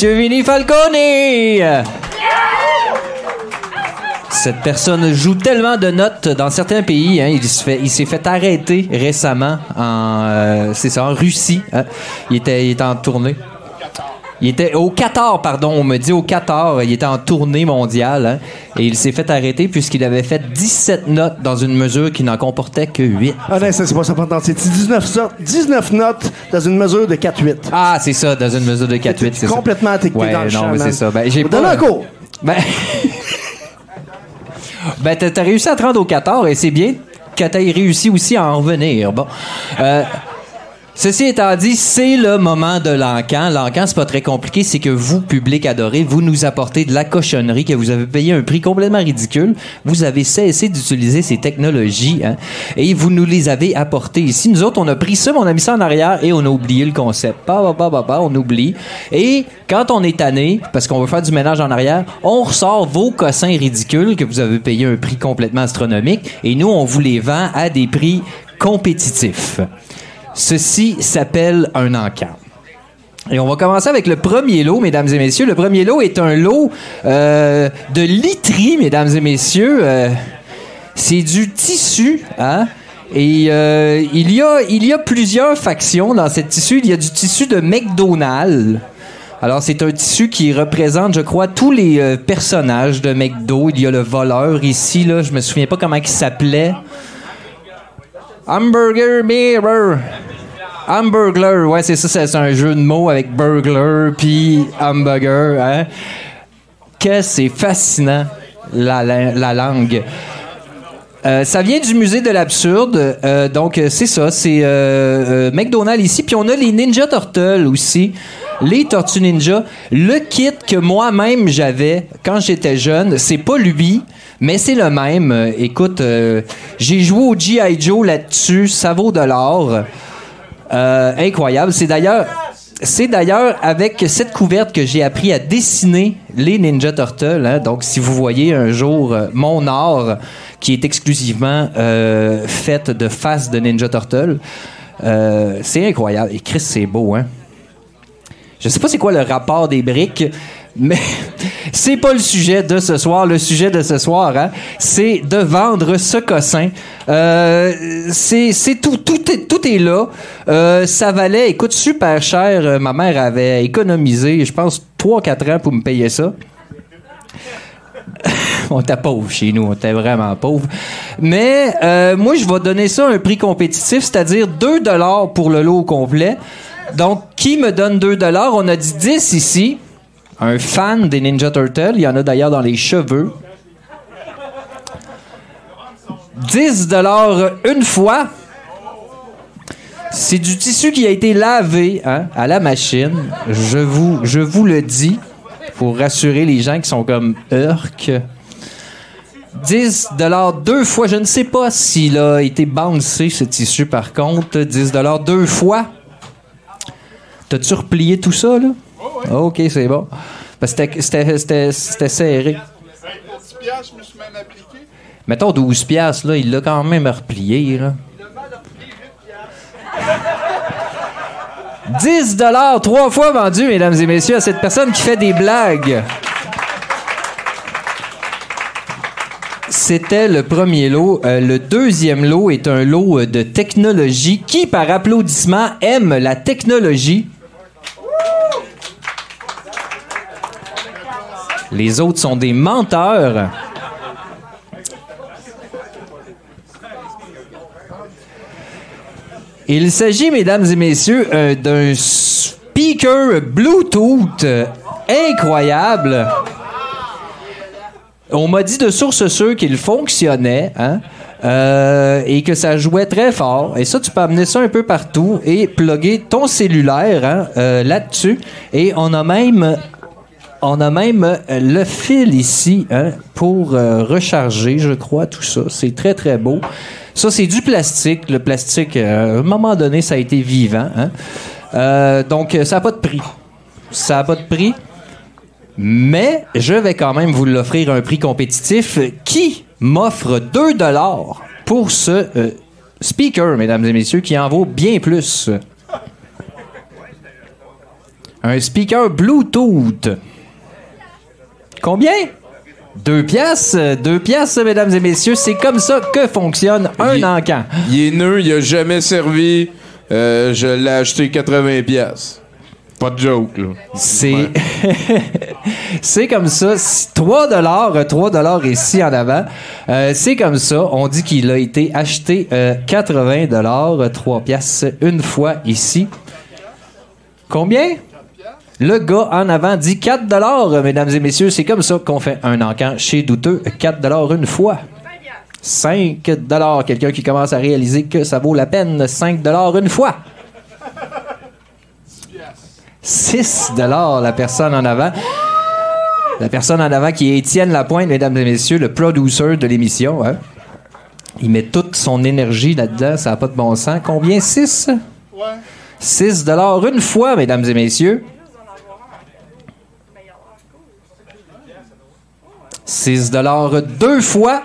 Messieurs, Vinny Falcone! Cette personne joue tellement de notes dans certains pays. hein, il s'est fait, arrêter récemment en, euh, Russie. hein. Il était en tournée. Il était au Qatar, pardon, on me dit au Qatar. Il était en tournée mondiale hein, et il s'est fait arrêter puisqu'il avait fait 17 notes dans une mesure qui n'en comportait que 8. Ah non, ça, c'est pas ça pendant. C'est 19, sortes- 19 notes dans une mesure de 4-8. Ah, c'est ça, dans une mesure de 4-8. c'est ça. Complètement addicté Ouais, dans le non, champ, mais c'est ça. Ben, j'ai pas- un cours. Ben, [laughs] ben t'as réussi à te rendre au 14 et c'est bien que t'aies réussi aussi à en revenir. Bon. Euh, Ceci étant dit, c'est le moment de l'encan. L'encan, c'est pas très compliqué. C'est que vous, public adoré, vous nous apportez de la cochonnerie que vous avez payé un prix complètement ridicule. Vous avez cessé d'utiliser ces technologies hein, et vous nous les avez apportées ici. Nous autres, on a pris ça, mais on a mis ça en arrière et on a oublié le concept. Bah, on oublie. Et quand on est tanné, parce qu'on veut faire du ménage en arrière, on ressort vos cossins ridicules que vous avez payé un prix complètement astronomique et nous, on vous les vend à des prix compétitifs. Ceci s'appelle un encan. Et on va commencer avec le premier lot, mesdames et messieurs. Le premier lot est un lot euh, de literie, mesdames et messieurs. Euh, c'est du tissu, hein? Et euh, il, y a, plusieurs factions dans cette tissu. Il y a du tissu de McDonald's. Alors, c'est un tissu qui représente, je crois, tous les personnages de McDo. Il y a le voleur ici, là. Je me souviens pas comment il s'appelait. Hamburger Mirror. Hamburglar, ouais, c'est ça, c'est un jeu de mots avec burglar puis hamburger, hein. Que c'est fascinant, la, la- la langue. Euh, ça vient du musée de l'absurde, euh, donc euh, c'est ça, c'est McDonald's ici, puis on a les Ninja Turtles aussi, les Tortues Ninja. Le kit que moi-même j'avais quand j'étais jeune, c'est pas lui, mais c'est le même. Écoute, j'ai joué au G.I. Joe là-dessus, ça vaut de l'or. Euh, incroyable. C'est d'ailleurs, avec cette couverte que j'ai appris à dessiner les Ninja Turtles. hein. Donc, si vous voyez un jour euh, mon art qui est exclusivement euh, faite de faces de Ninja Turtles, euh, c'est incroyable. Et Chris, c'est beau, hein? Je sais pas c'est quoi le rapport des briques, mais [laughs] c'est pas le sujet de ce soir. Le sujet de ce soir, hein, c'est de vendre ce cossin. Euh, c'est tout, tout est, là. Euh, ça valait, écoute, super cher. Euh, Ma mère avait économisé, je pense, 3-4 ans pour me payer ça. [laughs] on était pauvre chez nous, on était vraiment pauvre. Mais moi, je vais donner ça un prix compétitif, c'est-à-dire 2 dollars pour le lot au complet. Donc, qui me donne 2 dollars? On a dit 10 ici. Un fan des Ninja Turtles. Il y en a d'ailleurs dans les cheveux. 10 dollars une fois. C'est du tissu qui a été lavé hein, à la machine. Je vous, je vous le dis pour rassurer les gens qui sont comme Urk. 10 dollars deux fois. Je ne sais pas s'il a été bouncé ce tissu par contre. 10 dollars deux fois. T'as-tu replié tout ça là? Ok, c'est bon. Parce que c'était- serré. Pour 10 piastres, je me suis même appliqué. Mettons 12 piastres, là, il l'a quand même replié, là. 10 dollars, trois fois vendu, mesdames et messieurs, à cette personne qui fait des blagues. C'était le premier lot. Euh, le deuxième lot est un lot de technologie. Qui, par applaudissement, aime la technologie? Les autres sont des menteurs. Il s'agit, mesdames et messieurs, euh, d'un speaker Bluetooth incroyable. On m'a dit de source sûre qu'il fonctionnait, hein, euh, et que ça jouait très fort. Et ça, tu peux amener ça un peu partout et plugger ton cellulaire hein, euh, là-dessus. Et on a même on a même euh, le fil ici hein, pour euh, recharger, je crois, tout ça. C'est très, très beau. Ça, c'est du plastique. Le plastique, euh, à un moment donné, ça a été vivant. hein. Donc, ça n'a pas de prix. Ça n'a pas de prix. Mais je vais quand même vous l'offrir à un prix compétitif. Qui m'offre 2 dollars pour ce speaker, mesdames et messieurs, qui en vaut bien plus. Un speaker Bluetooth. Combien? Deux pièces, deux pièces, mesdames et messieurs. C'est comme ça que fonctionne un encan. Il est neuf, il a jamais servi. Euh, je l'ai acheté 80 pièces. Pas de joke, là. C'est [laughs] c'est comme ça. 3 dollars, 3 dollars ici en avant. Euh, c'est comme ça. On dit qu'il a été acheté euh, 80 dollars, 3 pièces une fois ici. Combien? Le gars en avant dit 4 dollars, mesdames et messieurs. C'est comme ça qu'on fait un encan chez Douteux. 4 dollars une fois. 5 dollars. Quelqu'un qui commence à réaliser que ça vaut la peine. 5 dollars une fois. 6 dollars la personne en avant. La personne en avant qui est Étienne Lapointe, mesdames et messieurs, le producer de l'émission. hein. Il met toute son énergie là-dedans, ça n'a pas de bon sens. Combien? 6? 6 dollars une fois, mesdames et messieurs. 6 dollars deux fois.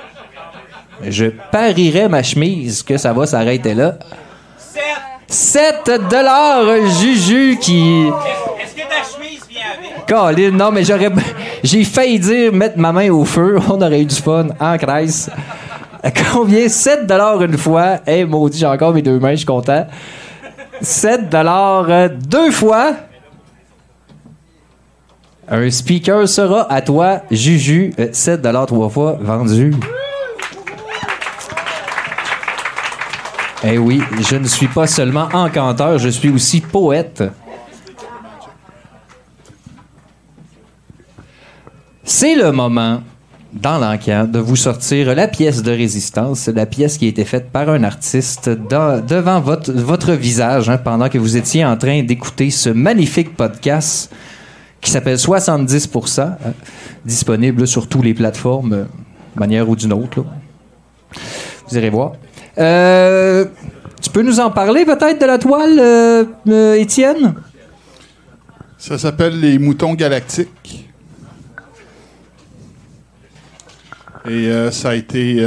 Je parierais ma chemise que ça va s'arrêter là. 7 dollars Juju qui... Est-ce que ta chemise vient avec? Colin, non, mais j'aurais. J'ai failli dire mettre ma main au feu. [laughs] On aurait eu du fun en crèse. Combien? 7 une fois. Eh, maudit, j'ai encore mes deux mains, je suis content. 7 euh, deux fois. Un speaker sera à toi, Juju. Euh, 7 trois fois vendu. Eh oui, je ne suis pas seulement encanteur, je suis aussi poète. C'est le moment, dans l'encan, de vous sortir la pièce de résistance, la pièce qui a été faite par un artiste devant votre, votre visage hein, pendant que vous étiez en train d'écouter ce magnifique podcast qui s'appelle 70%, hein, disponible sur toutes les plateformes, euh, de manière ou d'une autre. Vous irez voir. Euh, tu peux nous en parler peut-être de la toile, euh, Étienne? Ça s'appelle Les Moutons Galactiques. Et ça a été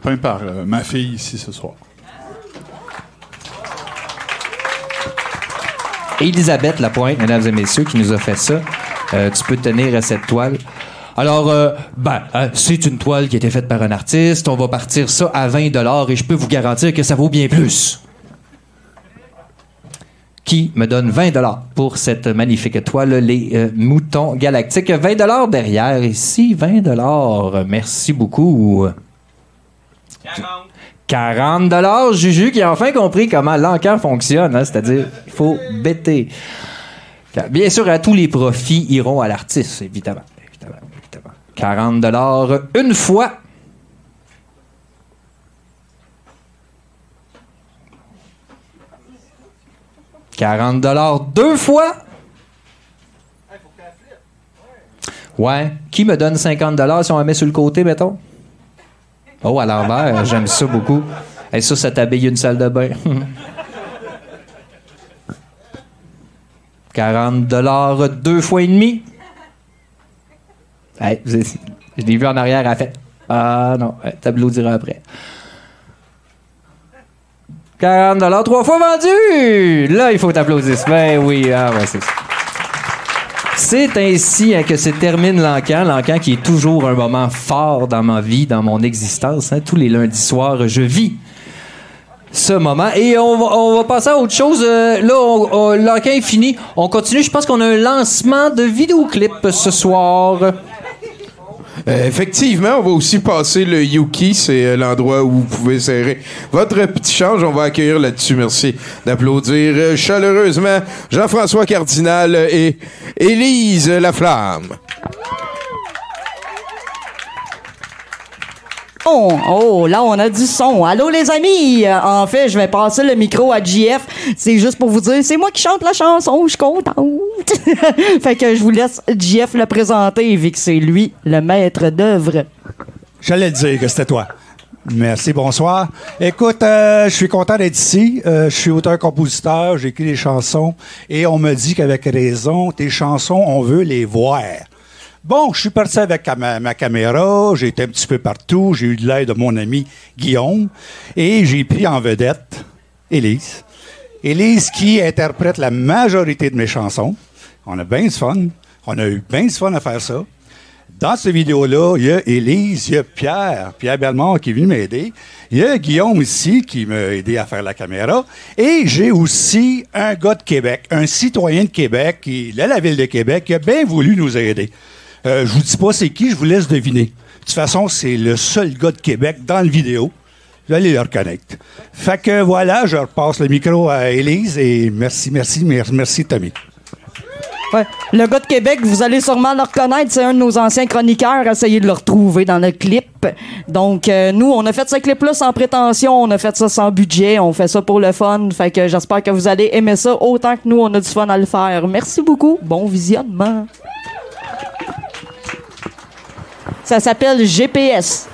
peint par ma fille ici ce soir. Elisabeth Lapointe, mesdames et messieurs, qui nous a fait ça. Euh, tu peux tenir à cette toile. Alors, euh, ben, euh, c'est une toile qui a été faite par un artiste. On va partir ça à 20 et je peux vous garantir que ça vaut bien plus. Qui me donne 20 pour cette magnifique toile, les moutons galactiques. 20 derrière ici, 20 Merci beaucoup. 40 dollars, Juju qui a enfin compris comment l'encan fonctionne, hein, c'est-à-dire il faut bêter. Bien sûr, à tous les profits iront à l'artiste, évidemment, évidemment, évidemment. 40 dollars une fois. « 40 dollars deux fois. Ouais. Qui me donne 50 dollars si on la met sur le côté, mettons? Oh, à l'envers, j'aime ça beaucoup. Et ça, ça t'habille une salle de bain. [laughs] 40 dollars deux fois et demi. Hey, je l'ai vu en arrière, elle fait. Ah non, ouais, tableau dira après. 40 dollars trois fois vendu. Là, il faut t'applaudir. Ben oui, ah ouais, c'est ça. C'est ainsi hein, que se termine l'encan. L'encan qui est toujours un moment fort dans ma vie, dans mon existence. hein. Tous les lundis soirs, je vis ce moment. Et on va, passer à autre chose. Euh, là, on- est fini. On continue. Je pense qu'on a un lancement de vidéoclip ce soir. Euh, effectivement, on va aussi passer le Yuki, c'est euh, l'endroit où vous pouvez serrer votre petit change. On va accueillir là-dessus. Merci d'applaudir euh, chaleureusement Jean-François Cardinal et Élise Laflamme. Oh, oh, là, on a du son. Allô, les amis? Euh, En fait, je vais passer le micro à JF. C'est juste pour vous dire, c'est moi qui chante la chanson. Je suis contente. [laughs] fait que je vous laisse JF le présenter, vu que c'est lui, le maître d'œuvre. J'allais dire que c'était toi. Merci, bonsoir. Écoute, euh, je suis content d'être ici. Euh, je suis auteur-compositeur, j'écris des chansons et on me dit qu'avec raison, tes chansons, on veut les voir. Bon, je suis parti avec ma, caméra, j'ai été un petit peu partout, j'ai eu de l'aide de mon ami Guillaume, et j'ai pris en vedette Élise. Élise qui interprète la majorité de mes chansons. On a bien du fun. On a eu bien du fun à faire ça. Dans cette vidéo-là, il y a Élise, il y a Pierre, Pierre Bellemare qui est venu m'aider. Il y a Guillaume ici qui m'a aidé à faire la caméra. Et j'ai aussi un gars de Québec, un citoyen de Québec qui est de la ville de Québec qui a bien voulu nous aider. Euh, je vous dis pas c'est qui, je vous laisse deviner. De toute façon, c'est le seul gars de Québec dans le vidéo. Vous allez le reconnaître. Fait que voilà, je repasse le micro à Élise et merci, merci, merci, merci Tommy. Ouais. Le gars de Québec, vous allez sûrement le reconnaître, c'est un de nos anciens chroniqueurs. Essayez de le retrouver dans le clip. Donc, euh, nous, on a fait ce clip-là sans prétention, on a fait ça sans budget, on fait ça pour le fun. Fait que j'espère que vous allez aimer ça autant que nous, on a du fun à le faire. Merci beaucoup. Bon visionnement. Ça s'appelle GPS.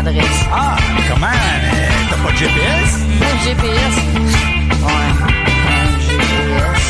Adresse. Ah, comment? euh, T'as pas de GPS? Un GPS? Ouais, un GPS.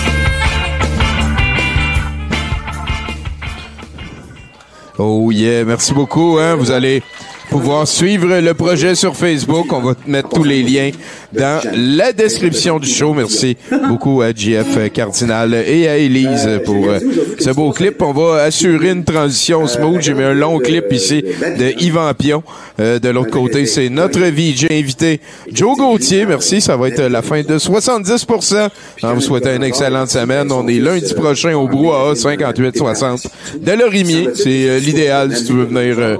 Oh yeah, merci beaucoup. Hein. Vous allez pouvoir suivre le projet sur Facebook. On va mettre tous les liens dans la description du show. Merci beaucoup à JF Cardinal et à Élise pour euh, ce beau clip. On va assurer une transition smooth. J'ai mis un long clip ici de Yvan Pion. Euh, de l'autre côté, c'est notre VJ invité Joe Gauthier. Merci. Ça va être la fin de 70%. En vous souhaitant une excellente semaine. On est lundi prochain au Brouhaha 58-60 de Lorimier. C'est euh, l'idéal si tu veux venir euh,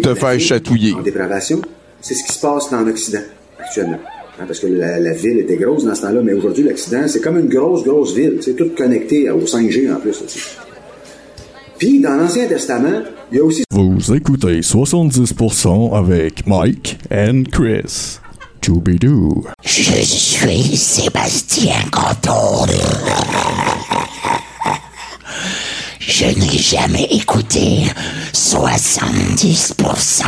te faire chatouiller. C'est ce qui se passe en Occident actuellement. Hein, parce que la, la ville était grosse dans ce temps-là, mais aujourd'hui, l'Occident, c'est comme une grosse, grosse ville. C'est tout connecté au 5G en plus. Aussi. Puis, dans l'Ancien Testament, il y a aussi... Vous écoutez 70% avec Mike and Chris. Choubidou. Je suis Sébastien Canton. Je n'ai jamais écouté 70%.